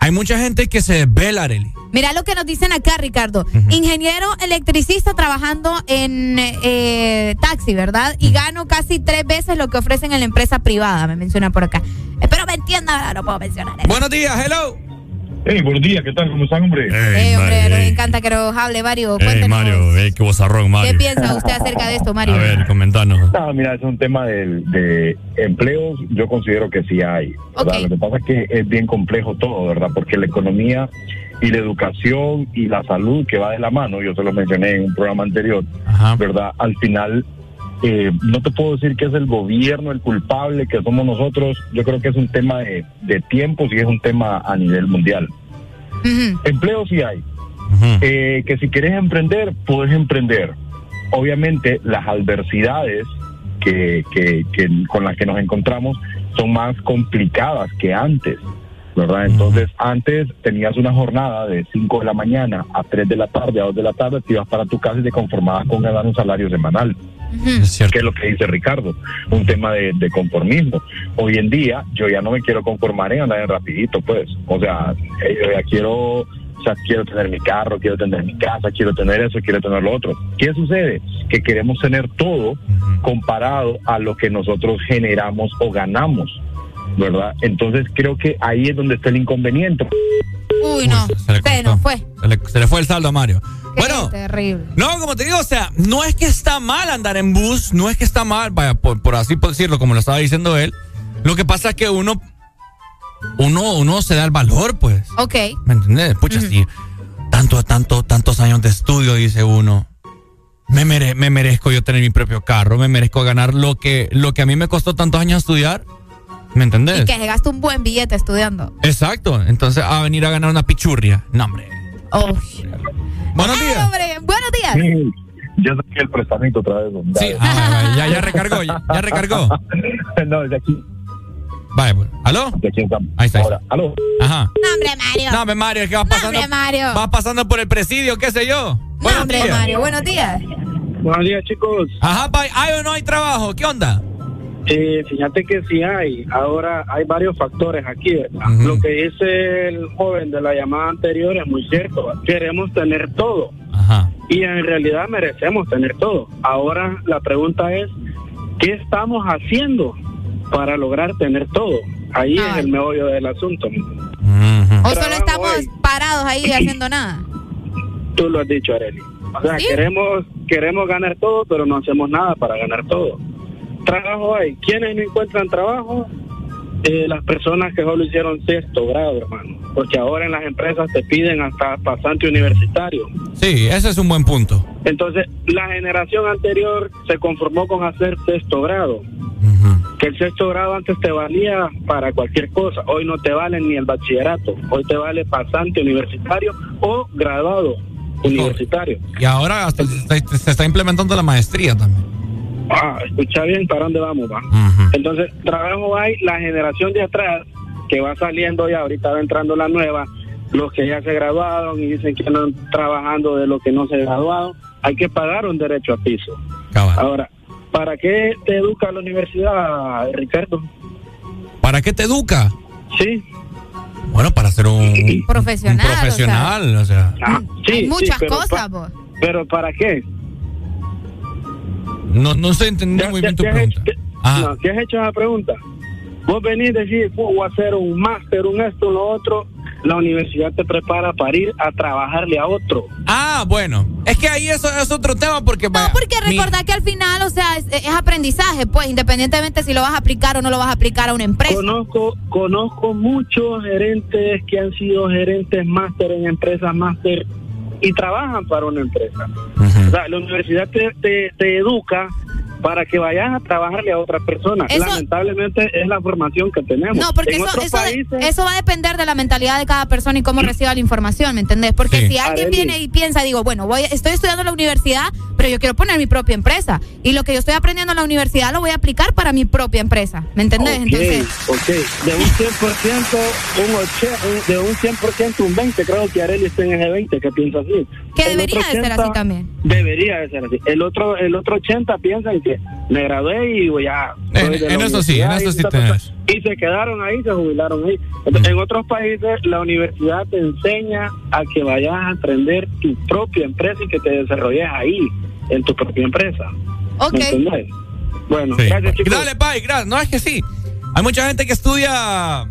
hay mucha gente que se desvela, Arely. Mira lo que nos dicen acá, Ricardo. Ingeniero electricista trabajando en eh, taxi, ¿verdad? Y gano casi tres veces lo que ofrecen en la empresa privada, me menciona por acá. Espero me entienda, no puedo mencionar eso. Buenos días, hello. Hey, buenos días, ¿qué tal? ¿Cómo están, hombre? Eh, hombre, nos encanta que nos hable, Mario. Cuéntenos. Mario, hey, qué vozarrón, ¿Qué piensa usted acerca de esto, Mario? comentanos. No, mira, es un tema de, de empleos, yo considero que sí hay. ¿verdad? Lo que pasa es que es bien complejo todo, ¿verdad? Porque la economía y la educación y la salud que va de la mano, yo se lo mencioné en un programa anterior, ¿verdad? Al final, eh, no te puedo decir que es el gobierno el culpable, que somos nosotros, yo creo que es un tema de, de tiempos y es un tema a nivel mundial. Empleo sí hay. Eh, que si quieres emprender, puedes emprender. Obviamente las adversidades que, que, que con las que nos encontramos son más complicadas que antes. ¿verdad? Entonces, antes tenías una jornada de 5 de la mañana a 3 de la tarde, a 2 de la tarde, te ibas para tu casa y te conformabas con ganar un salario semanal. Que es lo que dice Ricardo, un tema de, de conformismo. Hoy en día, yo ya no me quiero conformar en andar en rapidito, pues. O sea, eh, yo ya quiero, o sea, quiero tener mi carro, quiero tener mi casa, quiero tener eso, quiero tener lo otro. ¿Qué sucede? Que queremos tener todo comparado a lo que nosotros generamos o ganamos. ¿Verdad? Entonces creo que ahí es donde está el inconveniente. Uy, no. Se le, Se nos fue. Se le, se le fue el saldo a Mario. Bueno, Terrible. no, como te digo, o sea, no es que está mal andar en bus, no es que está mal, vaya, por, por así decirlo, como lo estaba diciendo él. Lo que pasa es que uno, uno, uno se da el valor, pues. Ok. ¿Me entiendes? Pucha, sí. Tanto, tanto, tantos años de estudio, dice uno. Me, mere- me merezco yo tener mi propio carro, me merezco ganar lo que, lo que a mí me costó tantos años estudiar. ¿Me entendés? Y que se gasta un buen billete estudiando. Exacto. Entonces, a venir a ganar una pichurria. No, hombre. Oh. Buenos Ay, días. hombre, buenos días. Sí, ya saqué el prestamito otra vez. Sí, ah, ya, ya recargó, ya, ya recargó. no, de aquí. Vaya, pues. ¿Aló? De aquí estamos. Ahí está. ahí está. Ahora, ¿aló? Ajá. No, hombre, Mario. No, hombre, Mario, que vas pasando. hombre, Mario. Vas pasando por el presidio, qué sé yo. No, hombre, Mario. Buenos días. Buenos días, chicos. Ajá, pa- ¿hay o no hay trabajo? ¿Qué onda? Eh, fíjate que sí hay. Ahora hay varios factores aquí. ¿verdad? Lo que dice el joven de la llamada anterior es muy cierto. Queremos tener todo. Y en realidad merecemos tener todo. Ahora la pregunta es, ¿qué estamos haciendo para lograr tener todo? Ahí es el meollo del asunto. O solo estamos parados ahí haciendo nada. Tú lo has dicho, Arely. O sea, ¿Sí? queremos, queremos ganar todo, pero no hacemos nada para ganar todo. Trabajo hay. ¿Quiénes no encuentran trabajo? Eh, las personas que solo hicieron sexto grado, hermano. Porque ahora en las empresas te piden hasta pasante universitario. Sí, ese es un buen punto. Entonces, la generación anterior se conformó con hacer sexto grado. que el sexto grado antes te valía para cualquier cosa, hoy no te vale ni el bachillerato, hoy te vale pasante universitario o graduado universitario. Y ahora hasta se, se está implementando la maestría también. Ah, escucha bien para dónde vamos, va. Entonces, trabajo hay la generación de atrás que va saliendo ya, ahorita va entrando la nueva, los que ya se graduaron y dicen que andan trabajando de lo que no se graduaron, hay que pagar un derecho a piso. Ahora, ¿para qué te educa la universidad, Ricardo? ¿Para qué te educa? Sí. Bueno, para ser un Profesional. un profesional, o sea. Ah, sí, Hay sí, muchas pero cosas, pa- vos. Pero ¿para qué? No, no estoy entendiendo muy bien tu ¿Qué has pregunta. hecho- qué- no, ¿qué has hecho esa pregunta? Vos venís y decís, "Fu, voy a hacer un máster, un esto, un lo otro. La universidad te prepara para ir a trabajarle a otro. Ah, bueno. Es que ahí eso es otro tema porque No, porque recordad que al final, o sea, es, es aprendizaje, pues, independientemente si lo vas a aplicar o no lo vas a aplicar a una empresa. Conozco, conozco muchos gerentes que han sido gerentes máster en empresas máster y trabajan para una empresa. O sea, la universidad te, te, te educa para que vayas a trabajarle a otra persona. Eso- Lamentablemente es la formación que tenemos. No, porque En eso, otros eso, de- países- eso va a depender de la mentalidad de cada persona y cómo reciba la información, ¿me entendés? Porque Sí. si alguien viene y piensa, digo, bueno, voy, estoy estudiando en la universidad, pero yo quiero poner mi propia empresa. Y lo que yo estoy aprendiendo en la universidad lo voy a aplicar para mi propia empresa, ¿me entendés? Ok, Entonces, ok. De un 100%, un, oche- un- de un 100%, un 20, creo que Arely está en ese 20, que piensa así. que El debería otro de ser 80 así también. Debería de ser así. El otro, el otro 80 piensan que me gradué y voy ya. En- eso sí, en eso y sí tenés. Y se quedaron ahí, se jubilaron ahí. Entonces, En otros países, la universidad te enseña a que vayas a aprender tu propia empresa y que te desarrolles ahí, en tu propia empresa. Ok. ¿Me entendés? Bueno, Sí. gracias, chicos. Dale, Pai, gracias. No, es que sí. Hay mucha gente que estudia.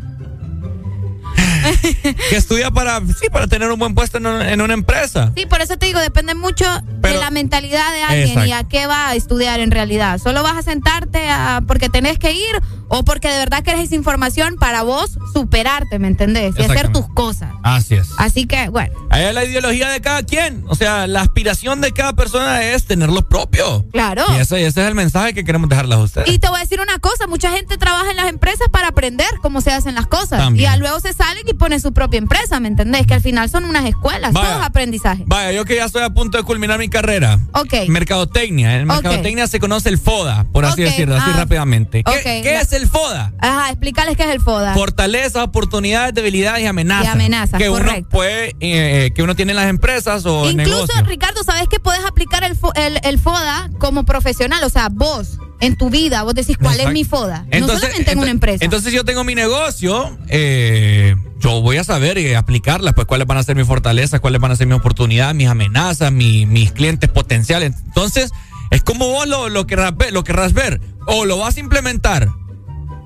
Que estudia para, sí, para tener un buen puesto en, un- en una empresa. Sí, por eso te digo, depende mucho de la mentalidad de alguien y a qué va a estudiar en realidad. ¿Solo vas a sentarte a, porque tenés que ir o porque de verdad querés información para vos superarte, ¿me entendés? Y hacer tus cosas. Así es. Así que, bueno, Ahí es la ideología de cada quien. O sea, la aspiración de cada persona es tener lo propio. claro. Y ese, ese es el mensaje que queremos dejarles a ustedes. Y te voy a decir una cosa, mucha gente trabaja en las empresas para aprender cómo se hacen las cosas. También. Y luego se salen y ponen su propia empresa, ¿me entendés? Que al final son unas escuelas, Vaya. todo es aprendizaje. Vaya, yo que ya estoy a punto de culminar mi carrera. Ok. Mercadotecnia. En mercadotecnia se conoce el FODA, por así decirlo, así ah. rápidamente. ¿Qué, Ok, qué es el FODA? Ajá, explícales qué es el FODA. Fortalezas, oportunidades, debilidades y amenazas. Y amenazas, que uno puede, eh, que uno tiene en las empresas o Incluso, negocios. Ricardo, ¿sabes que puedes aplicar el, el, el FODA como profesional? O sea, vos, en tu vida, vos decís, ¿cuál es mi FODA? no solamente en una empresa. Entonces yo tengo mi negocio, eh, yo voy a saber y aplicarlas, pues cuáles van a ser mis fortalezas, cuáles van a ser mis oportunidades, mis amenazas, mi- mis clientes potenciales. Entonces, es como vos lo, lo, querrás ver, lo querrás ver. O lo vas a implementar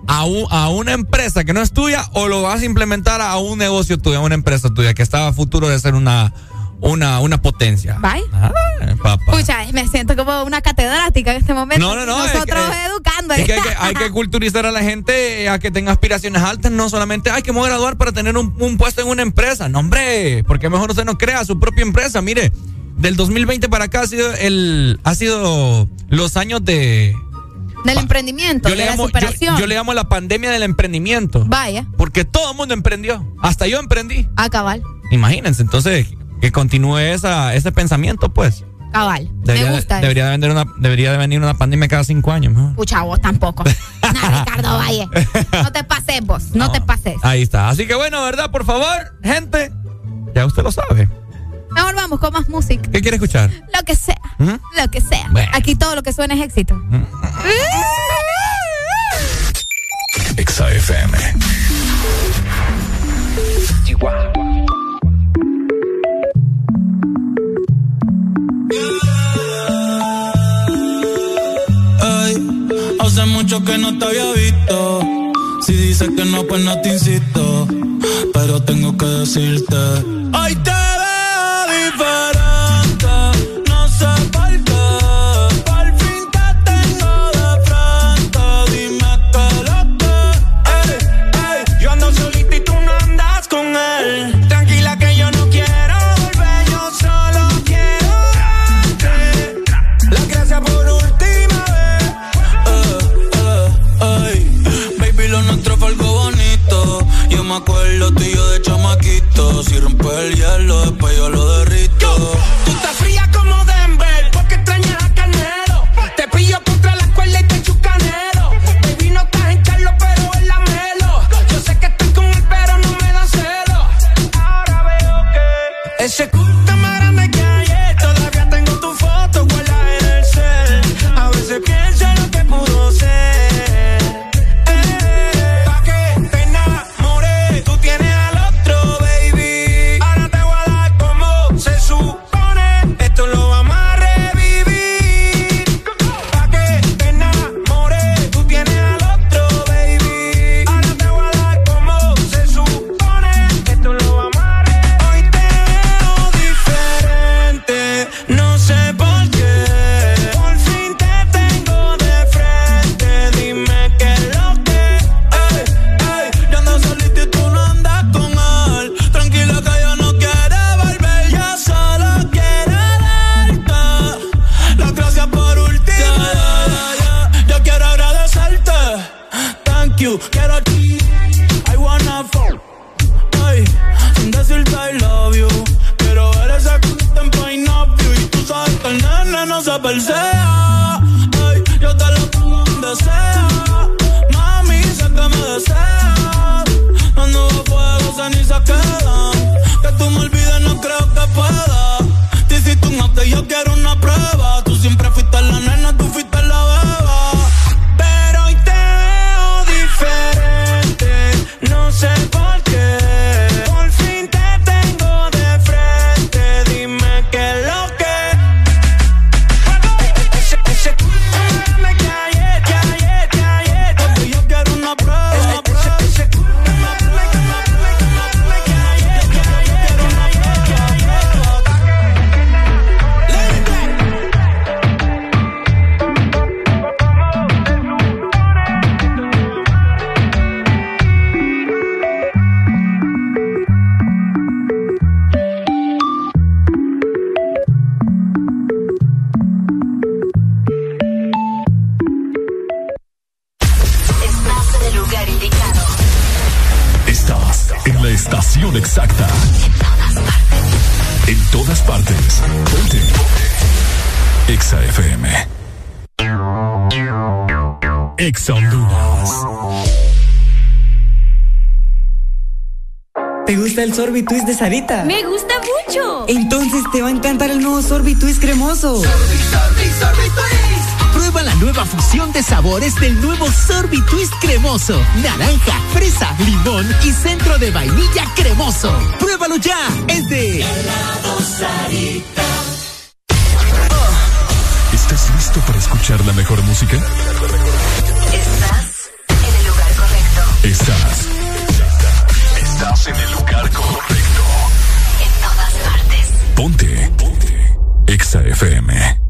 a, un- a una empresa que no es tuya, o lo vas a implementar a un negocio tuyo, a una empresa tuya, que está a futuro de ser una, una, una potencia. Bye. Ah, papá. Pucha, me siento como una catedrática en este momento. No, no, no, es Nosotros que- educando. Es que hay, que hay que culturizar a la gente a que tenga aspiraciones altas, no solamente hay que me voy a graduar para tener un, un puesto en una empresa. No, hombre, porque mejor usted no crea su propia empresa. Mire, del 2020 para acá ha sido el ha sido los años de Del emprendimiento, yo de le, la llamo, yo, superación. yo le llamo la pandemia del emprendimiento. Vaya, Porque todo el mundo emprendió. Hasta yo emprendí. a cabal, Imagínense, entonces, que continúe esa, ese pensamiento, pues. cabal. Debería, me gusta. debería, de venir una, debería de venir una pandemia cada cinco años. Pucha, vos tampoco. Nah, Ricardo Valle. No te pases vos, no, te pases. Ahí está. Así que bueno, ¿verdad? Por favor, gente, ya usted lo sabe. Mejor vamos con más música. ¿Qué quiere escuchar? Lo que sea, ¿Mm? lo que sea. Bueno. Aquí todo lo que suena es éxito. Exa FM. Ey, hace mucho que no te había visto. Si dices que no, pues no te insisto. Pero tengo que decirte. Hoy te Botella de chamaquito, si rompe el hielo, después yo lo derrito. En todas partes. Ponte. Exa FM. Exa Honduras. ¿Te gusta el sorbitwist de Sarita? Me gusta mucho. Entonces te va a encantar el nuevo sorbitwist cremoso. Sorbi, sorbi, sorbi, Prueba la nueva fusión de sabores del nuevo Sorbit Twist cremoso. Naranja, fresa, limón y centro de vainilla cremoso. ¡Pruébalo ya! Es de Sarita. ¿Estás listo para escuchar la mejor música? Estás en el lugar correcto. Estás, estás en el lugar correcto. En todas partes. Ponte. Ponte. Exa FM.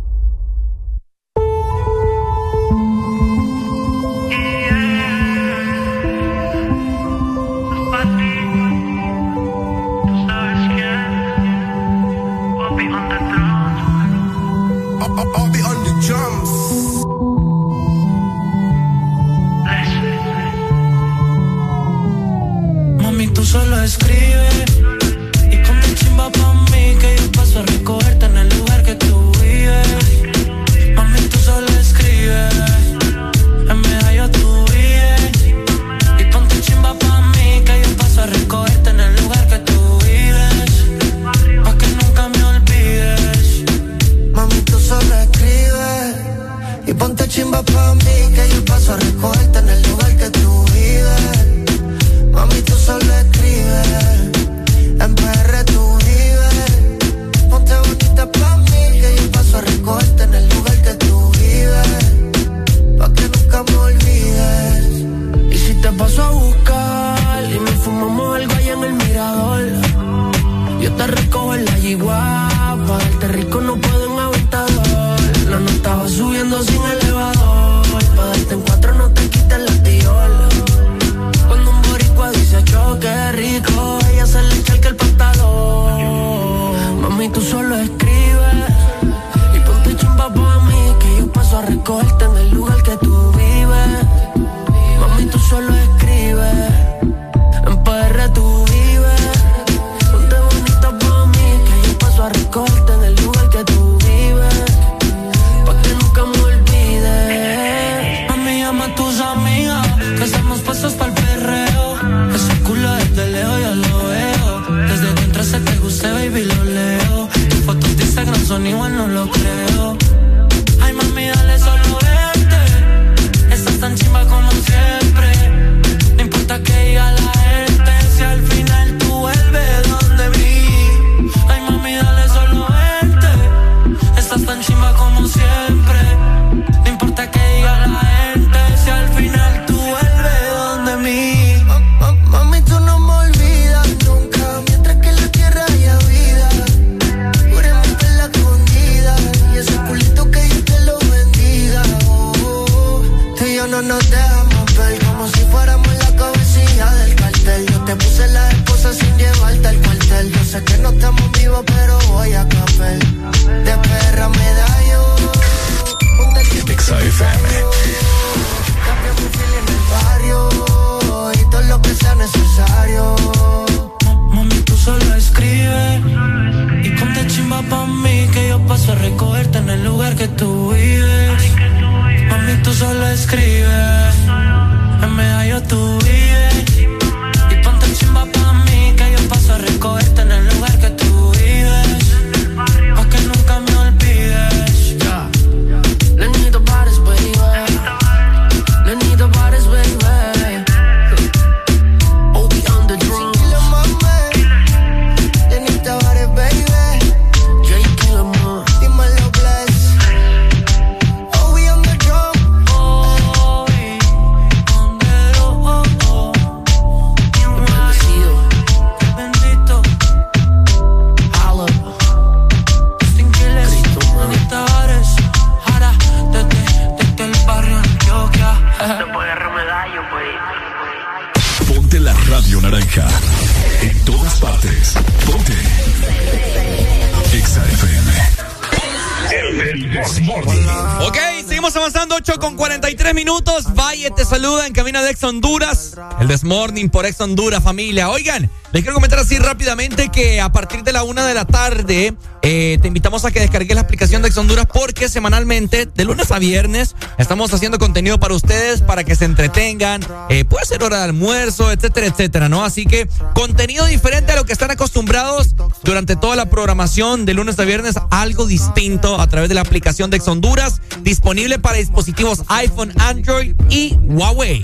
El Desmorning por Ex Honduras, familia. Oigan, les quiero comentar así rápidamente que a partir de la una de la tarde eh, te invitamos a que descargues la aplicación de Ex Honduras porque semanalmente, de lunes a viernes, estamos haciendo contenido para ustedes para que se entretengan. Eh, puede ser hora de almuerzo, etcétera, etcétera, ¿no? Así que contenido diferente a lo que están acostumbrados durante toda la programación de lunes a viernes, algo distinto a través de la aplicación de Ex Honduras, disponible para dispositivos iPhone, Android y Huawei.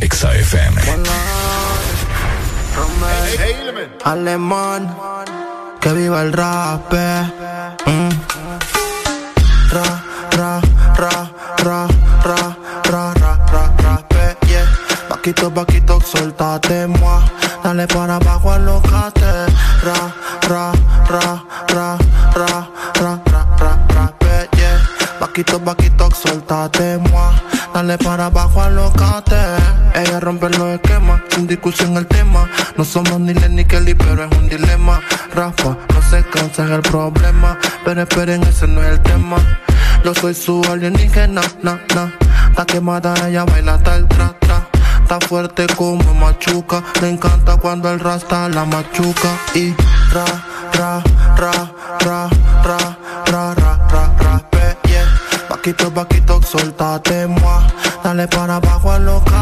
Exa. Alemán, que viva el rap. eh. Mm. Ra, ra, ra, ra, ra, ra, ra, ra, eh, yeah. Paquito, paquito, soltate, moi. Dale para abajo, alocate. Ra, ra, ra, ra, ra, ra, ra, ra, eh, yeah. Paquito, paquito, soltate, moi. Dale para abajo, alocate. Ella rompe los esquemas, sin discusión el tema. No somos ni Len ni Kelly, pero es un dilema. Rafa, no se cansa el problema. Pero esperen, ese no es el tema. Yo soy su alienígena, na, na. Está quemada, ella baila hasta el tra, tra. Está fuerte como machuca. Le encanta cuando el rasta la machuca. Y ra, ra, ra, ra, ra, ra, ra, ra, ra, yeah. Paquito, paquito, soltate, moi. Dale para abajo, alocate. Ra,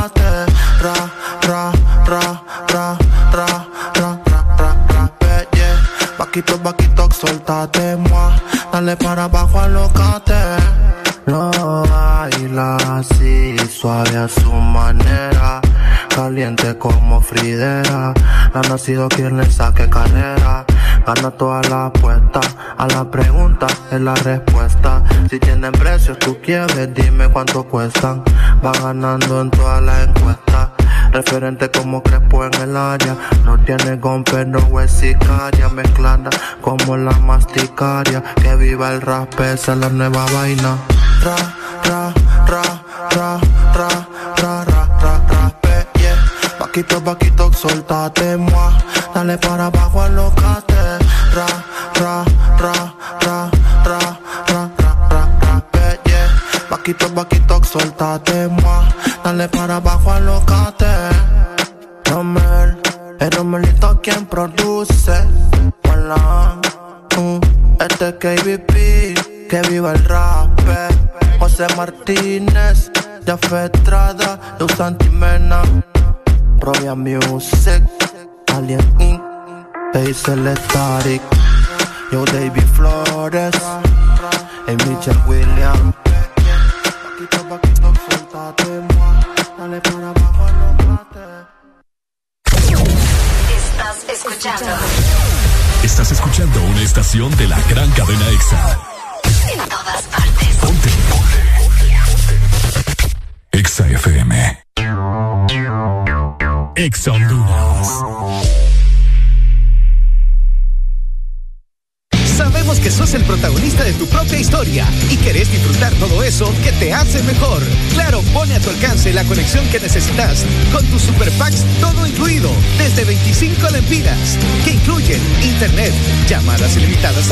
Fridera. Ha nacido quien le saque carrera. Gana toda la apuesta. A la pregunta es la respuesta. Si tienen precios, tú quieres, dime cuánto cuestan. Va ganando en todas las encuestas. Referente como Crespo en el área. No tiene gon, pero es. Mezclada como la masticaria. Que viva el rap, esa es la nueva vaina. Paquito, paquito, soltate, moi. Dale para abajo, alocate. Ra, ra, ra, ra, ra, ra, ra, ra, ra, yeah. Paquito, paquito, soltate, moi. Dale para abajo, alocate. Romel, el Romelito quien produce. Hola, uh, este es KBP, que viva el rap. José Martínez, Jafé Estrada, Luz Antimena, Royal Music, Alien Inc., Hazel Static, Yo David Flores, y Mitchell Williams.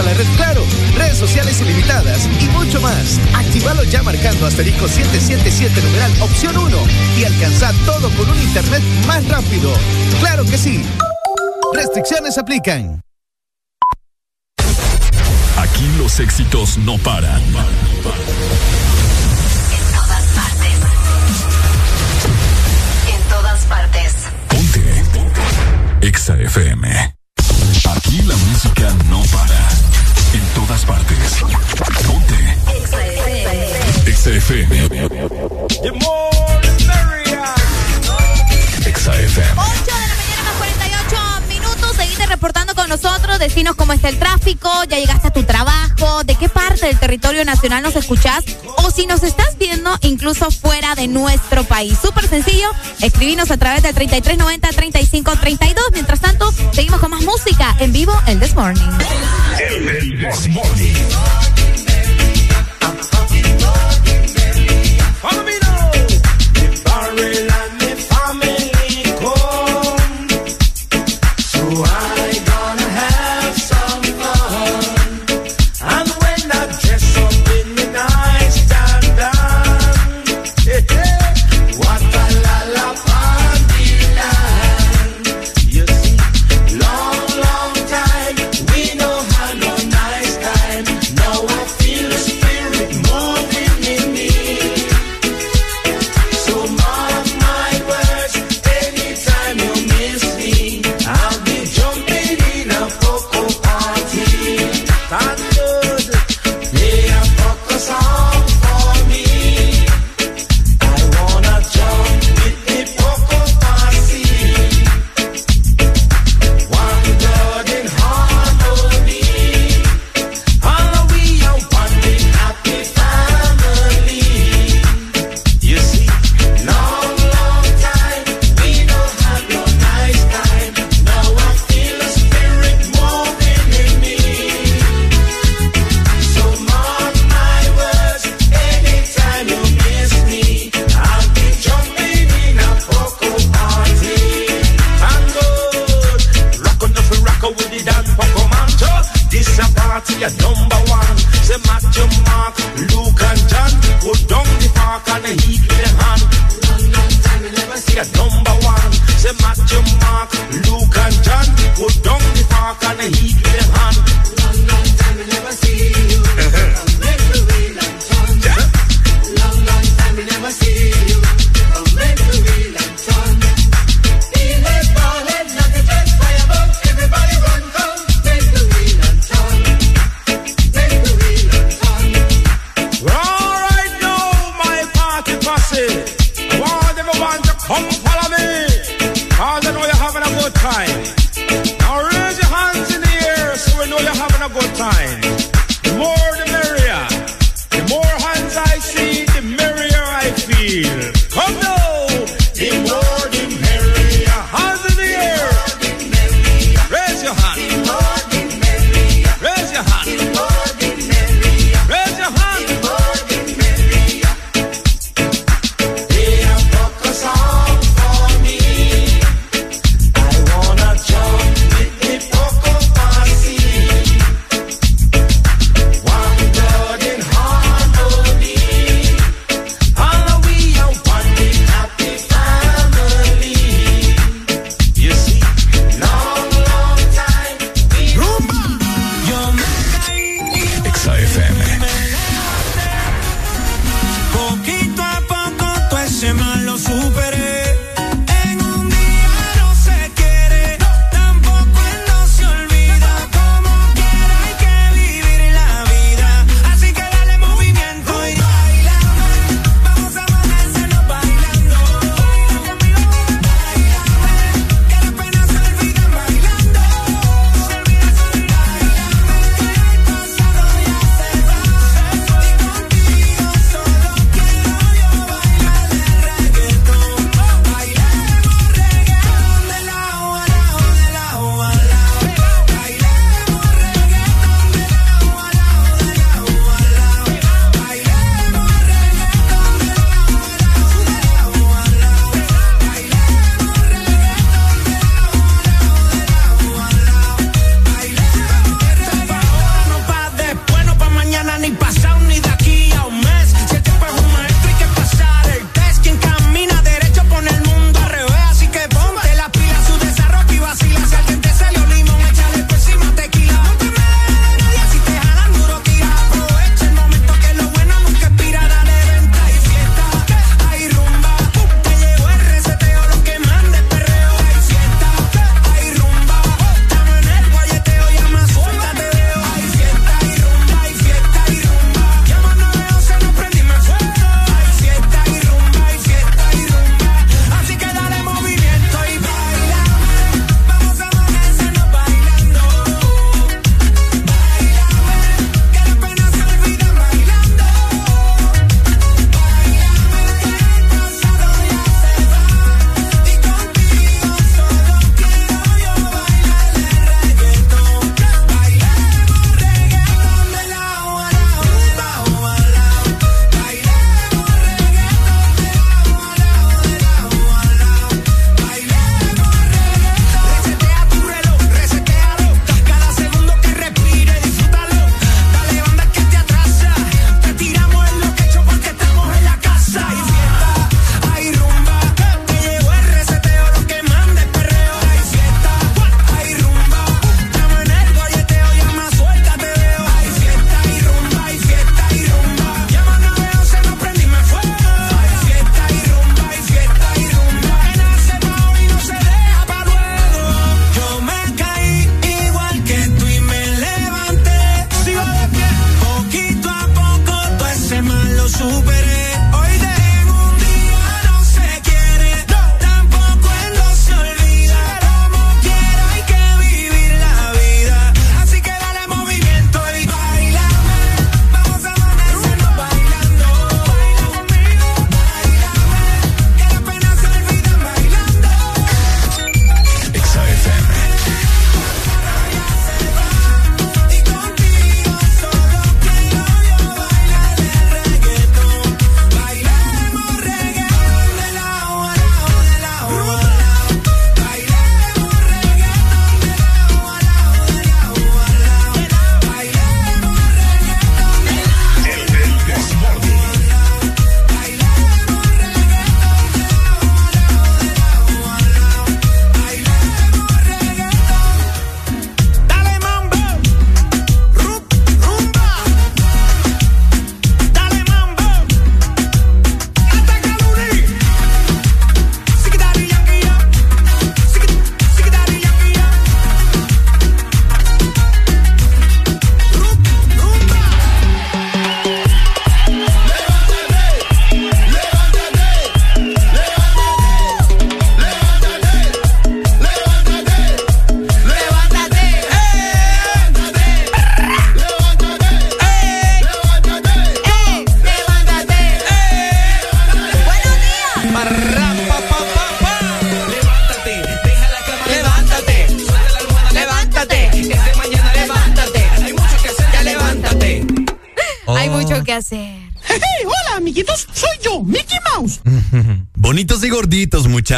a la red Claro, redes sociales ilimitadas y mucho más. Actívalo ya marcando asterisco 777 numeral opción 1 y alcanza todo con un internet más rápido. Claro que sí. Restricciones aplican. Aquí los éxitos no paran. En todas partes. En todas partes. Ponte. Ponte. Exa FM. partes. Ponte. XFM. The. XFM. 8 de la mañana más 48 minutos. Seguite reportando con nosotros. Decinos cómo está el tráfico. Ya llegaste a tu trabajo. ¿De qué parte del territorio nacional nos escuchás? O si nos estás viendo incluso fuera de nuestro país. Súper sencillo. Escribinos a través del 3390-3532. Mientras tanto, seguimos con más música en vivo el This Morning. morning.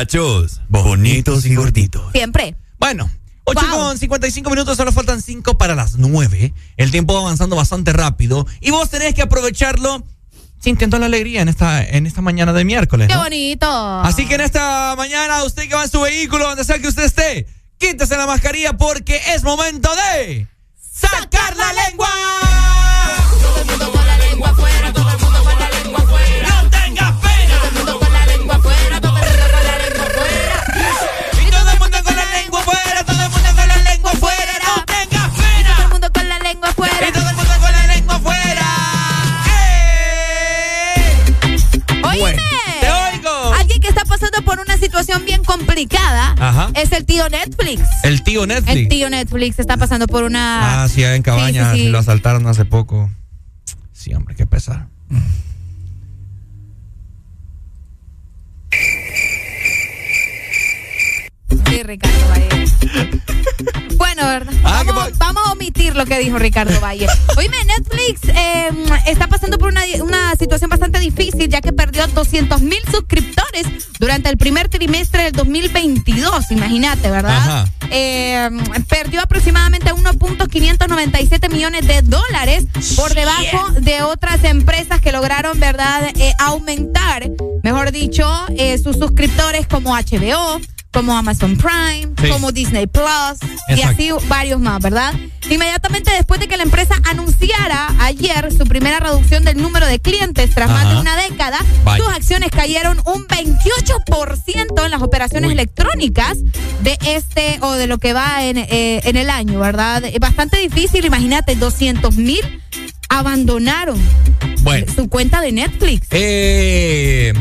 Muchachos. Bonitos y gorditos. Siempre. Bueno, 8 con 55 minutos, solo faltan 5 para las 9. El tiempo va avanzando bastante rápido y vos tenés que aprovecharlo sintiendo la alegría en esta, en esta mañana de miércoles. ¡Qué ¿no? bonito! Así que en esta mañana, usted que va en su vehículo, donde sea que usted esté, quítese la mascarilla porque es momento de tío Netflix. El tío Netflix está pasando por una. Ah, sí, en Cabañas Sí, sí, sí. lo asaltaron hace poco. Sí, hombre, qué pesar. Sí, Ricardo Valle. Bueno, ¿verdad? Ah, Vamos, vamos a omitir lo que dijo Ricardo Valle. Oíme, Netflix eh, está pasando por una, una situación bastante difícil ya que perdió 200 mil suscriptores durante el primer trimestre del 2022. Imagínate, ¿verdad? Ajá. Eh, perdió aproximadamente 1.597 millones de dólares por debajo de otras empresas que lograron, ¿verdad?, Eh, aumentar, mejor dicho, eh, sus suscriptores como HBO, como Amazon Prime, Sí. como Disney Plus y así varios más, ¿verdad? Inmediatamente después de que la empresa anunciara ayer su primera reducción del número de clientes tras más de una década, sus acciones cayeron un 28% en las operaciones electrónicas de este o de lo que va en, eh, en el año, ¿verdad? Es bastante difícil, imagínate, 200 mil abandonaron Bueno. su cuenta de Netflix. Eh,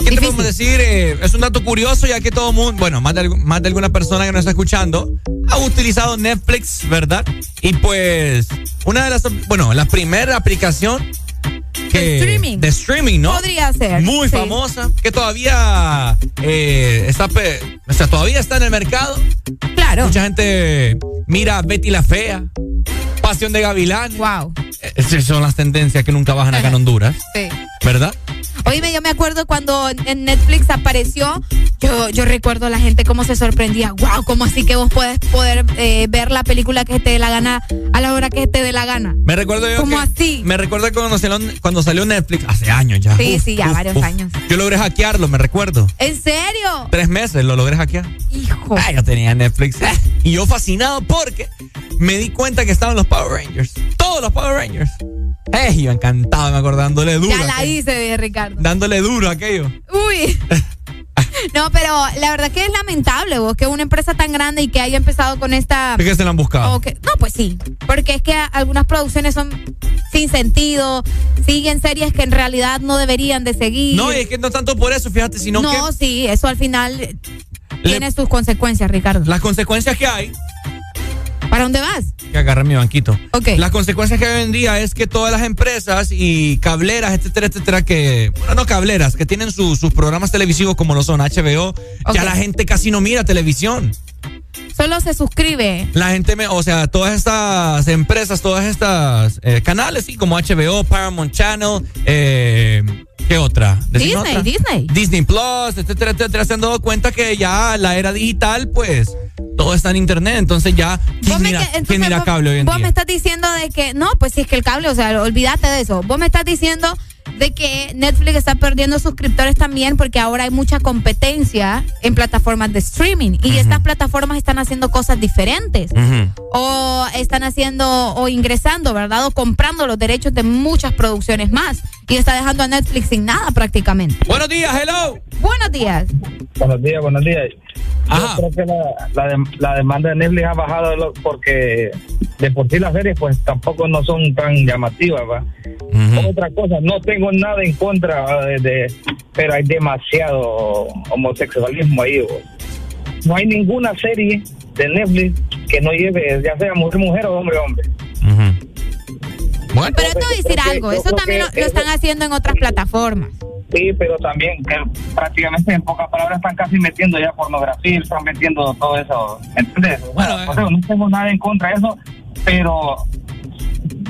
¿Qué te podemos decir? Eh, es un dato curioso ya que todo mundo, bueno, más de, más de alguna persona que nos está escuchando ha utilizado Netflix, ¿verdad? Y pues, una de las, bueno, la primera aplicación De streaming. de streaming, ¿no? Podría ser. Muy sí. famosa, que todavía eh, está, o sea, todavía está en el mercado. Claro. Mucha gente mira Betty la Fea, Pasión de Gavilán. Wow. Esas son las tendencias que nunca bajan acá en Honduras, Sí. ¿verdad? Oíme, yo me acuerdo cuando en- Netflix apareció, yo, yo recuerdo a la gente cómo se sorprendía. Wow, ¿cómo así que vos puedes poder eh, ver la película que te dé la gana a la hora que te dé la gana? Me recuerdo yo ¿Cómo que- así? Me recuerdo cuando salió, cuando salió Netflix, hace años ya. Sí, Uf, sí, ya uf, varios uf. años. Yo logré hackearlo, me recuerdo. ¿En serio? Tres meses lo logré hackear. Hijo. Ah, yo tenía Netflix. Y yo fascinado porque me di cuenta que estaban los Power Rangers. Todos los Power Rangers. Eh, yo encantado, me acuerdo, dándole duro. Ya la hice, Ricardo. Dándole duro a aquello. Uy. No, pero la verdad que es lamentable vos que una empresa tan grande y que haya empezado con esta Es que se la han buscado. que- no, pues sí, porque es que algunas producciones son sin sentido, siguen series que en realidad no deberían de seguir. No, y es que no tanto por eso, fíjate, sino no, que sí, eso al final tiene sus consecuencias, Ricardo. las consecuencias que hay ¿Para dónde vas? que agarré mi banquito. Ok. Las consecuencias que hay hoy en día es que todas las empresas y cableras, etcétera, etcétera, que, bueno, no cableras, que tienen su- sus programas televisivos como lo son HBO, ya la gente casi no mira televisión. Solo se suscribe. La gente, me, o sea, todas estas empresas, todas estas eh, canales, sí, como HBO, Paramount Channel, eh, ¿qué otra? ¿Decime Disney, otra? Disney. Disney Plus, etcétera, etcétera, se han dado cuenta que ya la era digital, pues, todo está en internet, entonces ya, ¿quién Vos me mira, que- quién entonces mira vos- cable hoy en Vos día? me estás diciendo de que, no, pues si es que el cable, o sea, olvídate de eso. Vos me estás diciendo de que Netflix está perdiendo suscriptores también porque ahora hay mucha competencia en plataformas de streaming y estas plataformas están haciendo cosas diferentes o están haciendo o ingresando, ¿verdad? O comprando los derechos de muchas producciones más y está dejando a Netflix sin nada prácticamente. Buenos días, hello. Buenos días. Buenos días, buenos días. Yo creo que la, la, la demanda de Netflix ha bajado lo- porque de por sí las series pues tampoco no son tan llamativas, ¿va? Otra cosa, no tengo nada en contra de, de- pero hay demasiado homosexualismo ahí. ¿va? No hay ninguna serie de Netflix que no lleve, ya sea mujer, mujer o hombre, hombre. Pero te voy a decir algo, eso también lo, están haciendo en otras plataformas. Sí, pero también que prácticamente en pocas palabras están casi metiendo ya pornografía, están metiendo todo eso. Bueno, o sea, no tengo nada en contra de eso, pero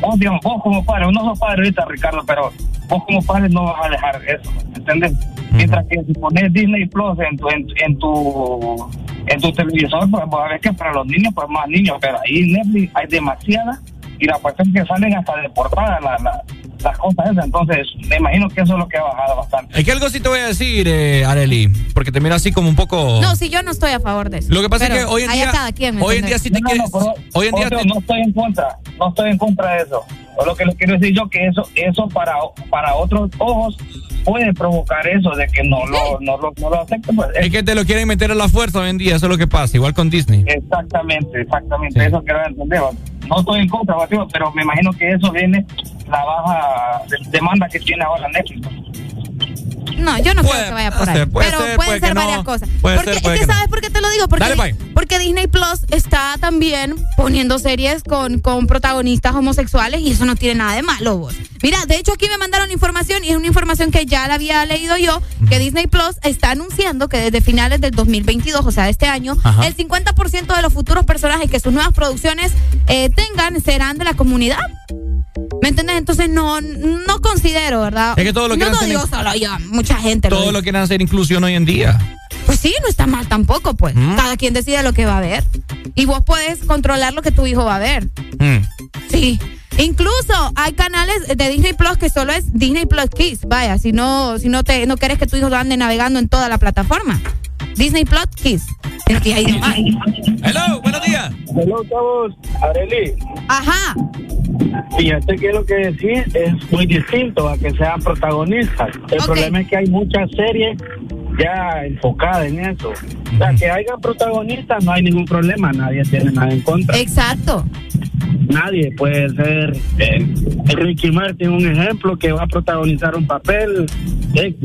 vos, digamos, vos como padre, uno sos padre ahorita, Ricardo, pero vos como padre no vas a dejar eso, ¿entendés? Mientras que si pones Disney Plus en tu, en, en tu, en tu televisor, pues vos a ver que para los niños, pues más niños, pero ahí en Netflix hay demasiadas y la cuestión es que salen hasta de portada la, la, las cosas esas, entonces me imagino que eso es lo que ha bajado bastante. Es que algo sí te voy a decir, eh, Areli, porque te miro así como un poco... No, sí, yo no estoy a favor de eso. Lo que pasa es Pero que hoy en día- cada quien, ¿me hoy en día sí te No, no, quieres- pero- hoy en día te- no estoy en contra, no estoy en contra de eso. O lo que le quiero decir yo que eso, eso para, para otros ojos puede provocar eso de que no lo, no lo, no lo acepten. Pues, Es que te lo quieren meter a la fuerza hoy en día, eso es lo que pasa, igual con Disney. Exactamente, exactamente, eso quiero entender. No estoy en contra, pero me imagino que eso viene la baja de- demanda que tiene ahora Netflix. No, yo no creo que vaya por ahí. ser, puede pero ser, pueden puede ser no. varias cosas. Puede porque ser, es puede que, que no. ¿sabes por qué te lo digo? Porque, Dale, bye. porque Disney Plus está también poniendo series con, con protagonistas homosexuales y eso no tiene nada de malo, vos. Mira, de hecho aquí me mandaron información y es una información que ya la había leído yo, que Disney Plus está anunciando que desde finales del 2022, o sea, de este año, Ajá. el 50% de los futuros personajes que sus nuevas producciones eh, tengan serán de la comunidad. ¿Me entiendes? Entonces no, no considero, ¿verdad? Es que todo lo que no lo digo solo yo, mucha gente lo Todo dice. lo quieren hacer inclusión hoy en día. Pues sí, no está mal tampoco, pues. Mm. Cada quien decide lo que va a ver. Y vos puedes controlar lo que tu hijo va a ver. Mm. Sí. Incluso hay canales de Disney Plus que solo es Disney Plus Kids. Vaya, si no, si no te, no quieres que tu hijo ande navegando en toda la plataforma. Disney Plus Kids. Y ahí nomás. Hello, buenos días. Hello, chavos. Areli, Ajá. fíjate que lo que decís es muy distinto a que sean protagonistas. El Ok. problema es que hay muchas series ya enfocadas en eso. O sea, que haya protagonistas no hay ningún problema, nadie tiene nada en contra. Exacto. Nadie puede ser eh, Ricky Martin un ejemplo que va a protagonizar un papel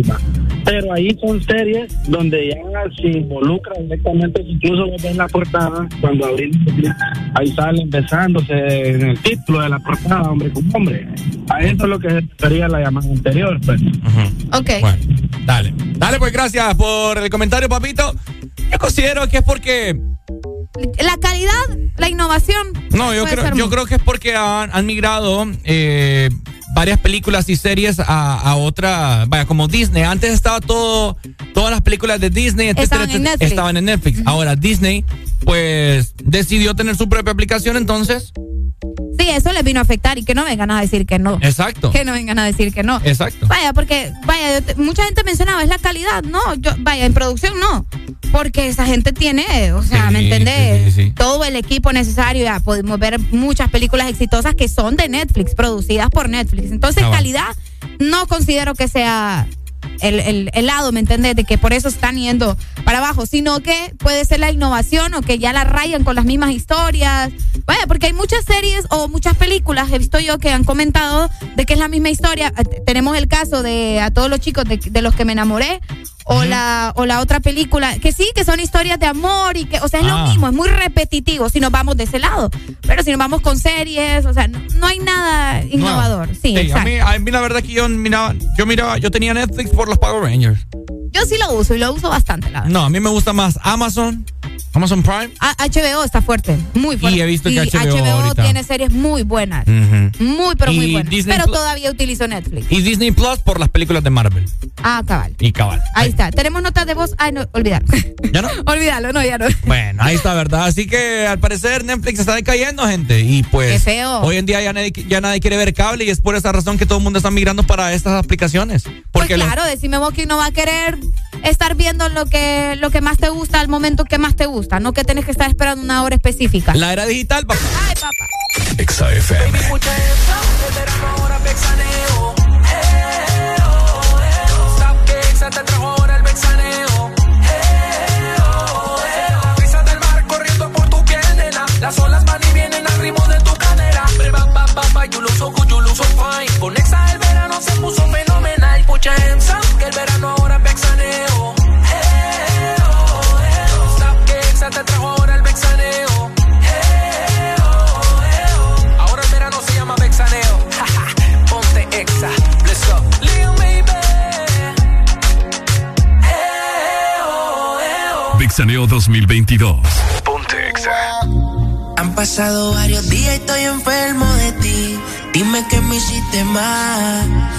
va. pero ahí son series donde ya se involucra directamente incluso en la portada cuando abrís ahí salen besándose en el título de la portada hombre con hombre a eso es lo que sería la llamada anterior pues. Ok. Bueno, dale. Dale, pues gracias por el comentario, papito. Yo considero que es porque. La calidad, la innovación. No, yo creo, yo creo que es porque han, han migrado eh, varias películas y series a, a otra. Vaya, como Disney. Antes estaba todo. Todas las películas de Disney, etcétera, Estaban en etcétera, Netflix. estaban en Netflix. Ahora Disney, pues, decidió tener su propia aplicación, entonces. Sí, eso les vino a afectar y que no vengan a decir que no. Exacto. Que no vengan a decir que no. Exacto. Vaya, porque, vaya, te- mucha gente mencionaba, es la calidad. No, yo, vaya, en producción no. Porque esa gente tiene, o sea, ¿me entendés? sí, sí, sí. Todo el equipo necesario. Ya podemos ver muchas películas exitosas que son de Netflix, producidas por Netflix. Entonces, Ah, calidad no considero que sea el, el, el lado, ¿me entendés? De que por eso están yendo para abajo, sino que puede ser la innovación o que ya la rayan con las mismas historias. Vaya, porque hay muchas series o muchas películas, he visto yo que han comentado de que es la misma historia. T- Tenemos el caso de A todos los chicos de los que me enamoré. O la, o la otra película, que sí, que son historias de amor y que, o sea, es Ah. lo mismo, es muy repetitivo si nos vamos de ese lado. Pero si nos vamos con series, o sea, no, no hay nada innovador. Sí, a exacto. mí, a mí la verdad que yo miraba, yo miraba, yo tenía Netflix por los Power Rangers. Yo sí lo uso y lo uso bastante, la verdad. No, a mí me gusta más Amazon, Amazon Prime. A- HBO está fuerte, muy fuerte. Y he visto que HBO ahorita. tiene series muy buenas. Muy, pero muy buenas. Disney pero Plus- todavía utilizo Netflix. Y Disney Plus por las películas de Marvel. Ah, cabal. Y cabal. Ahí está. Tenemos notas de voz. Ay, no, olvídalo. ¿Ya no? olvídalo, no, ya no. Bueno, ahí está, ¿verdad? Así que al parecer Netflix está decayendo, gente. Y pues. Qué feo. Hoy en día ya nadie, ya nadie quiere ver cable y es por esa razón que todo el mundo está migrando para estas aplicaciones. Porque pues los- claro, decime vos que no va a querer estar viendo lo que, lo que más te gusta al momento que más te gusta. No que tenés que estar esperando una hora específica. la era digital, papá. Ay, papá. Exa FM. Escucha eso, el verano ahora vexaneo. Eh, oh, eh, oh. Stop que Exa te trajo ahora el vexaneo. Eh, oh, eh, oh. La brisa del mar corriendo por tu piel, nena. Las olas van y vienen al ritmo de tu cadera. Ba, ba, ba, you look so good, you look so fine. Con Exa el verano se puso fenomenal. Pucha en vexaneo. Eh, oh, eh, oh. Stop que Exa te trajo ahora el vexaneo. Eh, oh, ahora el verano se llama vexaneo. Ponte Exa, bless up. Lil Vexaneo 2022. Ponte Exa. Han pasado varios días y estoy enfermo de ti. Dime que me hiciste más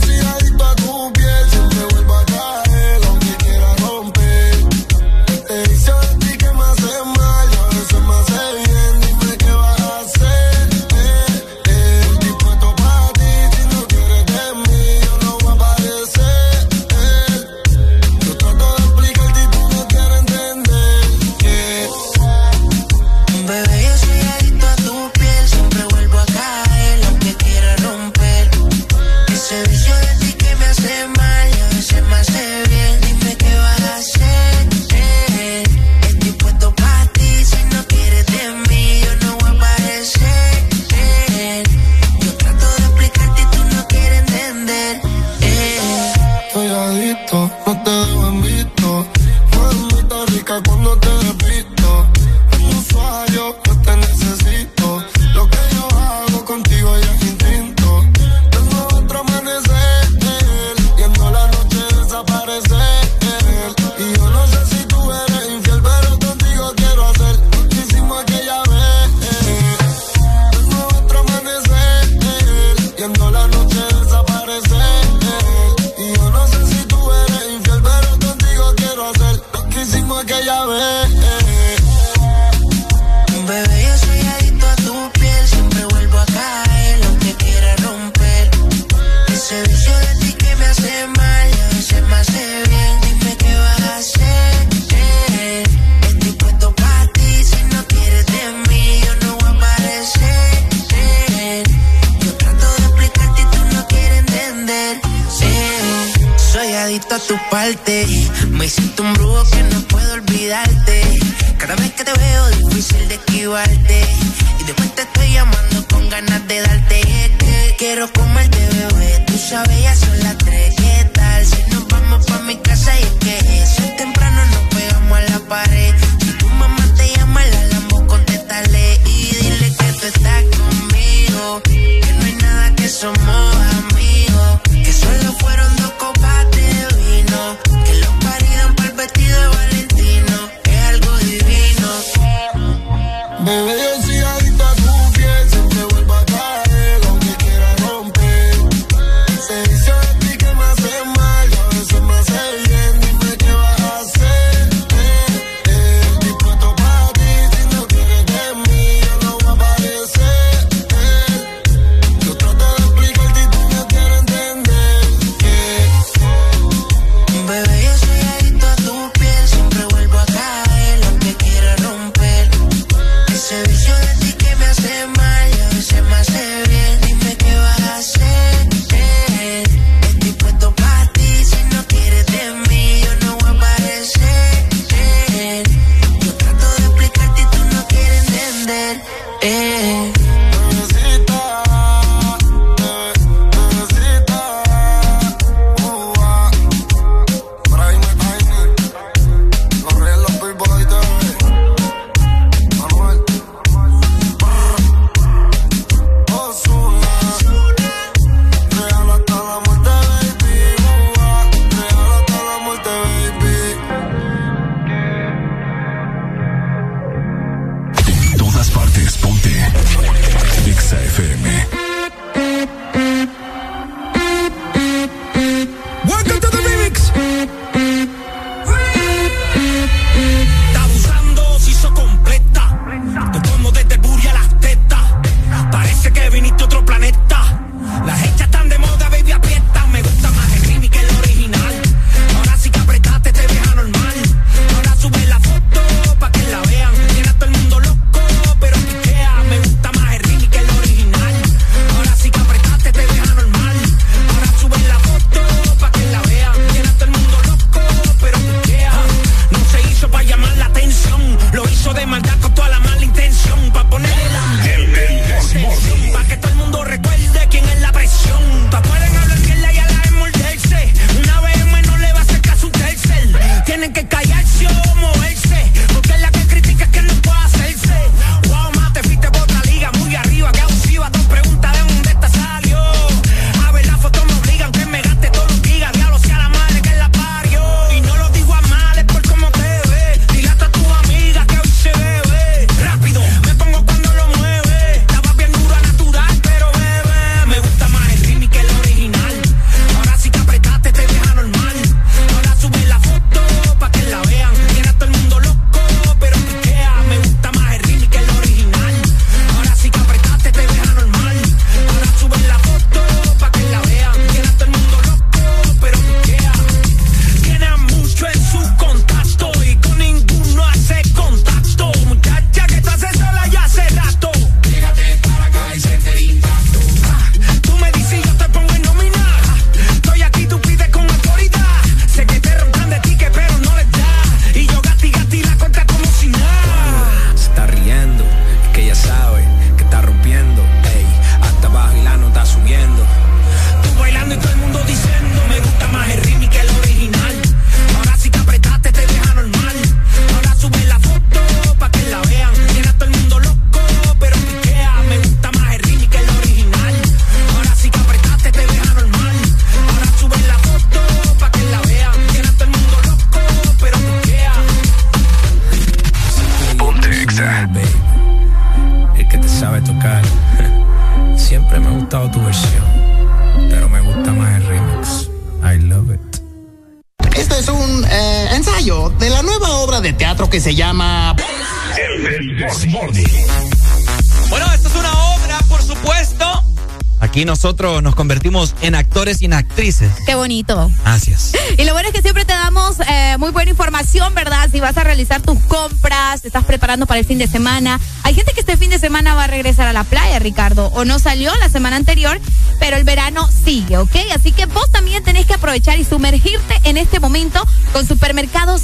Para el fin de semana. Hay gente que este fin de semana va a regresar a la playa, Ricardo, o no salió la semana anterior, pero el verano sigue, ¿ok? Así que vos también tenés que aprovechar y sumergirte en este momento con Supermercados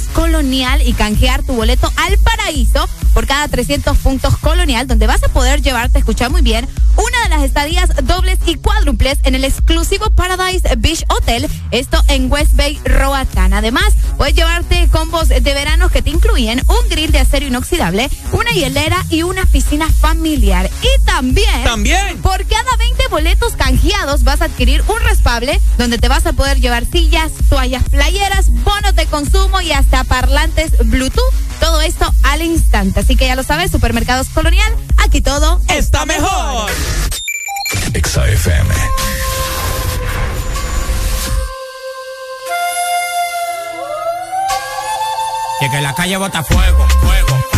Colonial y canjear tu boleto al paraíso por cada 300 puntos Colonial, donde vas a poder llevarte, escuchar muy bien, una de las estadías dobles y cuádruples en el exclusivo Paradise Beach Hotel, esto en West Bay, Roatán. Además, puedes llevarte combos de verano que te incluyen un grill de acero inoxidable, una hielera y una piscina familiar. Y también, También. por cada 20 boletos canjeados vas a adquirir un respable donde te vas a poder llevar sillas, toallas playeras, bonos de consumo y hasta parlantes Bluetooth. Todo esto al instante. Así que ya lo sabes, Supermercados Colonial, aquí todo está mejor. Exa FM. Y que la calle bota fuego, fuego,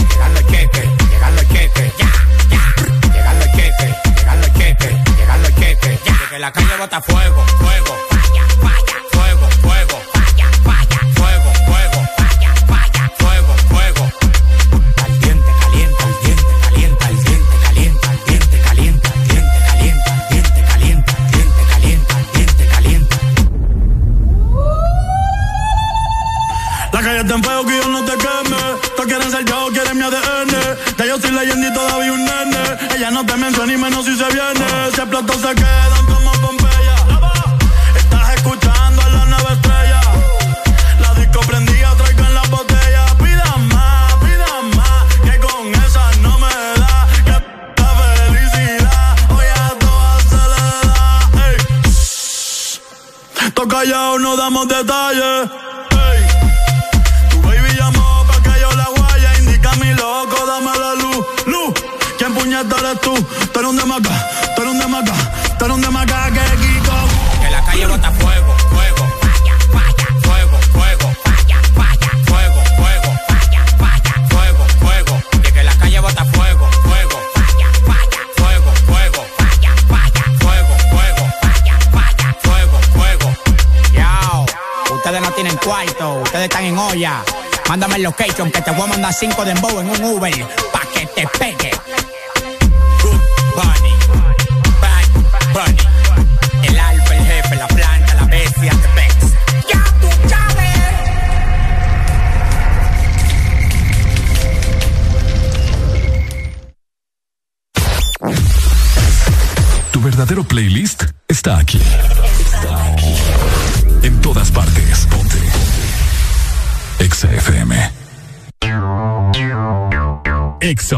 la calle bota fuego, fuego. damos de todo. Mándame el location que te voy a mandar cinco de embow en un Uber pa' que te pegue. FM. Exa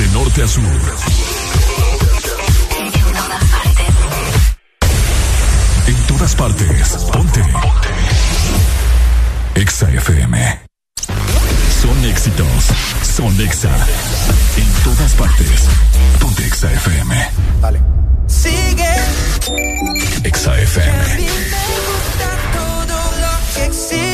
De norte a sur. En todas partes. En todas partes, Ponte. Exa FM. Son éxitos. Son Exa. En todas partes. Ponte Exa FM. Dale. Sigue. Exa FM. todo lo que existe.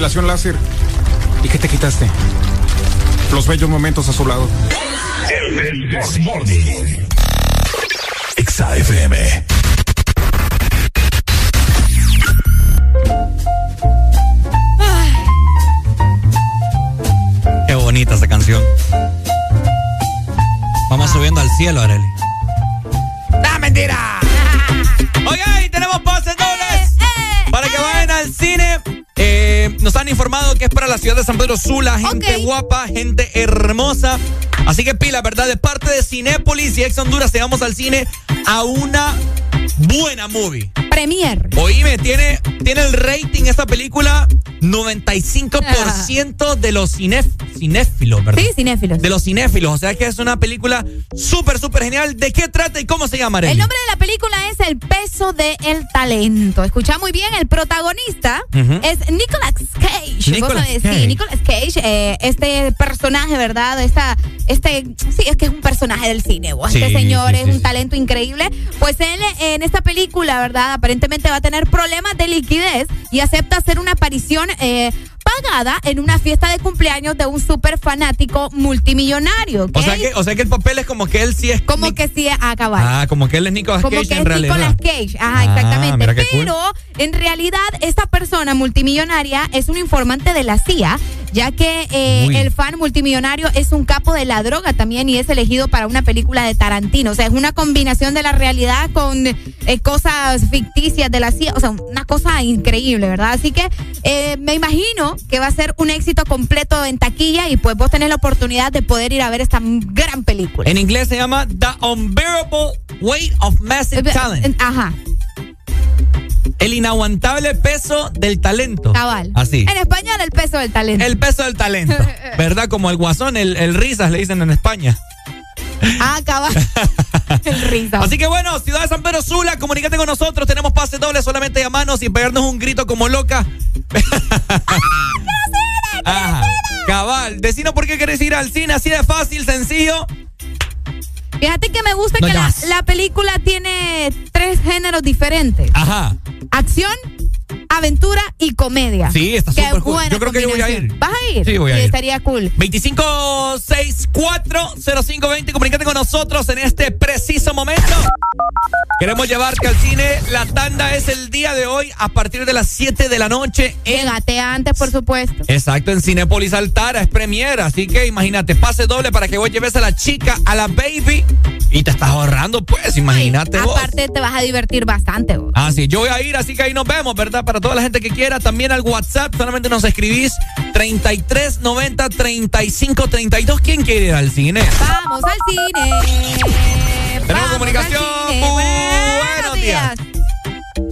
depilación láser. y Ex Honduras, te vamos al cine a una buena movie. Premier. Oíme, tiene, tiene el rating esta película 95% de los cine, cinéfilos, ¿verdad? Sí, cinéfilos. De los cinéfilos. O sea que es una película súper, súper genial. ¿De qué trata y cómo se llama, El nombre de la película es El peso del de talento. Escucha muy bien, el protagonista es Nicolas Cage. Nicolas Cage. Sí, Nicolas Cage, este personaje, ¿verdad? Esta, este, sí, es que es un personaje del cine. ¿vo? Este señor es un talento increíble. Pues él eh, en esta película, ¿verdad? Aparentemente va a tener problemas de liquidez y acepta hacer una aparición eh, pagada en una fiesta de cumpleaños de un super fanático multimillonario. O, sea que, o sea que el papel es como que él sí es. Como que sí es ah, a acabar. Ah, como que él es Nicolas como Cage. Como que en es realidad. Nicolas Cage. Ajá, ah, exactamente. Pero en realidad, esta persona multimillonaria es un informante de la CIA, ya que eh, el fan multimillonario es un capo de la droga también y es elegido para una película de Tarantino. O sea, es una combinación de la realidad con eh, cosas ficticias de la CIA. O sea, una cosa increíble, ¿verdad? Así que eh, me imagino que va a ser un éxito completo en taquilla y pues vos tenés la oportunidad de poder ir a ver esta gran película. En inglés se llama The Unbearable Weight of Massive eh, Talent. Ajá. El inaguantable peso del talento. Cabal. Así. En español, el peso del talento. El peso del talento. ¿Verdad? Como el guasón, el, el risas le dicen en España. Ah, cabal. el risas. Así que bueno, Ciudad de San Pedro Sula, comunícate con nosotros. Tenemos pase doble, solamente llamarnos y pegarnos un grito como loca. Ajá. Cabal. Decinos por qué querés ir al cine, así de fácil, sencillo. Fíjate que me gusta No que la película tiene tres géneros diferentes. Ajá. Acción, aventura y comedia. Sí, está súper cool. Yo creo que yo voy a ir. ¿Vas a ir? Sí, voy a ir. estaría cool. 25640520, comunícate con nosotros en este preciso momento. Queremos llevarte al cine. La tanda es el día de hoy a partir de las 7 de la noche. En... Llegate antes, por supuesto. Exacto, en Cinépolis Altara, es premiera. Así que imagínate, pase doble para que vos lleves a la chica, a la baby. Y te estás ahorrando, pues, imagínate vos. Aparte, te vas a divertir bastante. vos. Ah, sí, yo voy a ir, así que ahí nos vemos, ¿verdad? Para toda la gente que quiera, también al WhatsApp, solamente nos escribís 3390 35 32. ¿Quién quiere ir al cine? Vamos al cine. Tenemos Vamos comunicación. al cine. Buenos días.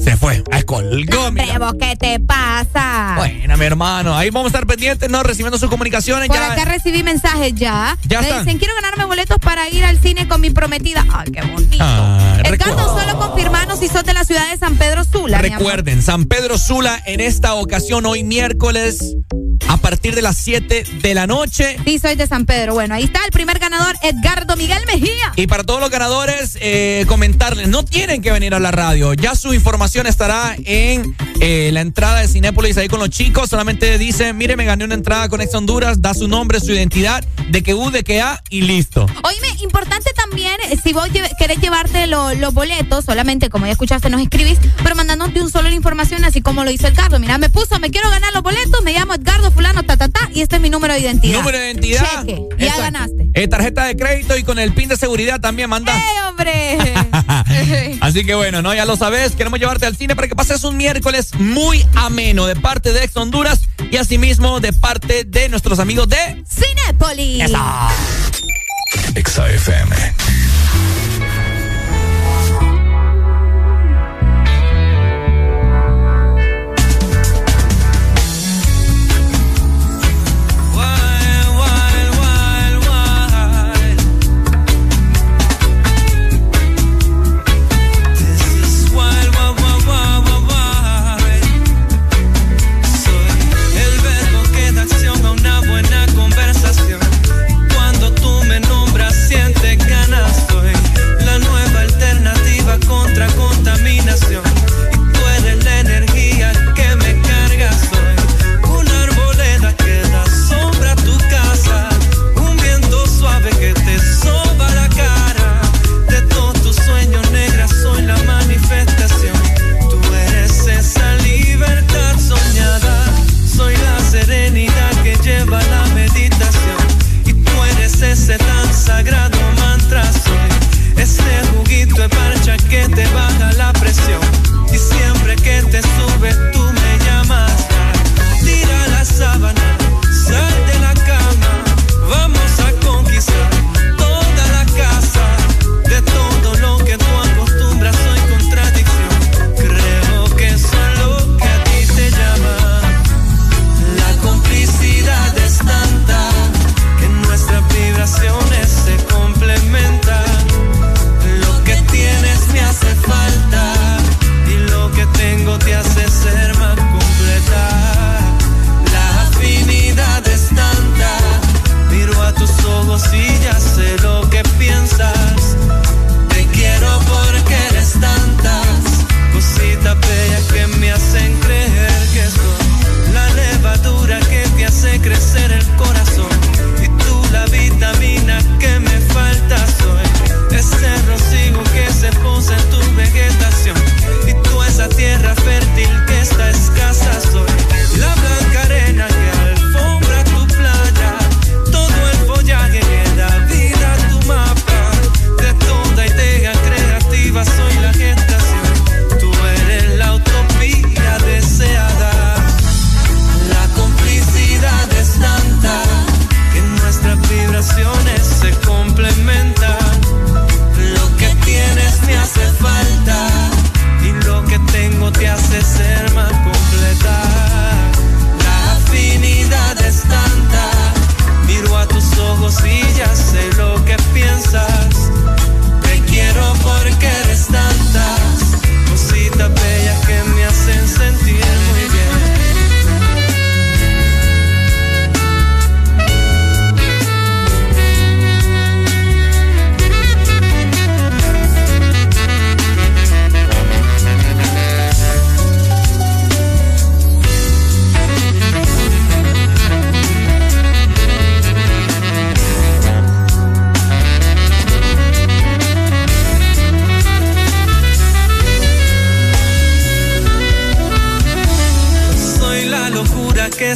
Se fue, a colgó, mira. Vos, ¿qué te pasa? Buena, mi hermano. Ahí vamos a estar pendientes, ¿no? Recibiendo sus comunicaciones. Por ya. acá recibí mensajes ya. Ya Me están. dicen, quiero ganarme boletos para ir al cine con mi prometida. Ay, qué bonito. Ah, Edgardo, solo confirmanos si sos de la ciudad de San Pedro Sula. Recuerden, San Pedro Sula en esta ocasión, hoy miércoles, a partir de las 7 de la noche. Sí, soy de San Pedro. Bueno, ahí está el primer ganador, Edgardo Miguel Mejía. Y para todos los ganadores, eh, comentarles, no tienen que venir a la radio. Ya su información estará en eh, la entrada de Cinépolis ahí con los chicos. Solamente dicen, mire, me gané una entrada con Ex Honduras, da su nombre, su identidad, de que U, de que A y listo. Oíme, importante también, eh, si vos lleve- querés llevarte lo- los boletos, solamente como ya escuchaste, nos escribís, pero mandándonos de un solo la información, así como lo hizo Edgardo. Mira, me puso, me quiero ganar los boletos, me llamo Edgardo Fulano, ta, ta, ta, y este es mi número de identidad. Número de identidad. Cheque, ya ganaste. Eh, tarjeta de crédito y con el pin de seguridad también manda. ¡Eh, hombre! Así que bueno, ¿no? Ya lo sabes, queremos llevarte al cine para que pases un miércoles muy ameno de parte de Ex Honduras y asimismo de parte de nuestros amigos de Cinépolis. Exa FM.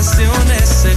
vacaciones se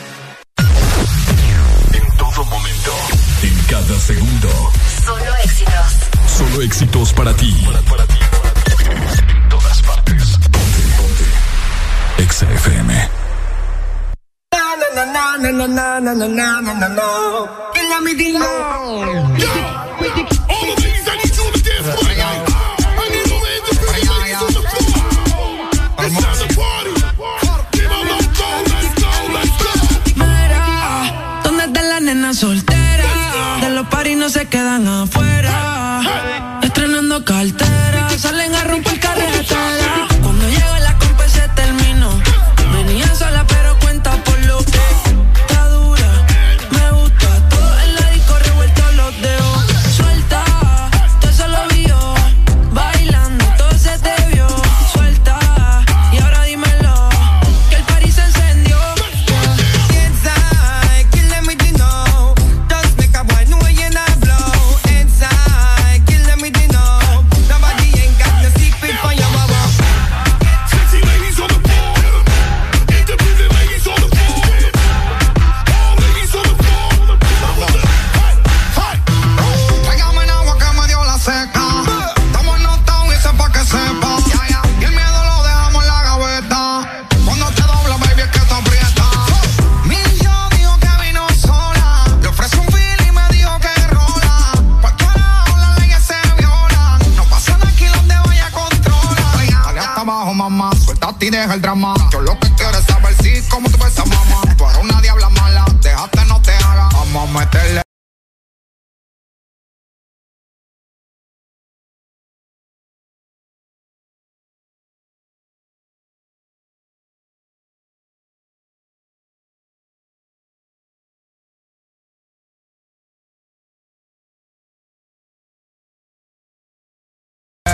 segundo. Solo éxitos. Solo éxitos para ti. Para, para ti, para ti. En todas partes. Ponte, ponte. Exa FM. Mira, ¿dónde está la nena solta? Se quedan afuera.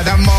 de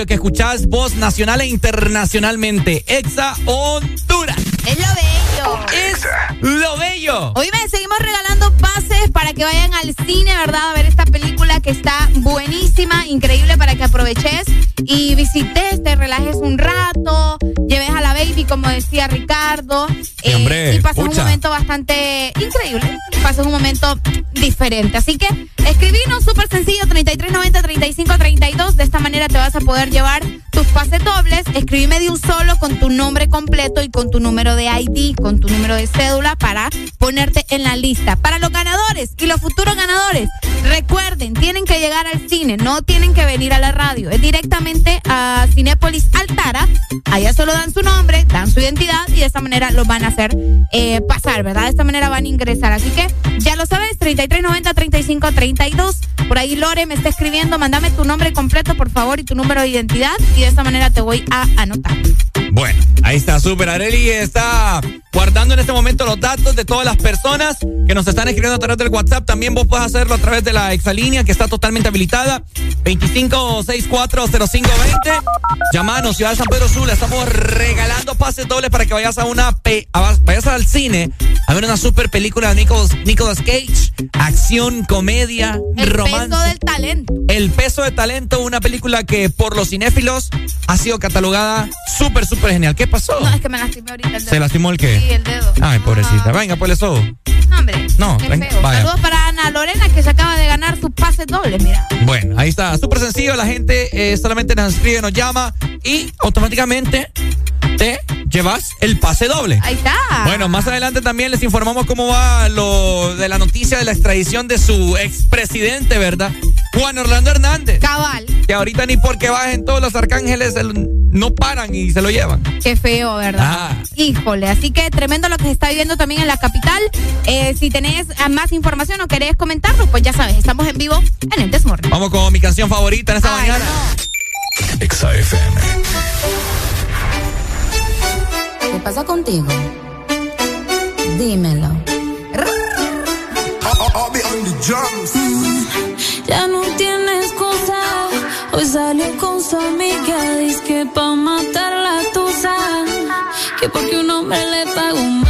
radio que escuchás, voz nacional e internacionalmente. Exa Honduras. Es lo bello. Es lo bello. Hoy me seguimos regalando pases para que vayan al cine, ¿verdad? A ver esta película que está buenísima, increíble para que aproveches y visites, te relajes un rato, lleves a la baby, como decía Ricardo. Hombre, y pases un momento bastante increíble. Pases un momento diferente. Así que escribinos súper sencillo, 3390-3532. De esta manera te vas a poder llevar tus pases dobles. Escribime de un solo con tu nombre completo y con tu número de ID, con tu número de cédula para ponerte en la lista. Para los ganadores y los futuros ganadores, recuerden, tienen que llegar al cine, no tienen que venir a la radio. Es directamente a Cinépolis Altara. Allá solo dan su nombre, dan su identidad y de esta manera los van a hacer eh, pasar, ¿verdad? De esta manera van a ingresar. Así que ya lo sabes, 3390-3532. Por ahí Lore me está escribiendo, mándame tu nombre completo, por favor, y tu número de identidad. Y de esta manera te voy a anotar. Bueno, ahí está, súper. Areli está guardando en este momento los datos de todas las personas que nos están escribiendo a través del WhatsApp. También vos puedes hacerlo a través de la exalínea que está totalmente habilitada. 25640520. Llamanos, Ciudad de San Pedro Sula. Estamos regalando pases dobles para que vayas a una a- vayas al cine a ver una super película de Nicolas, Nicolas Cage. Acción, comedia, El romance. peso del talento. El peso de talento, una película que por los cinéfilos ha sido catalogada súper, súper genial. ¿Qué pasó? No, es que me lastimé ahorita el. ¿Se lastimó el qué? Sí, el dedo. Ay, pobrecita. Venga, pues eso. No, hombre. No, venga, vaya. Saludos para Ana Lorena que se acaba de ganar sus pases dobles, mira. Bueno, ahí está. Súper sencillo. La gente eh, solamente nos escribe, nos llama y automáticamente te llevas el pase doble. Ahí está. Bueno, más adelante también les informamos cómo va lo de la noticia de la extradición de su expresidente, ¿verdad? Juan Orlando Hernández. Cabal. Que ahorita ni porque bajen todos los arcángeles el- no paran y se lo llevan. Qué feo, ¿verdad? Ah. Híjole, así que tremendo lo que se está viviendo también en la capital. Eh, si tenés más información o querés comentarlo, pues ya sabes, estamos en vivo en el Desmorning. Vamos con mi canción favorita en esta Ay, mañana. Exa FM. ¿Qué pasa contigo? Dímelo. Ya no tienes excusa. Hoy salió con su amiga. Dice que pa' matar la tusa. Que porque un hombre le pagó mal.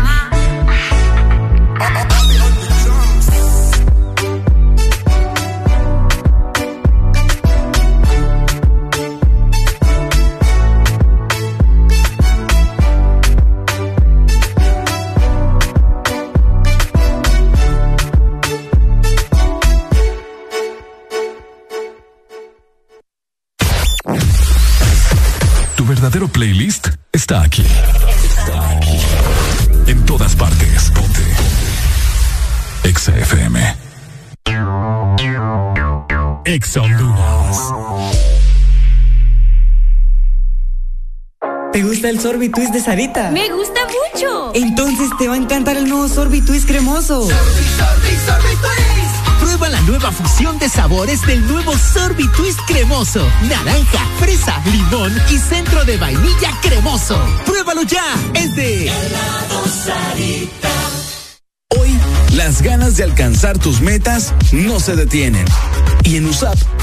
Está aquí. Está aquí. En todas partes. Ponte. Exa FM. Exa Honduras. ¿Te gusta el sorbitwist de Sarita? Me gusta mucho. Entonces te va a encantar el nuevo sorbitwist cremoso. Prueba la nueva fusión de sabores del nuevo Sorbitwist cremoso. Naranja, fresa, limón y centro de vainilla cremoso. Pruébalo ya. Es de Hoy, las ganas de alcanzar tus metas no se detienen. Y en USAP,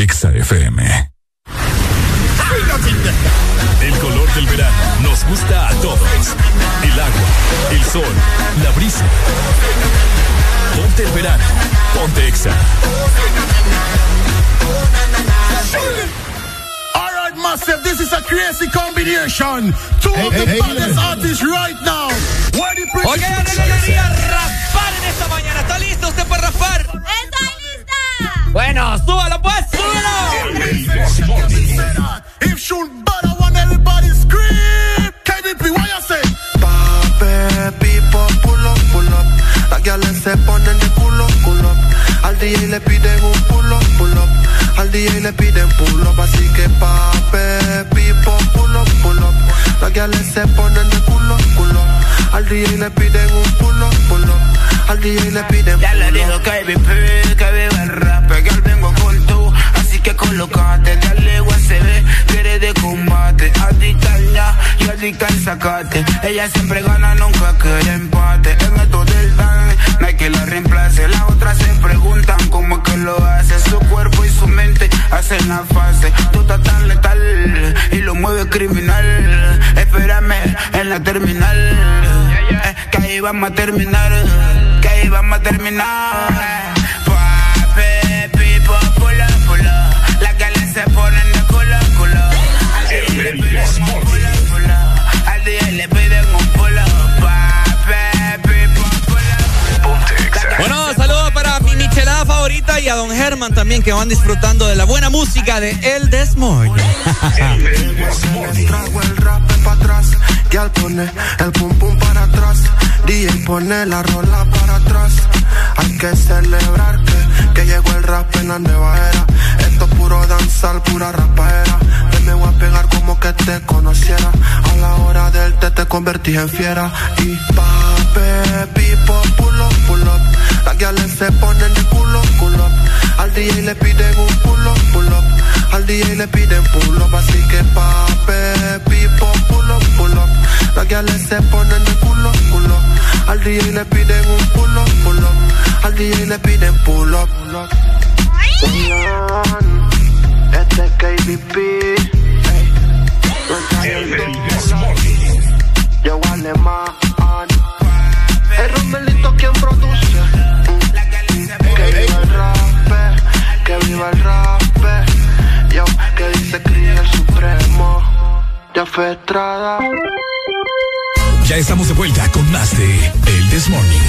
Exa FM. El color del verano nos gusta a todos. El agua, el sol, la brisa. Ponte el verano. Ponte Exa. All right, massive, this is a crazy combination. Two of the baddest artists right now. Where the pretty Oye, ya no quería raspar en esta mañana. ¿Está listo usted para raspar? Bueno, súbalo pues, súbalo. If but I want everybody scream. KBP, what you say? Pape, pipo, pull up, pull up. Las guiales se ponen de culo, culo. Al DJ le piden un pull up, pull up. Al DJ le piden pull up, así que pape, pipo, pull up, pull up. Las guiales se ponen de culo, culo. Al DJ le piden un pull up, pull up. Al DJ le piden Ya le up. que vive, que vive el rap, que al vengo con tú, así que colocate, dale USB, quiere de combate, adicta ya y adicta al sacate, ella siempre gana, nunca quiere empate, en esto del dan, no hay que la reemplace, las otras se preguntan cómo es que lo hace, su cuerpo y su mente hacen la fase, tú estás tan letal y lo mueve criminal, espérame en la terminal, eh, que ahí vamos a terminar, que vamos a terminar. Pape, pipo, pulo, pulo. Las galas se ponen de culo, culo. Al DJ le piden un pulo, pulo. Al DJ le piden un pulo. Pape, pipo, pulo. Bueno, saludos para mi michelada favorita y a don Germán también que van disfrutando de la buena música de El Desmoy. Trago el rap para atrás, y al el pum pum para atrás, DJ pone la rola para atrás. Hay que celebrar que, que llegó el rap en la nueva era. Esto es puro danzar, pura rapaera. Que me voy a pegar como que te conociera. A la hora del té te convertí en fiera. Y pape, pipo, pull up, pull up. Las guiales se ponen de culo, culo. Al DJ le piden un pull up, pull up. Al DJ le piden pull up, así que pape, pipo, pull up, pull up. Las guiales se ponen de culo, culo. Al DJ le piden un pull up, pull up. Al DJ le piden pull up. Este es KBP. ey. No está el Yo alemán. El Romelito quien produce. Que viva el rap, que viva el rap. Ya estamos de vuelta con más de El This Morning.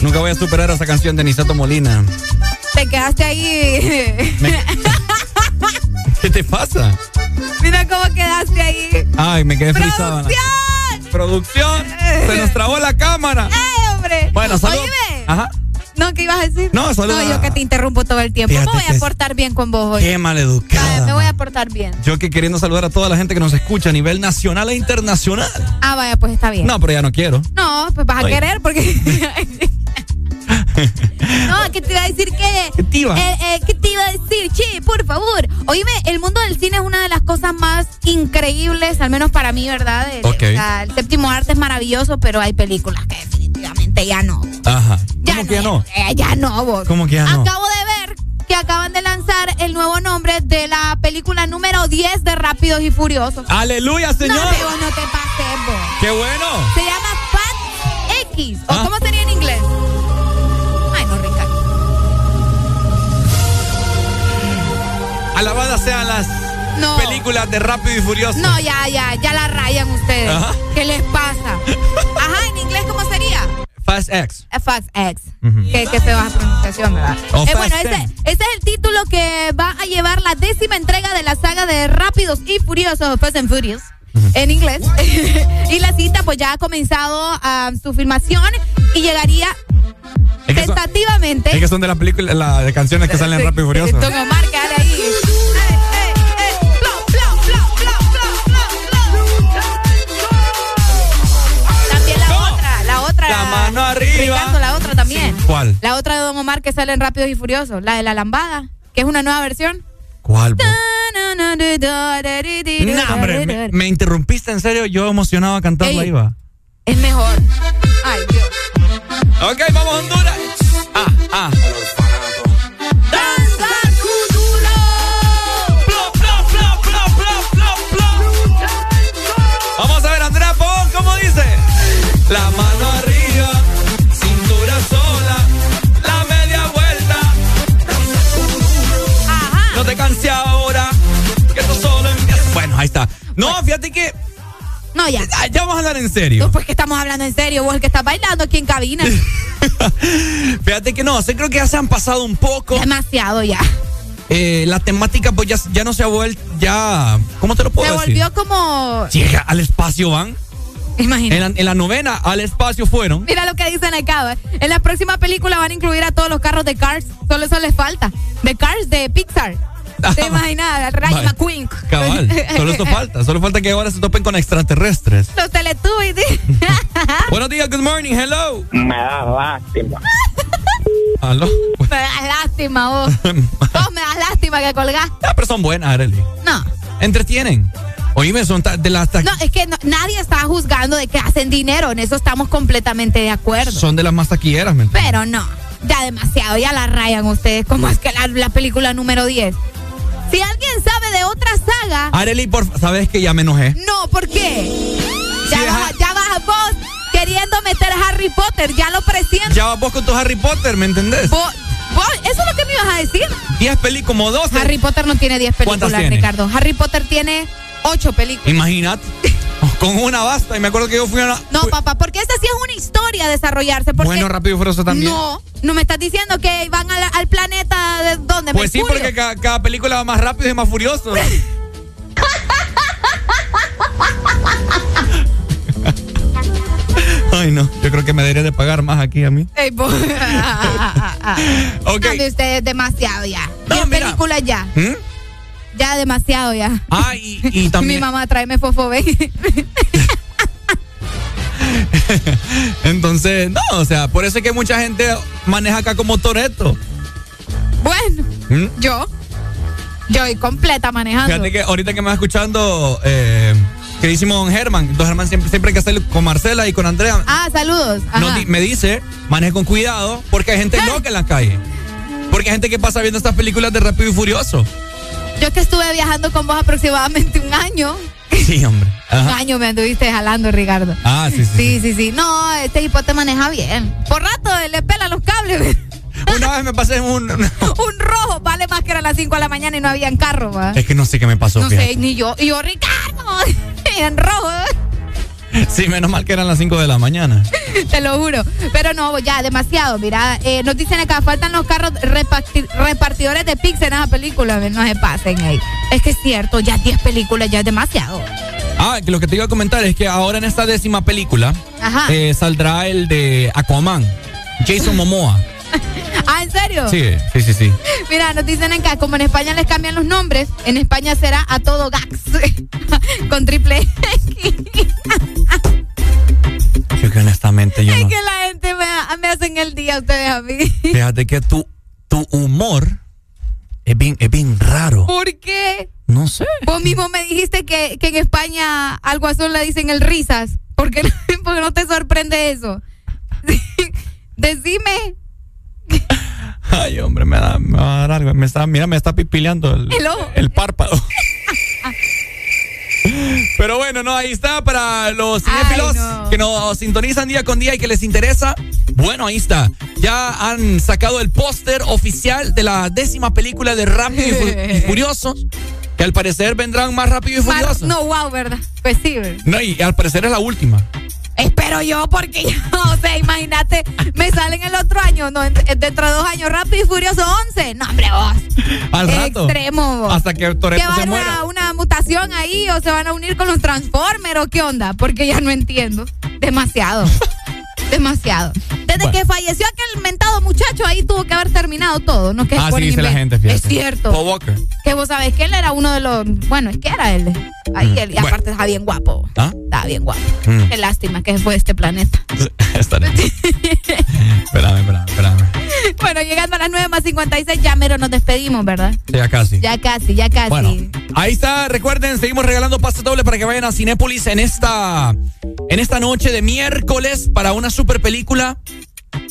Nunca voy a superar esa canción de Nisato Molina. Te quedaste ahí. ¿Qué te pasa? Mira cómo quedaste ahí. Ay, me quedé frisado. ¡Producción! Producción. Se nos trabó la cámara. ¡Ay, hombre! Bueno, saludos. Ajá. No, ¿qué ibas a decir? No, solo No, yo que te interrumpo todo el tiempo. Me voy a portar bien con vos hoy. Qué maleducada. Me voy a portar bien. Yo que queriendo saludar a toda la gente que nos escucha a nivel nacional e internacional. Ah, vaya, pues está bien. No, pero ya no quiero. No, pues vas a querer porque. no, ¿qué te iba a decir que. ¿Qué te iba? Eh, eh, ¿Qué te iba a decir? Che, por favor. Oíme, el mundo del cine es una de las cosas más increíbles, al menos para mí, ¿verdad? El, o sea, el séptimo arte es maravilloso, pero hay películas que definitivamente ya no. Ajá. ¿Cómo que ya no? Eh, ya no, vos. ¿Cómo que ya no? Acabo de ver que acaban de lanzar el nuevo nombre de la película número 10 de Rápidos y Furiosos. ¡Aleluya, señor! No, pero no te pases, vos. ¡Qué bueno! Se llama Fat X. ¿O Ah. cómo sería Alabadas sean las No. películas de Rápido y Furioso. No, ya, ya, ya la rayan ustedes. Ajá. ¿Qué les pasa? Ajá, en inglés, ¿cómo sería? Fast X. Eh, Fast X. Ujú. Qué, qué fea pronunciación, ¿verdad? Eh, bueno, ese, es el título que va a llevar la décima entrega de la saga de Rápidos y Furiosos, Fast and Furious. En inglés. y la cita, pues ya ha comenzado ah, su filmación y llegaría Es que son- tentativamente. Es que son de las películas, la, de canciones que salen en Rápido y Furioso. Don Omar, que dale ahí. Arriba. Ricardo, la otra también. ¿Cuál? La otra de Don Omar que sale en Rápidos y Furiosos, la de la lambada, que es una nueva versión. ¿Cuál? No, hombre, me, me interrumpiste en serio. Yo emocionado a cantarla Ey. iba. Es mejor. Ay, Dios. Ok, vamos a Honduras. Ah, ah. Vamos a ver, Andrea Pon, ¿cómo dice? La mano No, fíjate que. No, ya. Ah, Ya vamos a hablar en serio. Pues que estamos hablando en serio, vos el que estás bailando aquí en cabina. Fíjate que no, sé creo que ya se han pasado un poco. Demasiado ya. Eh, la temática pues ya, ya no se ha vuelto, ya, ¿cómo te lo puedo Se decir? volvió como. Llega al espacio van. Imagínate. En la, en la novena al espacio fueron. Mira lo que dicen acá. ¿eh? En la próxima película van a incluir a todos los carros de Cars. Solo eso les falta. De Cars de Pixar. ¿Te imaginas? Rayo. McQueen. Cabal, solo esto falta. Solo falta que ahora se topen con extraterrestres. Los Teletubbies. Buenos días, good morning, hello. Me da lástima. Aló. me das lástima vos. Vos me das lástima que colgás. Ah, pero son buenas, Arely. No. Entretienen. Oíme, son de las No, es que no- nadie está juzgando de que hacen dinero. En eso estamos completamente de acuerdo. son de las más taquilleras, ¿me entiendes? Pero no. Ya demasiado. Ya la rayan ustedes. ¿Cómo es que la, la película número 10? Si alguien sabe de otra saga. Arely, por sabes que ya me enojé. No, ¿por qué? Ya, Sí, vas, ya vas vos queriendo meter a Harry Potter, ya lo presiento. Ya vas vos con tu Harry Potter, ¿me entendés? Vos- vos- eso es lo que me ibas a decir. 10 películas, como 12. Harry Potter no tiene 10 ¿Cuántas películas? Ricardo. Harry Potter tiene 8 películas. Imagínate. Con una basta. Y me acuerdo que yo fui a una. No, papá, porque esa sí es una historia a desarrollarse. Porque Bueno, rápido y furioso también. No, no me estás diciendo que van al, al planeta de dónde? Pues sí, porque cada, cada película va más rápido y más furioso. Ay, no. Yo creo que me debería de pagar más aquí a mí. Ey, vos- Ok. No, de ustedes demasiado ya. No, 10 mira. películas ya. ¿Mm? Ya demasiado ya. Ah, y, y también. Mi mamá, tráeme fofobé. Entonces, no, o sea, por eso es que mucha gente maneja acá como Toreto. bueno, ¿Mm? yo. Yo voy completa manejando. Fíjate que ahorita que me va escuchando, eh, queridísimo don Germán, don Germán siempre, siempre hay que hacer con Marcela y con Andrea. Ah, saludos. Di- me dice, maneje con cuidado, porque hay gente loca en la calle. Porque hay gente que pasa viendo estas películas de Rápido y Furioso. Yo que estuve viajando con vos aproximadamente un año. Sí, hombre. Un año me anduviste jalando, Ricardo. Ah, sí, sí. Sí, sí, sí. No, este hipote maneja bien. Por rato le pela los cables. Una vez me pasé en un. un rojo vale más que eran las 5 de la mañana y no habían carro, ¿va? Es que no sé qué me pasó. No fíjate. sé, ni yo. Y yo, Ricardo, en rojo, Sí, menos mal que eran las 5 de la mañana. te lo juro. Pero no, ya, demasiado. Mira, eh, nos dicen acá, faltan los carros reparti- repartidores de pizza en esa película. No se pasen, ey. Es que es cierto, ya 10 películas ya es demasiado. Ah, lo que te iba a comentar es que ahora en esta décima película eh, saldrá el de Aquaman. Jason Momoa. Ah, ¿en serio? Sí, sí, sí, sí. Mira, nos dicen acá, como en España les cambian los nombres, en España será a todo Gax. Con triple X. Yo que honestamente yo Es no. que la gente me, me hacen el día ustedes a mí. Fíjate que tu, tu humor es bien, es bien raro. ¿Por qué? No sé. Vos mismo me dijiste que, que en España algo azul le dicen el risas. ¿Por qué, por qué no te sorprende eso? Decime. Ay, hombre, me, da, me va a dar algo. Me está, mira, me está pipileando el, El el párpado. Pero bueno, no, ahí está para los cinéfilos que nos sintonizan día con día y que les interesa. Bueno, ahí está. Ya han sacado el póster oficial de la décima película de Rápido y, Fu- y Furioso. Que al parecer vendrán más Rápido y Mar- Furioso. no, wow, ¿verdad? Pues sí. ¿verdad? No, y al parecer es la última. Espero yo, porque yo, o sea, imagínate, me salen el otro año, no, en- dentro de dos años, Rápido y Furioso 11. No, hombre, vos. Al rato. Extremo, vos. Hasta que ¿Que Toretto va a se muera. una, una mutación ahí o se van a unir con los Transformers o qué onda? Porque ya no entiendo. Demasiado. Demasiado. Desde Bueno. que falleció aquel mentado muchacho, ahí tuvo que haber terminado todo. No que es Ah, sí, dice la invento. gente, fíjate. Es cierto. Paul Walker. Que vos sabés que él era uno de los. Bueno, es que era él. Ahí él. Y Bueno. aparte estaba bien guapo. ¿Ah? Estaba bien guapo. Mm. Qué lástima que se fue este planeta. Estaré. espérame, espérame, espérame. Bueno, llegando a las 9 más 56, ya mero nos despedimos, ¿verdad? Sí, ya casi. Ya casi, ya casi. Bueno, ahí está. Recuerden, seguimos regalando pase doble para que vayan a Cinépolis en esta, en esta noche de miércoles para una super película.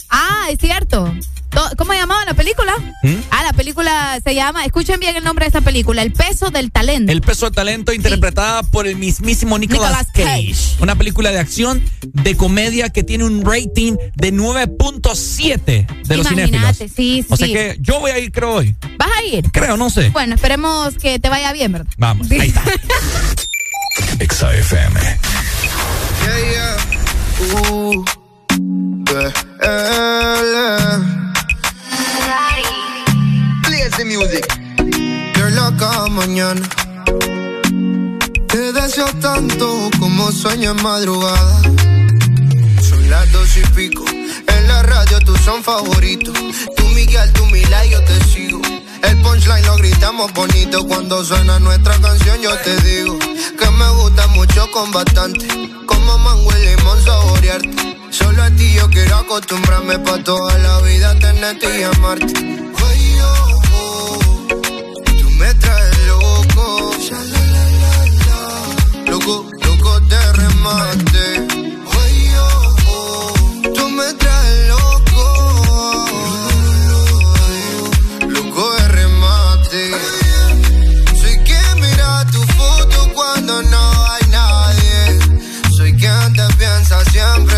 Ah, es cierto. To- ¿Cómo llamaba la película? ¿Mm? Ah, la película se llama, escuchen bien el nombre de esta película, El peso del talento. El peso de talento interpretada por el mismísimo Nicolas, Nicolas Cage. Una película de acción, de comedia que tiene un rating de 9.7 de los cinéfilos. Imagínate, sí, O sea sí. que yo voy a ir, creo, hoy. ¿Vas a ir? Creo, no sé. Bueno, esperemos que te vaya bien, ¿verdad? Vamos, ahí está. Exa FM. Yeah, yeah. Ooh. Yeah. Play the music. You're loca mañana. Te deseo tanto como sueño en madrugada. Son las dos y pico. En la radio tú son favoritos. Tú Miguel, tú Mila y yo te sigo. El punchline lo gritamos bonito cuando suena nuestra canción. Yo te digo que me gusta mucho con bastante. Como mango y limón saborearte. Solo a ti yo quiero acostumbrarme pa' toda la vida tenerte y amarte. Ay, oh, oh, tú me traes loco. Loco, loco de remate. Ay, oh, oh, tú me traes loco. Loco de remate. Soy quien mira tu foto cuando no hay nadie. Soy quien te piensa siempre,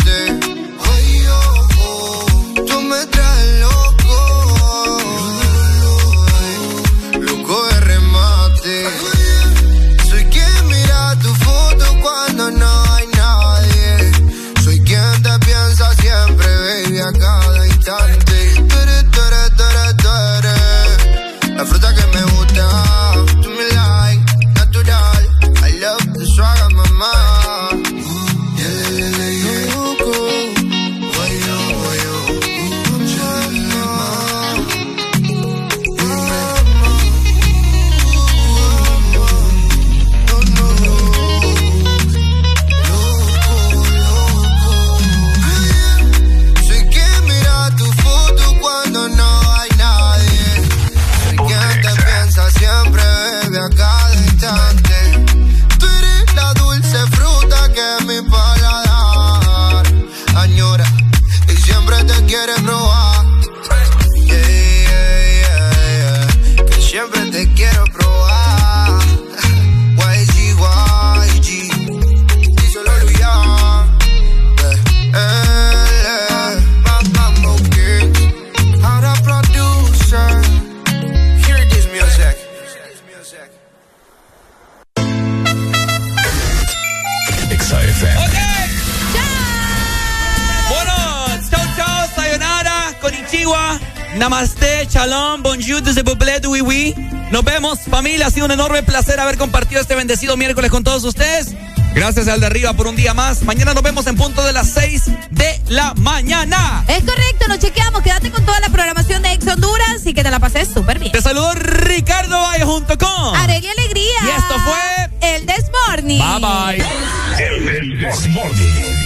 Namaste, shalom, bonjour, de vous oui, oui. Nos vemos, familia. Ha sido un enorme placer haber compartido este bendecido miércoles con todos ustedes. Gracias al de arriba por un día más. Mañana nos vemos en punto de las 6 de la mañana. Es correcto, nos chequeamos. Quédate con toda la programación de Ex Honduras y que te la pases súper bien. Te saludo Ricardo Valle junto con Arelia Alegría. Y esto fue El Desmorning. Bye bye. El,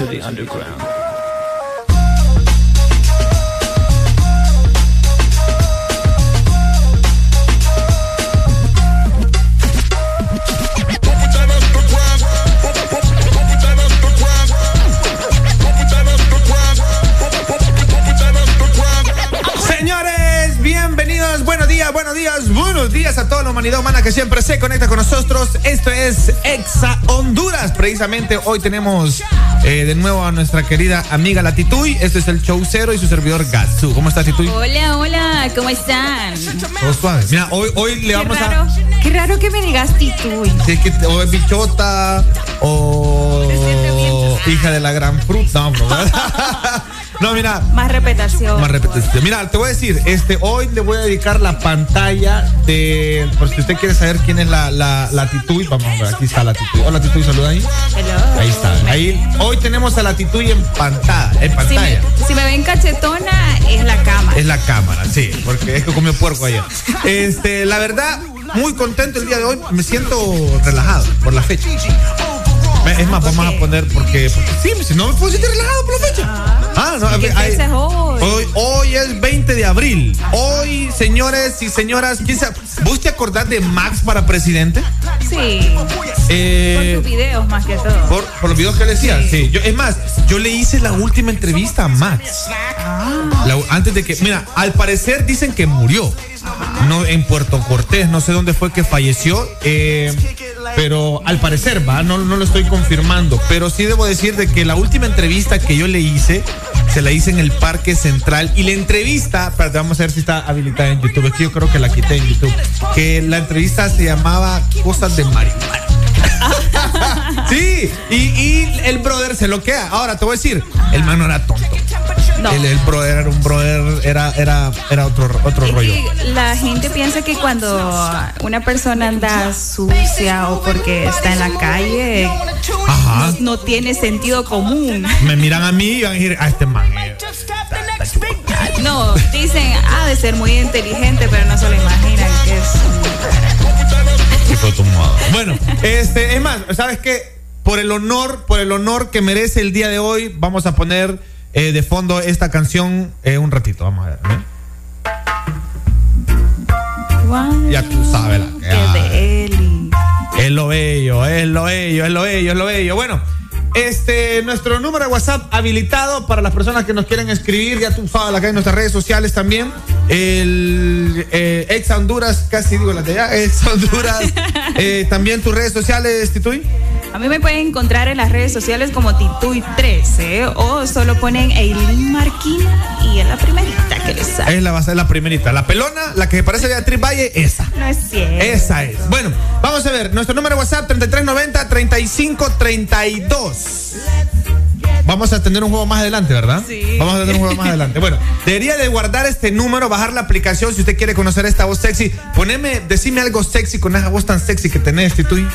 to the underground. buenos días a toda la humanidad humana que siempre se conecta con nosotros. Esto es Exa Honduras. Precisamente hoy tenemos de nuevo a nuestra querida amiga La Tituy. Este es el show cero y su servidor Gatsu. ¿Cómo estás, Tituy? Hola, hola, ¿cómo están? Todo suave. Mira, hoy, hoy le vamos a. Qué raro que me digas Tituy. Es que o es bichota o. Hija de la gran fruta, no, No, mira. Más repetición. Más repetición. Mira, te voy a decir, este, hoy le voy a dedicar la pantalla de. Por si usted quiere saber quién es la, la, latitud. Vamos a ver, aquí está la latitud. Hola latitud, saluda ahí. Hello. Ahí está. Ahí, hoy tenemos a la latitud en pantalla. En pantalla. Si me, ven cachetona, es la cámara. Es la cámara, sí, porque es que comió puerco ayer. Este, la verdad, muy contento el día de hoy. Me siento relajado por la fecha. Es más, vamos a poner porque, sí, si no me pusiste relajado por la fecha. Ah. Ah, no, ver, hay- es hoy? hoy, hoy es 20 de abril. Hoy, señores y señoras, ¿quién sabe? ¿vos te acordás de Max para presidente? Sí. Eh, Por tus videos más que todo. por, por los videos que le decía, sí. Yo, es más, yo le hice la última entrevista a Max. La- antes de que, mira, al parecer dicen que murió. No en Puerto Cortés, no sé dónde fue que falleció. eh, pero al parecer, va, no, no lo estoy confirmando. Pero sí debo decir de que la última entrevista que yo le hice, se la hice en el Parque Central. Y la entrevista, espérate, vamos a ver si está habilitada en YouTube. Es que yo creo que la quité en YouTube. Que la entrevista se llamaba Cosas de marihuana. Sí, y, y el brother se lo queda. Ahora te voy a decir, el man no era tonto. El, el brother era un brother, era, era, era otro, otro Es rollo. la gente piensa que cuando una persona anda sucia o porque está en la calle, Ajá. No tiene sentido común. Me miran a mí y van a decir, a este man. eh, No, dicen, ha de ser muy inteligente, pero no se lo imaginan que es. Bueno, este, es más, ¿sabes qué? Por el honor, por el honor que merece el día de hoy, vamos a poner eh, de fondo esta canción eh, un ratito. Este, nuestro número de WhatsApp habilitado para las personas que nos quieren escribir, ya tú sabes, acá en nuestras redes sociales también. El eh, ex Honduras, casi digo la de allá, ex Honduras. eh, también tus redes sociales, Tituy. A mí me pueden encontrar en las redes sociales como Tituy13 o solo ponen Eileen Marquina y es la primerita que les sale. Es la, ser la primerita. La pelona, la que parece Beatriz Valle, esa. No es cierto. Esa es. Bueno, vamos a ver. Nuestro número de WhatsApp 3390-3532. Vamos a tener un juego más adelante, ¿verdad? Sí. Vamos a tener un juego más adelante. Bueno, debería de guardar este número, bajar la aplicación si usted quiere conocer esta voz sexy. Poneme, decime algo sexy con esa voz tan sexy que tenés, Tituy.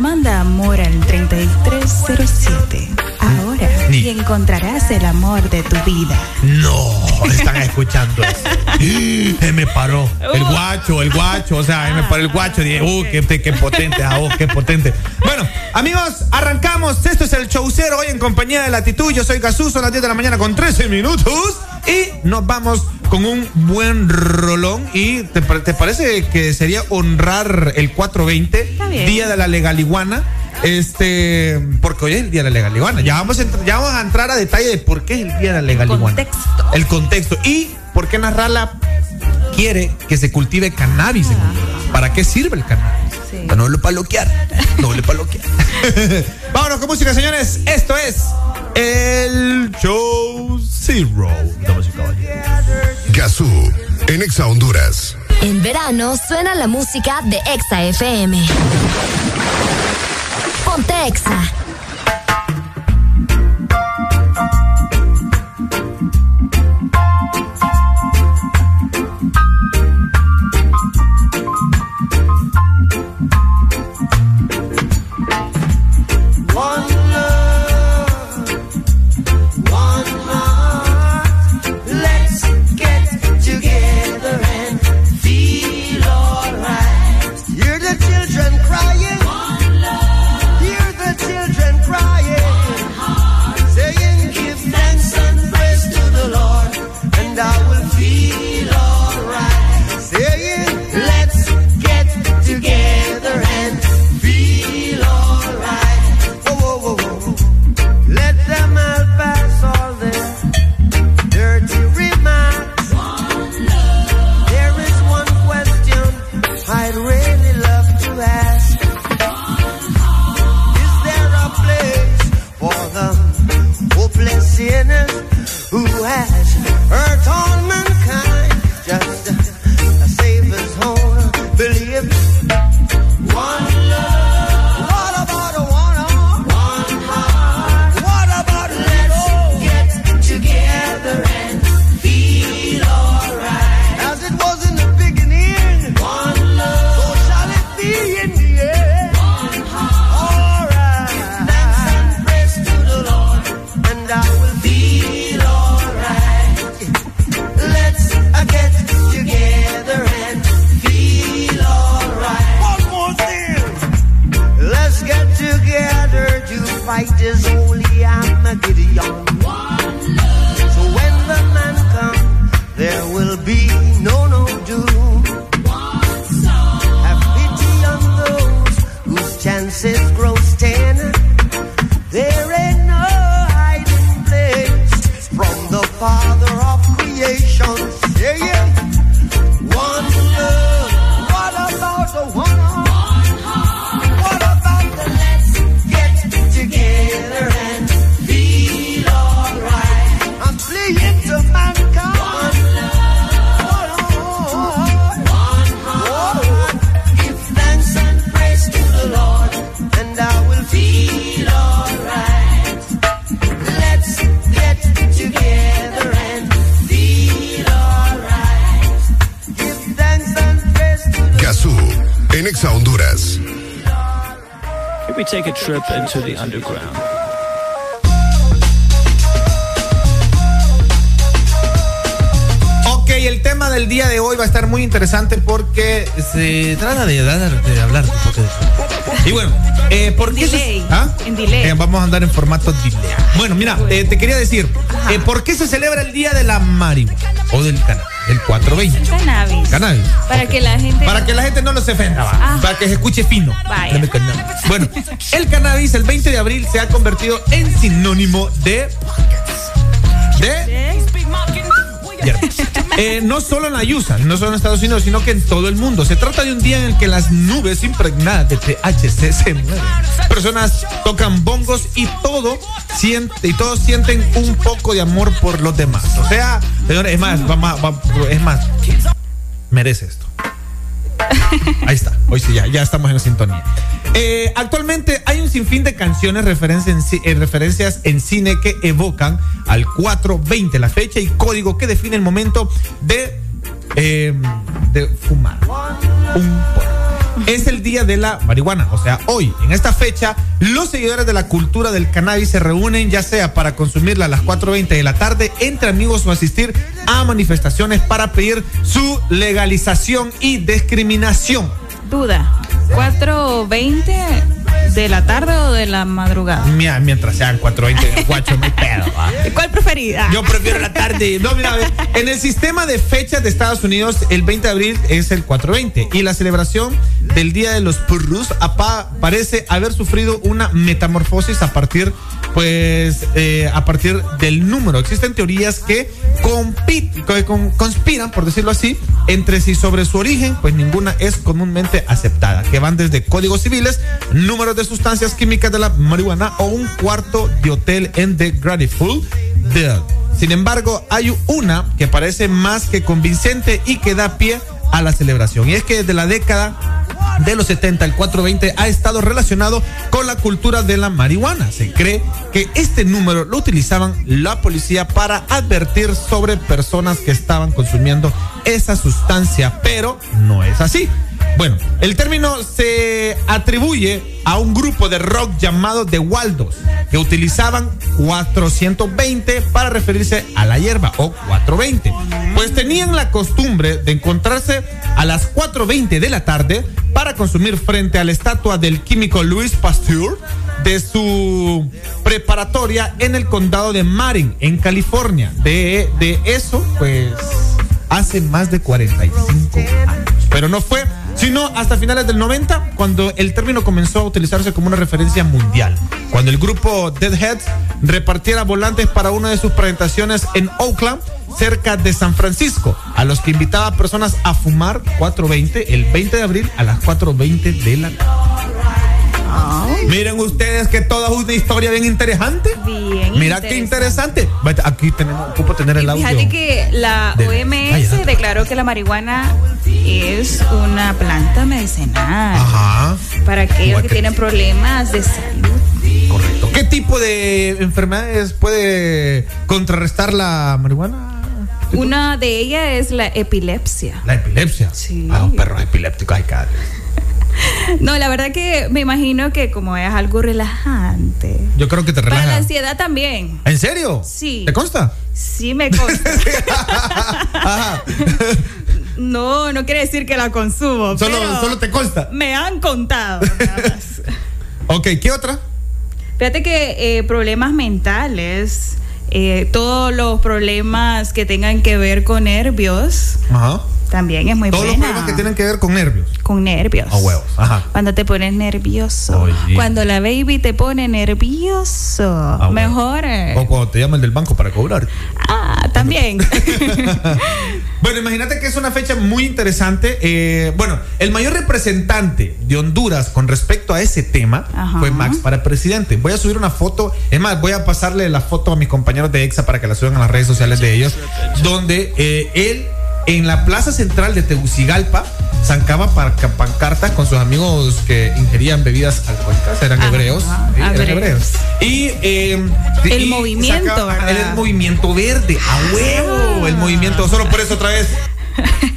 Manda amor al 3307 ahora y encontrarás el amor de tu vida. No, están escuchando eso. Me paró. El guacho, el guacho. O sea, se me paró el guacho. Dije, uh, qué, qué potente, ah, oh, qué potente. Bueno, amigos, arrancamos. Esto es el showcero hoy en compañía de Latitud. Yo soy Gazú, son las 10 de la mañana con 13 minutos. Y nos vamos con un buen rolón. ¿Y te, te parece que sería honrar el 420, bien. Día de la Legaliguana? Este, porque hoy es el día de la legaliguana. Ya vamos, a entr- ya vamos a entrar a detalle de por qué es el día de la legaliguana. Contexto. El contexto. Y por qué Narrala quiere que se cultive cannabis en Honduras. ¿Para qué sirve el cannabis? Para no le paloquear. No le paloquear. Vámonos con música, señores. Esto es el Show Zero. Gazú, en Exa Honduras. En verano suena la música de Exa FM. Ponte. Formato delay. Bueno, mira, eh, te quería decir, eh, ¿por qué se celebra el día de la marihuana o del cannabis? El 420. Cannabis. Cannabis. Para que la gente. Para que la gente no los ofenda, va. Para que se escuche fino. Vaya. Bueno, el cannabis el 20 de abril se ha convertido en sinónimo de de hierbas. Eh, no solo en la USA, no solo en Estados Unidos, sino que en todo el mundo. Se trata de un día en el que las nubes impregnadas de THC se mueven. Personas tocan bongos y todo siente, y todos sienten un poco de amor por los demás. O sea, señores, es más, vamos a- va- es más, merece esto. Ahí está, hoy sí, ya, ya estamos en la sintonía. Eh, actualmente hay un sinfín de canciones referencia en eh, referencias en cine que evocan al 420, la fecha y código que define el momento de, eh, de fumar un porro. Es el día de la marihuana, o sea, hoy, en esta fecha, los seguidores de la cultura del cannabis se reúnen ya sea para consumirla a las 4.20 de la tarde entre amigos o asistir a manifestaciones para pedir su legalización y discriminación. Duda. ¿4.20 de la tarde o de la madrugada? Mira, mientras sean 4.20 en el guacho, no hay pedo, ¿va? ¿Cuál preferida? Yo prefiero la tarde. No, mira, en el sistema de fechas de Estados Unidos, el 20 de abril es el 420 y la celebración del Día de los Purrus parece haber sufrido una metamorfosis a partir, pues, eh, a partir del número. Existen teorías que, que con- conspiran, por decirlo así, entre sí sobre su origen, pues ninguna es comúnmente aceptada, que van desde códigos civiles, números de sustancias químicas de la marihuana o un cuarto de hotel en The Grateful Dead. Sin embargo, hay una que parece más que convincente y que da pie a la celebración. Y es que desde la década de los 70, el 420 ha estado relacionado con la cultura de la marihuana. Se cree que este número lo utilizaban la policía para advertir sobre personas que estaban consumiendo esa sustancia, pero no es así. Bueno, el término se atribuye a un grupo de rock llamado The Waldos, que utilizaban 420 para referirse a la hierba o 420. Pues tenían la costumbre de encontrarse a las 4.20 de la tarde para consumir frente a la estatua del químico Louis Pasteur de su preparatoria en el condado de Marin, en California. De, de eso, pues, hace más de 45 años. Pero no fue sino hasta finales del 90, cuando el término comenzó a utilizarse como una referencia mundial. Cuando el grupo Deadheads repartiera volantes para una de sus presentaciones en Oakland, cerca de San Francisco, a los que invitaba a personas a fumar 420 el 20 de abril a las 420 de la tarde. Miren ustedes que toda una historia bien interesante. Bien. Mira qué interesante. Aquí tenemos, ocupo tener el audio. Fíjate que la de- OMS declaró que la marihuana es una planta medicinal Ajá. para aquellos que tienen problemas de salud. Correcto. ¿Qué tipo de enfermedades puede contrarrestar la marihuana? Una de ellas es la epilepsia. La epilepsia. Sí. Ah, un perro epiléptico, ay, cadre. No, la verdad que me imagino que como es algo relajante. Yo creo que te Para la relaja. ansiedad también. ¿En serio? Sí. ¿Te consta? Sí me consta. Ajá. no, no quiere decir que la consumo. Solo, pero solo te consta. Me han contado. nada más. Ok, ¿qué otra? Fíjate que eh, problemas mentales, eh, todos los problemas que tengan que ver con nervios, Ajá. También es muy Todos los problemas que tienen que ver con nervios. Con nervios. A huevos. Ajá. Cuando te pones nervioso. Oye. Cuando la baby te pone nervioso. huevo. Mejor. O cuando te llama el del banco para cobrar. Ah, también. Bueno, imagínate que es una fecha muy interesante. Eh, bueno, el mayor representante de Honduras con respecto a ese tema Ajá. fue Max para presidente. Voy a subir una foto, es más, voy a pasarle la foto a mis compañeros de EXA para que la suban a las redes sociales de ellos, donde eh, él en la plaza central de Tegucigalpa zancaba para pancartas con sus amigos que ingerían bebidas alcohólicas, eran hebreos. sí, eran hebreos. Y eh, El y movimiento, sacaba- ¿verdad? El movimiento verde, a huevo, el movimiento, solo por eso otra vez.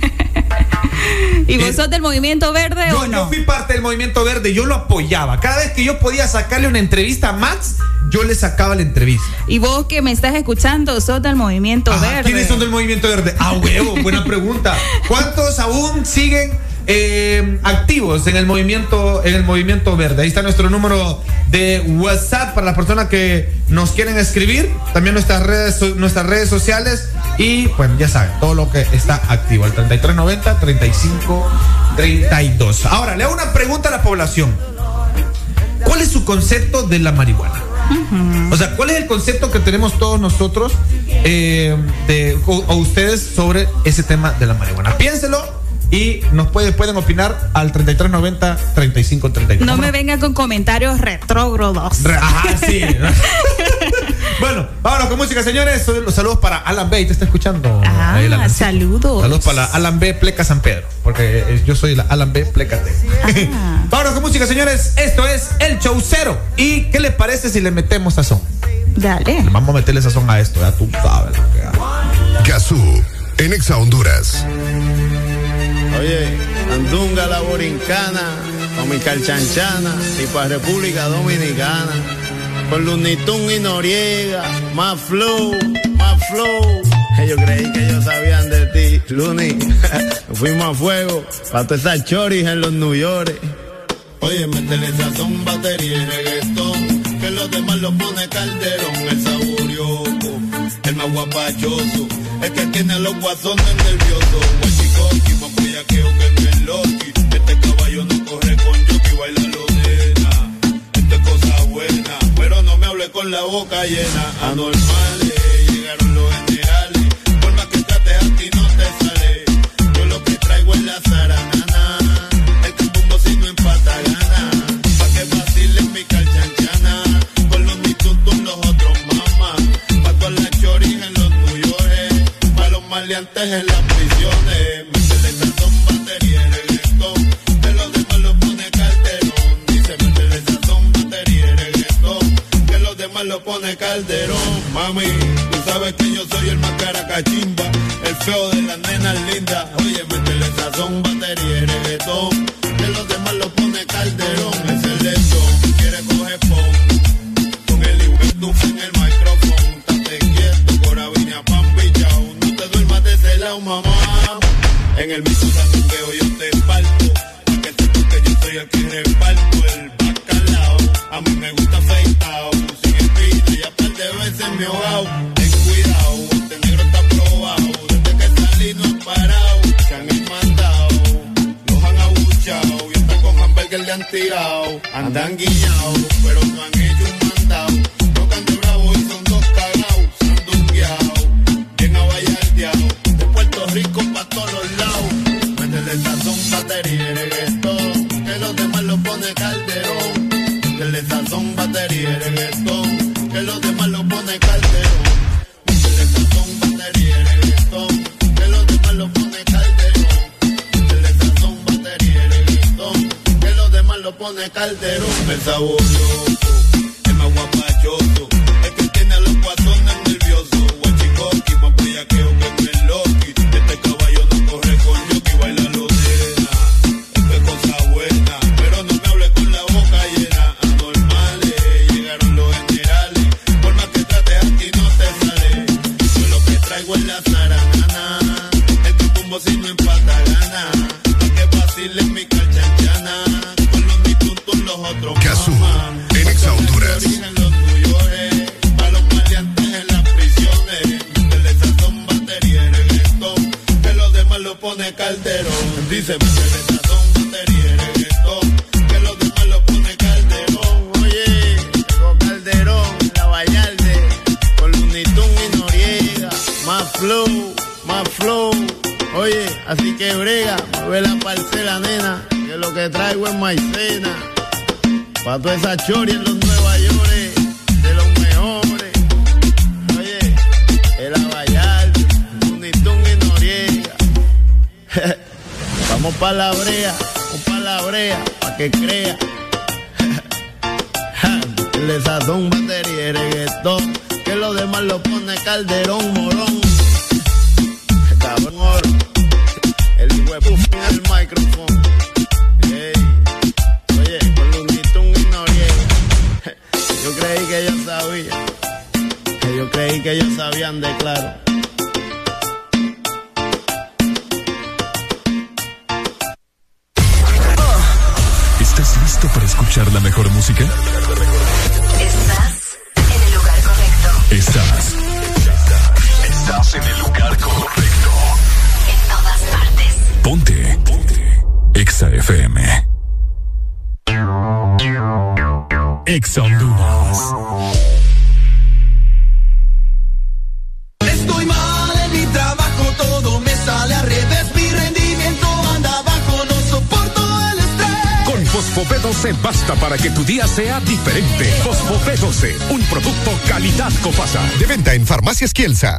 ¿Y vos sos del movimiento verde yo, o no? Yo fui parte del movimiento verde, yo lo apoyaba. Cada vez que yo podía sacarle una entrevista a Max, yo le sacaba la entrevista. Y vos que me estás escuchando, sos del movimiento Ajá, verde. ¿Quiénes son del movimiento verde? Ah, huevo, buena pregunta. ¿Cuántos aún siguen eh, activos en el movimiento en el movimiento verde? Ahí está nuestro número de WhatsApp para las personas que nos quieren escribir. También nuestras redes nuestras redes sociales y pues ya saben todo lo que está activo. El 3390 35 32. Ahora le hago una pregunta a la población. ¿Cuál es su concepto de la marihuana? O sea, ¿cuál es el concepto que tenemos todos nosotros eh, de, o, o ustedes sobre ese tema de la marihuana? Piénselo y nos puede, pueden opinar al 3390 3532. No me venga con comentarios retrógrados. Re- Ajá, sí. bueno, vámonos con música, señores. Los saludos para Alan B. ¿Te está escuchando? Ah, Ahí, Alan. saludos. Saludos para Alan B. Pleca San Pedro. Porque eh, yo soy la Alan B. Plecate. Ah. vámonos con música, señores. Esto es El Show Cero. ¿Y qué les parece si le metemos sazón? Dale. Vamos a meterle sazón a esto, ya tú sabes lo que hago. Gazú, en Exa Honduras. Oye, Andunga la borincana, con mi calchanchana y para República Dominicana. Con Lunitun y Noriega, más flow, más flow. Ellos creí que ellos sabían de ti, Luni. Fuimos a fuego, para todas esas choris en los New York. Oye, métele sazón, batería y reggaetón. Que los demás lo pone calderón, el saborioco, el más guapachoso. El que tiene los guasones nerviosos. Que. Este caballo no corre con Yuki, baila lo nena. Esto es cosa buena, pero no me hable con la boca llena. Anormales, llegaron los generales. Por más que trates a ti no te sale. Yo lo que traigo es la zaranana. Que tumbo si no empata gana. Pa' que vacilen mi calchanchana. Con los mitutos los otros mamás. Pa' todas las choris en los tuyores. Pa' los maleantes en las prisiones. Calderón. Mami, tú sabes que yo soy el más caracachimba. El feo de las nenas lindas. Oye, métele sazón, batería Andan guiñados, pero no han hecho un mandado. Tocan de bravo y son dos cagados. Sandungueados, bien abayardeados. De Puerto Rico pa' todos los lados. Métele sazón, batería y reggaetón. Que los demás lo pone calderón. Métele sazón, batería y reggaetón. Calderón. El sabor toda esa Kielsa.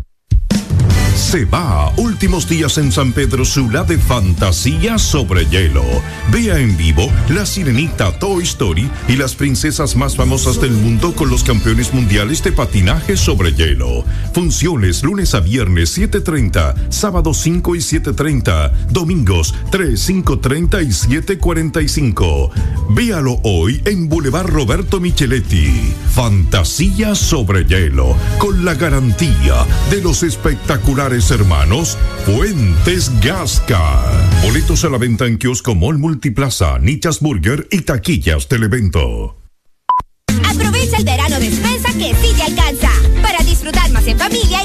Días en San Pedro Sula de Fantasía sobre Hielo. Vea en vivo La Sirenita Toy Story y las princesas más famosas del mundo con los campeones mundiales de patinaje sobre hielo. Funciones lunes a viernes 7.30, sábado 5 y 7.30, domingos 3, 5.30 y 7.45. Véalo hoy en Boulevard Roberto Micheletti. Fantasía sobre hielo, con la garantía de los espectaculares hermanos Fuentes Gasca. Boletos a la venta en kiosco Mall Multiplaza, Nichas Burger y taquillas del evento. Aprovecha el verano despensa que sí te alcanza. Para disfrutar más en familia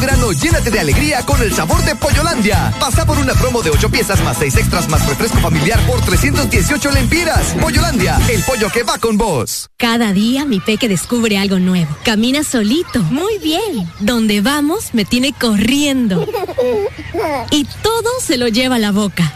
Verano llénate de alegría con el sabor de Pollolandia. Pasa por una promo de 8 piezas más 6 extras más refresco familiar por 318 lempiras. Pollolandia, el pollo que va con vos. Cada día mi peque descubre algo nuevo. Camina solito. Muy bien. Donde vamos me tiene corriendo. Y todo se lo lleva a la boca.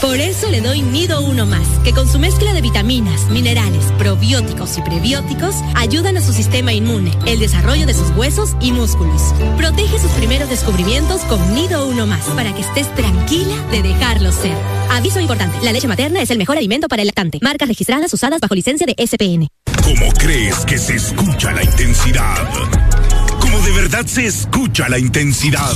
Por eso le doy Nido Uno Más, que con su mezcla de vitaminas, minerales, probióticos y prebióticos ayudan a su sistema inmune, el desarrollo de sus huesos y músculos. Protege sus primeros descubrimientos con Nido Uno Más para que estés tranquila de dejarlo ser. Aviso importante: la leche materna es el mejor alimento para el lactante. Marcas registradas usadas bajo licencia de SPN. ¿Cómo crees que se escucha la intensidad? ¿Cómo de verdad se escucha la intensidad?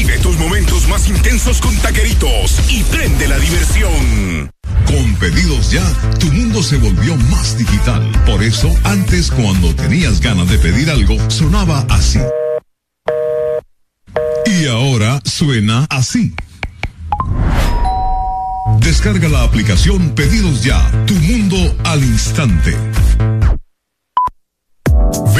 Vive tus momentos más intensos con taqueritos y prende la diversión. Con pedidos ya, tu mundo se volvió más digital. Por eso, antes cuando tenías ganas de pedir algo, sonaba así. Y ahora suena así. Descarga la aplicación Pedidos Ya, tu mundo al instante.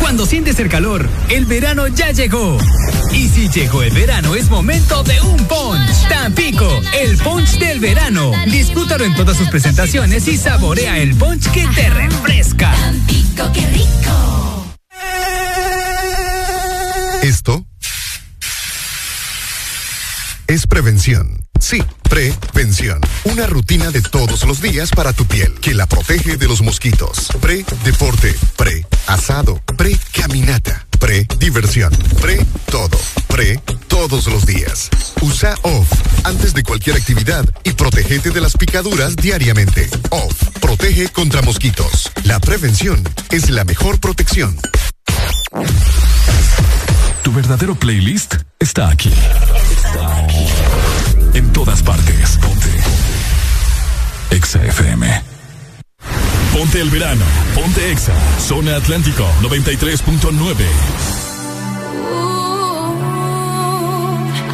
Cuando sientes el calor, el verano ya llegó. Y si llegó el verano, es momento de un punch. Tampico, el punch del verano. Disfrútalo en todas sus presentaciones y saborea el punch que te refresca. Tampico, qué rico. Esto es prevención. Sí, prevención. Una rutina de todos los días para tu piel que la protege de los mosquitos. Pre-deporte, pre-asado, pre-caminata, pre-diversión, pre-todo, pre todos los días. Usa OFF antes de cualquier actividad y protégete de las picaduras diariamente. OFF protege contra mosquitos. La prevención es la mejor protección. Tu verdadero playlist está aquí. En todas partes. Ponte. Exa FM. Ponte el verano. Ponte Exa. Zona Atlántico 93.9.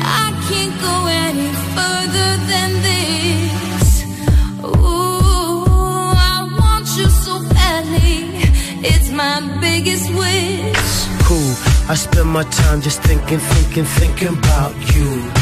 I can't go any further than this. Ooh, I want you so badly. It's my biggest wish. cool. I spend my time just thinking, thinking, thinking about you.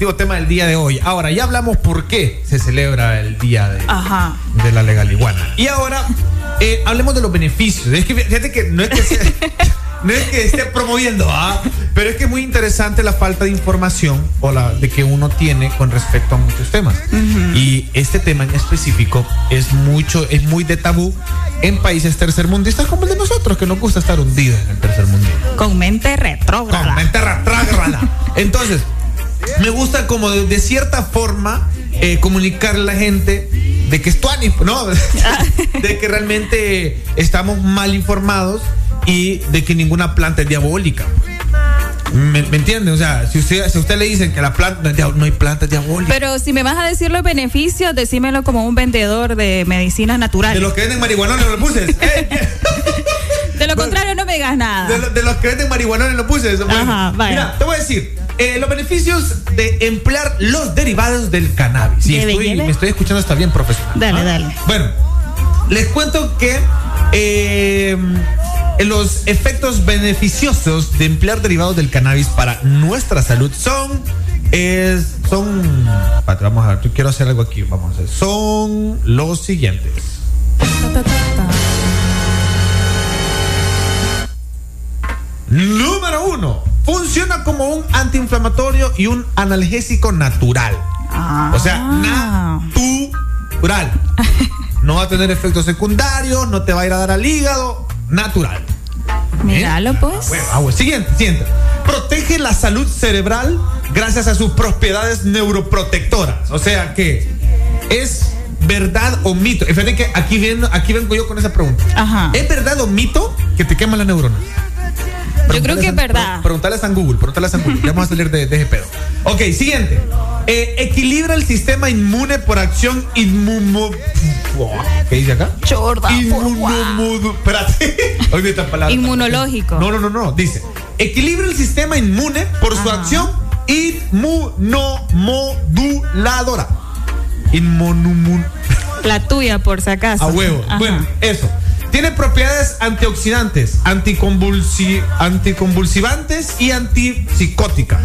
Respectivo tema del día de hoy. Ahora, ya hablamos por qué se celebra el día de, Ajá. de la legal iguana. Y ahora, eh, hablemos de los beneficios. Es que fíjate que no es que, sea- no es que esté promoviendo, ¿ah? pero es que es muy interesante la falta de información o la de que uno tiene con respecto a muchos temas. Y este tema en específico es mucho, es muy de tabú en países tercermundistas como el de nosotros, que nos gusta estar hundidos en el tercer mundo. Con mente retrógrada. Con mente retrógrada. Entonces, me gusta como de, de cierta forma eh, comunicarle a la gente de que es tuanis, ¿no? de que realmente estamos mal informados y de que ninguna planta es diabólica. ¿Me, me entiende? O sea, si usted, si usted le dicen que la planta no no hay plantas diabólicas. Pero si me vas a decir los beneficios, decímelo como un vendedor de medicinas De naturales. los que venden marihuanones lo puse. De lo contrario, no me digas nada. De, lo- de los que venden marihuanones lo puse. Bueno, Ajá, vaya. Mira, te voy a decir. Eh, los beneficios de emplear los derivados del cannabis. Sí, estoy- me estoy escuchando hasta bien profesional. Dale, ¿ah? dale. Bueno, les cuento que eh, los efectos beneficiosos de emplear derivados del cannabis para nuestra salud son. es- son. Vamos a ver, quiero hacer algo aquí. Vamos a hacer. Son los siguientes. Número uno. Funciona como un antiinflamatorio y un analgésico natural. O sea, natural. No va a tener efectos secundarios, no te va a ir a dar al hígado. Natural. Míralo, pues. Bueno, ah, bueno. Siguiente, siguiente. Protege la salud cerebral gracias a sus propiedades neuroprotectoras. O sea que es verdad o mito. Fíjate que aquí, aquí vengo yo con esa pregunta. Ajá. ¿Es verdad o mito que te quema la neurona? Yo creo que es verdad. Preguntarle a San Google, preguntarle a San Google. Ya vamos a salir de, de ese pedo. Ok, siguiente. Eh, equilibra el sistema inmune por acción inmuno... ¿Qué dice acá? Chorda. Inmunomodu... Espérate. Palabra. Inmunológico. No, no, no, no. Dice, equilibra el sistema inmune por su acción inmunomoduladora. Inmunomun... La tuya, por si acaso. A huevo. Ajá. Bueno, eso. Tiene propiedades antioxidantes, anticonvulsi- anticonvulsivantes y antipsicóticas.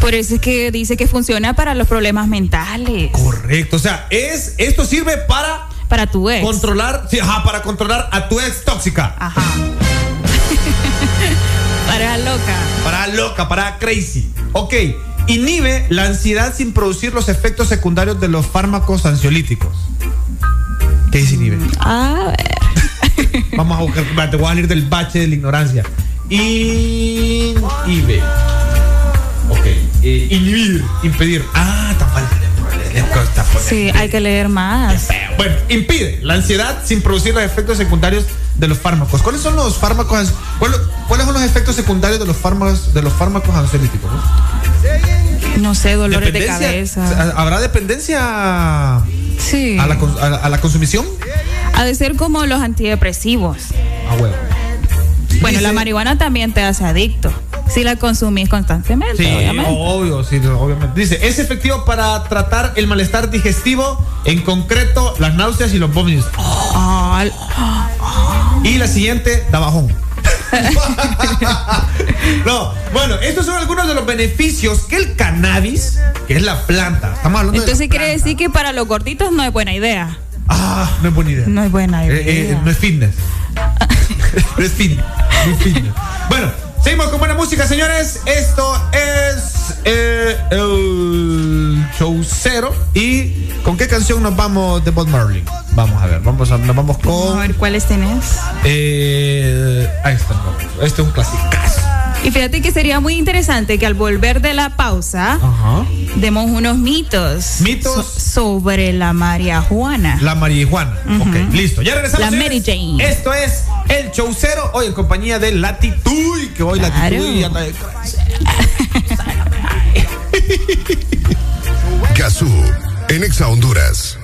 Por eso es que dice que funciona para los problemas mentales. Correcto. O sea, es, esto sirve para Para tu ex. controlar, sí, ajá, para controlar a tu ex tóxica. Ajá. Para loca. Para loca, para crazy. Ok. Inhibe la ansiedad sin producir los efectos secundarios de los fármacos ansiolíticos. ¿Qué dice inhibe? A ver. Vamos a buscar, te voy a salir del bache de la ignorancia. Inhibe. Ok. eh, inhibir, impedir. Ah, falta. Está fuerte. Sí, hay que leer más. Bueno, impide la ansiedad sin producir los efectos secundarios de los fármacos. ¿Cuáles son los fármacos? ¿Cuáles son los efectos secundarios de los fármacos de los fármacos ansiolíticos? no? No sé, dolores de cabeza. ¿Habrá dependencia Sí. a la, a a la consumición? Ha de ser como los antidepresivos. Ah, huevo. Bueno, la marihuana también te hace adicto. Si la consumís constantemente, Sí, obviamente. obvio, sí, obviamente. Dice, es efectivo para tratar el malestar digestivo, en concreto las náuseas y los vómitos. Y la siguiente, da bajón. no, bueno, estos son algunos de los beneficios que el cannabis, que es la planta, estamos hablando Entonces de. quiere decir que para los gorditos no es buena idea. Ah, no es buena idea. No es buena idea. Eh, eh, no es fitness. no es fitness. No es fitness. Bueno, seguimos con buena música, señores. Esto es eh, el show cero. ¿Y con qué canción nos vamos de Bob Marley? Vamos a ver, vamos a, nos vamos A con. ver cuáles tenés. Eh, ahí está, este es un clasicazo. Y fíjate que sería muy interesante que al volver de la pausa Ajá. demos unos mitos. Mitos. so- sobre la María Juana. La marihuana. Ok, listo. Ya regresamos. La. Mary Jane. Esto es el show cero, hoy en compañía de Latitude, que hoy Claro. Latitude anda de Gazú, en Exa Honduras.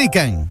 Restricciones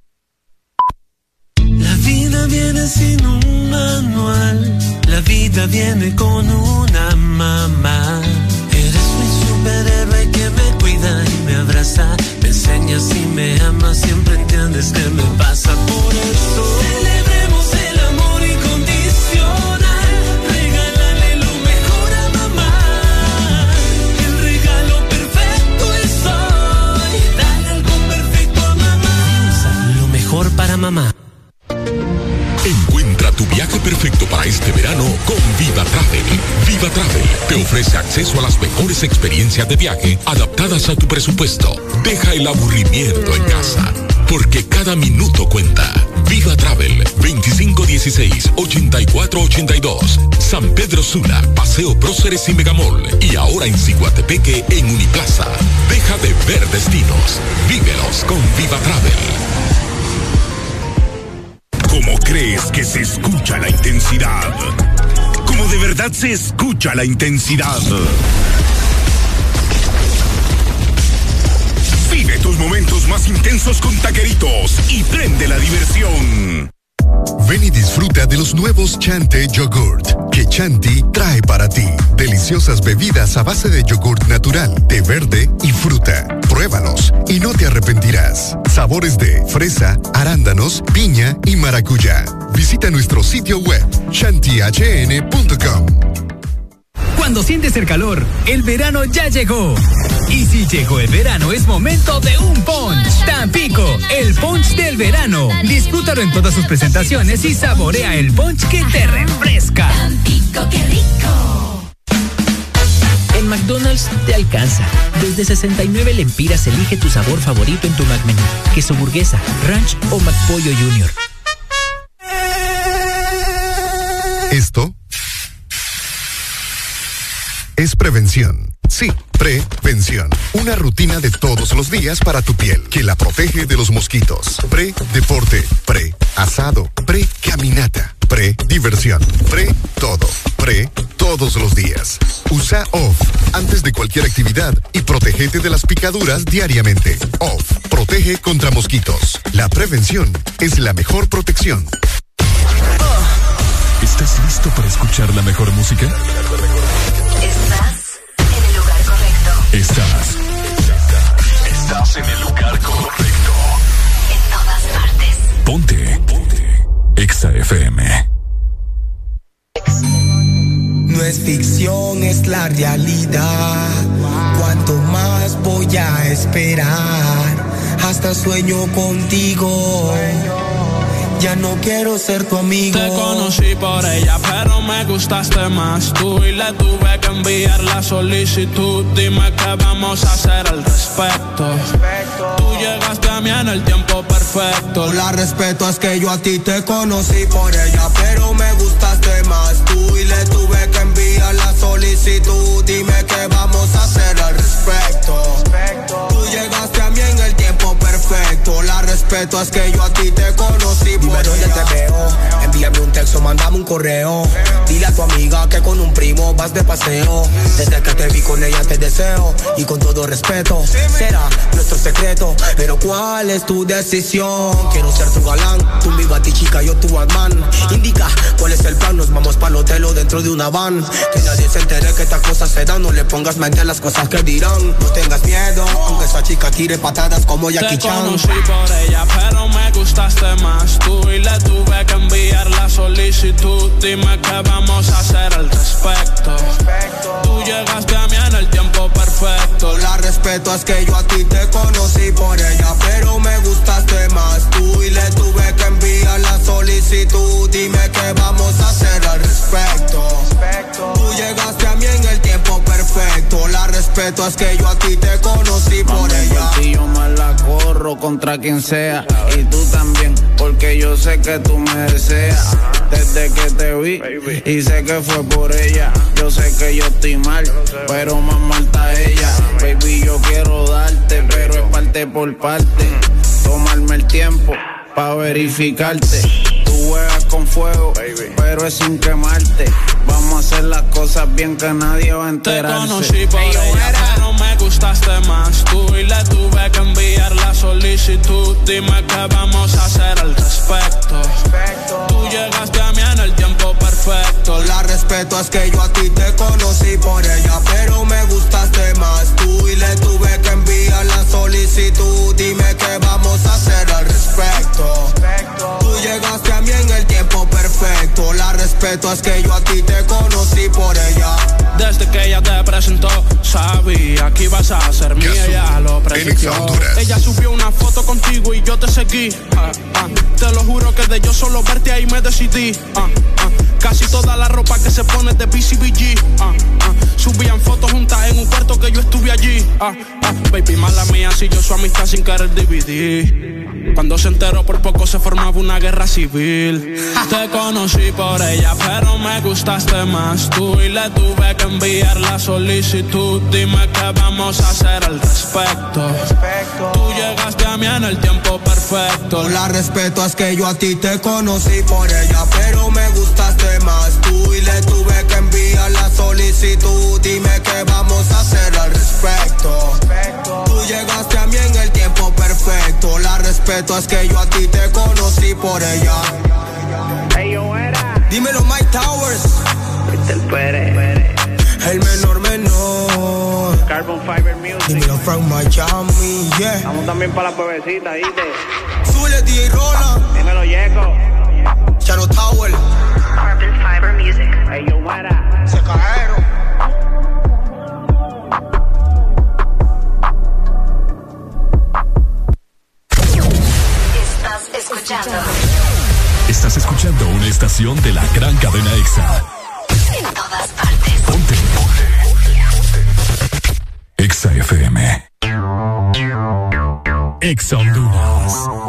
experiencias de viaje adaptadas a tu presupuesto. Deja el aburrimiento en casa, porque cada minuto cuenta. Viva Travel 2516-8482. San Pedro Sula, Paseo Próceres y Megamol. Y ahora en Ciguatepeque en Uniplaza. Deja de ver destinos. Vívelos con Viva Travel. ¿Cómo crees que se escucha la intensidad? ¿Cómo de verdad se escucha la intensidad? Tus momentos más intensos con taqueritos y prende la diversión. Ven y disfruta de los nuevos Chante Yogurt que Chanti trae para ti. Deliciosas bebidas a base de yogurt natural, de verde y fruta. Pruébalos y no te arrepentirás. Sabores de fresa, arándanos, piña y maracuyá. Visita nuestro sitio web chantihn.com. Cuando sientes el calor, el verano ya llegó. Y si llegó el verano, es momento de un punch. Tampico, el punch del verano. Disfrútalo en todas sus presentaciones y saborea el punch que te refresca. Tampico, qué rico. En McDonald's te alcanza. Desde 69 lempiras elige tu sabor favorito en tu McMenú. Queso burguesa, ranch o McPollo Junior. Esto es prevención. Sí, prevención. Una rutina de todos los días para tu piel que la protege de los mosquitos. Pre-deporte, pre-asado, pre-caminata, pre-diversión, pre-todo, pre todos los días. Usa OFF antes de cualquier actividad y protégete de las picaduras diariamente. OFF protege contra mosquitos. La prevención es la mejor protección. ¿Estás listo para escuchar la mejor música? Estás. Estás en el lugar correcto. En todas partes. Ponte. Ponte. Exa FM. No es ficción, es la realidad. Cuanto más voy a esperar, hasta sueño contigo. Ya no quiero ser tu amigo. Te conocí por ella, pero me gustaste más tú y le tuve enviar la solicitud. Dime qué vamos a hacer al respecto. Tú llegaste a mí en el tiempo perfecto. La respeto es que yo a ti te conocí por ella, pero me gustaste más tú y le tuve que enviar la solicitud. Dime qué vamos a hacer al respecto. Perfecto. La respeto es que yo a ti te conocí por Dime dónde te veo, envíame un texto, mandame un correo. Dile a tu amiga que con un primo vas de paseo. Desde que te vi con ella te deseo y con todo respeto será nuestro secreto. Pero ¿cuál es tu decisión? Quiero ser tu galán, tú mi batichica, yo tu Batman. Indica cuál es el plan, nos vamos para el hotel o dentro de una van. Que nadie se entere que estas cosas se dan, no le pongas mente a las cosas que dirán. No tengas miedo, aunque esa chica tire patadas como Jackie Te corazón. Sí, por ella, pero me gustaste más tú y le tuve que enviar la solicitud. Dime qué vamos a hacer al respecto. Tú llegaste a mí en el tiempo perfecto. La respeto es que yo a ti te conocí por ella, pero me gustaste más tú y le tuve que enviar la solicitud. Dime qué vamos a hacer al respecto. respecto. Tú llegaste a mí en el tiempo perfecto. La respeto es que yo a ti te conocí por ella. Y yo me la corro contra quien sea y tú también, porque yo sé que tú me deseas. Desde que te vi y sé que fue por ella. Yo sé que yo estoy mal, pero más mal está ella. Baby, yo quiero darte, pero es parte por parte. Tomarme el tiempo pa' verificarte. Juegas con fuego, pero es sin quemarte. Vamos a hacer las cosas bien que nadie va a Te enterarse. conocí por ella, pero me gustaste más tú y le tuve que enviar la solicitud. Dime qué vamos a hacer al respecto. Tú llegaste a mí en el tiempo perfecto. La respeto es que yo a ti te conocí por ella, pero me gustaste más tú y le tuve que enviar la solicitud. Dime qué vamos a hacer al respecto. Mí en el tiempo perfecto. La respeto es que yo a ti te conocí por ella. Desde que ella te presentó, sabía que ibas a ser mía, ella lo presintió. Ella subió una foto contigo y yo te seguí. ah, ah. Te lo juro que de yo solo verte ahí me decidí. ah. Casi toda la ropa que se pone de BCBG. Subían fotos juntas en un cuarto que yo estuve allí. Baby, mala mía, si yo su amistad sin querer dividir. Cuando se enteró por poco se formaba una guerra civil. Te conocí por ella, pero me gustaste más tú y le tuve que enviar la solicitud. Dime qué vamos a hacer al respecto. Tú llegaste a mí en el tiempo perfecto. La respeto es que yo a ti te conocí por ella, pero me gustaste más tú y le tuve que enviar la solicitud. Dime qué vamos a hacer al respecto. Tú llegaste a mí en el tiempo perfecto. La respeto es que yo Estamos también para la pebecita, ¿viste? Súbele DJ Rola. Dímelo, Yeco. Chano Tower. Carbon Fiber Music. Ey, yo, muera. Se caeron. Estás escuchando Estás escuchando una estación de la gran cadena EXA. en todas partes. Ponte. EXA FM. EXA Honduras.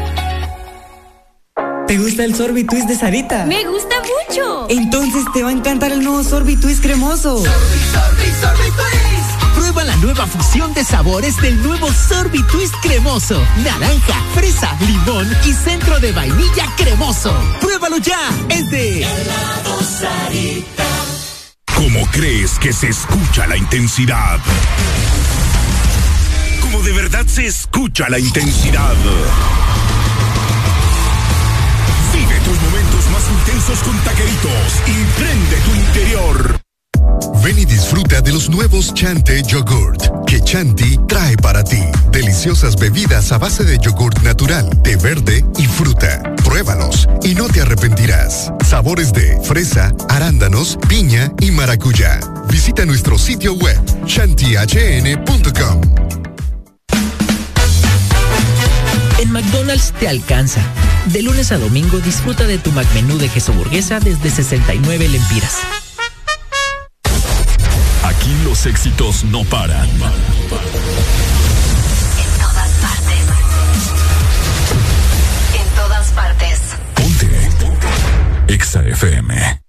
¿Te gusta el sorbitwist de Sarita? Me gusta mucho. Entonces te va a encantar el nuevo sorbitwist cremoso. Prueba la nueva fusión de sabores del nuevo Sorbi Twist cremoso. Naranja, fresa, limón y centro de vainilla cremoso. Pruébalo ya. Es de ¿Cómo crees que se escucha la intensidad? ¿Cómo de verdad se escucha la intensidad? Vive tus momentos más intensos con taqueritos y prende tu interior. Ven y disfruta de los nuevos Chante Yogurt que Chanti trae para ti. Deliciosas bebidas a base de yogurt natural, té verde y fruta. Pruébalos y no te arrepentirás. Sabores de fresa, arándanos, piña y maracuyá. Visita nuestro sitio web chantihn.com. En McDonald's te alcanza. De lunes a domingo disfruta de tu McMenú de queso burguesa desde 69 lempiras. Aquí los éxitos no paran. En todas partes. En todas partes. Ponte. Ponte. Exa FM.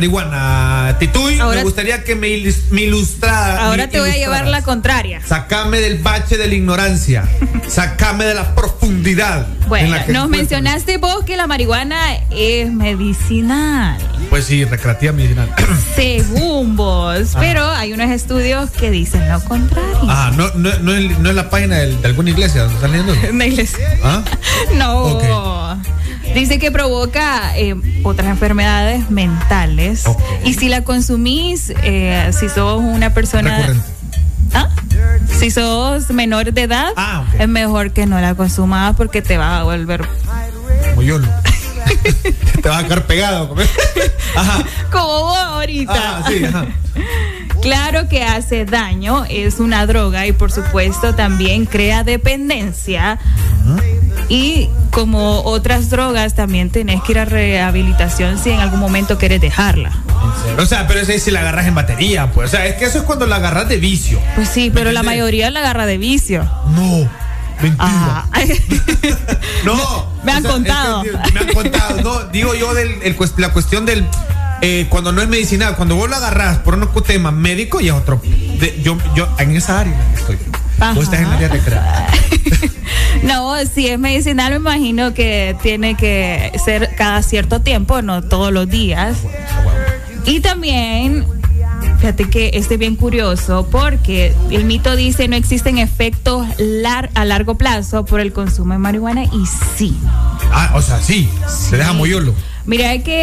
Marihuana. Tituy, me gustaría que me, ilustrara. Ahora te voy a llevar la contraria. Sacame del bache de la ignorancia. Sacame de la profundidad. Bueno, nos mencionaste vos que la marihuana es medicinal. Pues sí, recreativa medicinal. Según vos. Pero hay unos estudios que dicen lo contrario. Ah, no, no, no, es, la página de, alguna iglesia donde están leyendo. Una iglesia. ¿Ah? No. Dice que provoca eh, otras enfermedades mentales. Y si la consumís, eh, si sos una persona... ¿Ah? Si sos menor de edad, ah, es mejor que no la consumas porque te va a volver... Como yo te vas a quedar pegado. Como vos ahorita. Ah, sí, Claro que hace daño, es una droga y por supuesto también crea dependencia. Y como otras drogas, también tenés que ir a rehabilitación si en algún momento quieres dejarla. O sea, pero ese si la agarras en batería, pues. O sea, es que eso es cuando la agarras de vicio. Pues sí, pero la mayoría la agarra de vicio. No. Mentira. Ah. no. Me han contado. me han contado. No, digo yo del, la cuestión del. Eh, cuando no es medicinal, cuando vos lo agarras por un tema médico y es otro. yo, yo en esa área estoy. Vos estás en el área recreativa. No, si es medicinal, me imagino que tiene que ser cada cierto tiempo, no todos los días. Y también, fíjate que este es bien curioso porque el mito dice no existen efectos a largo plazo por el consumo de marihuana y sí. Ah, o sea, sí, se deja muy Mira que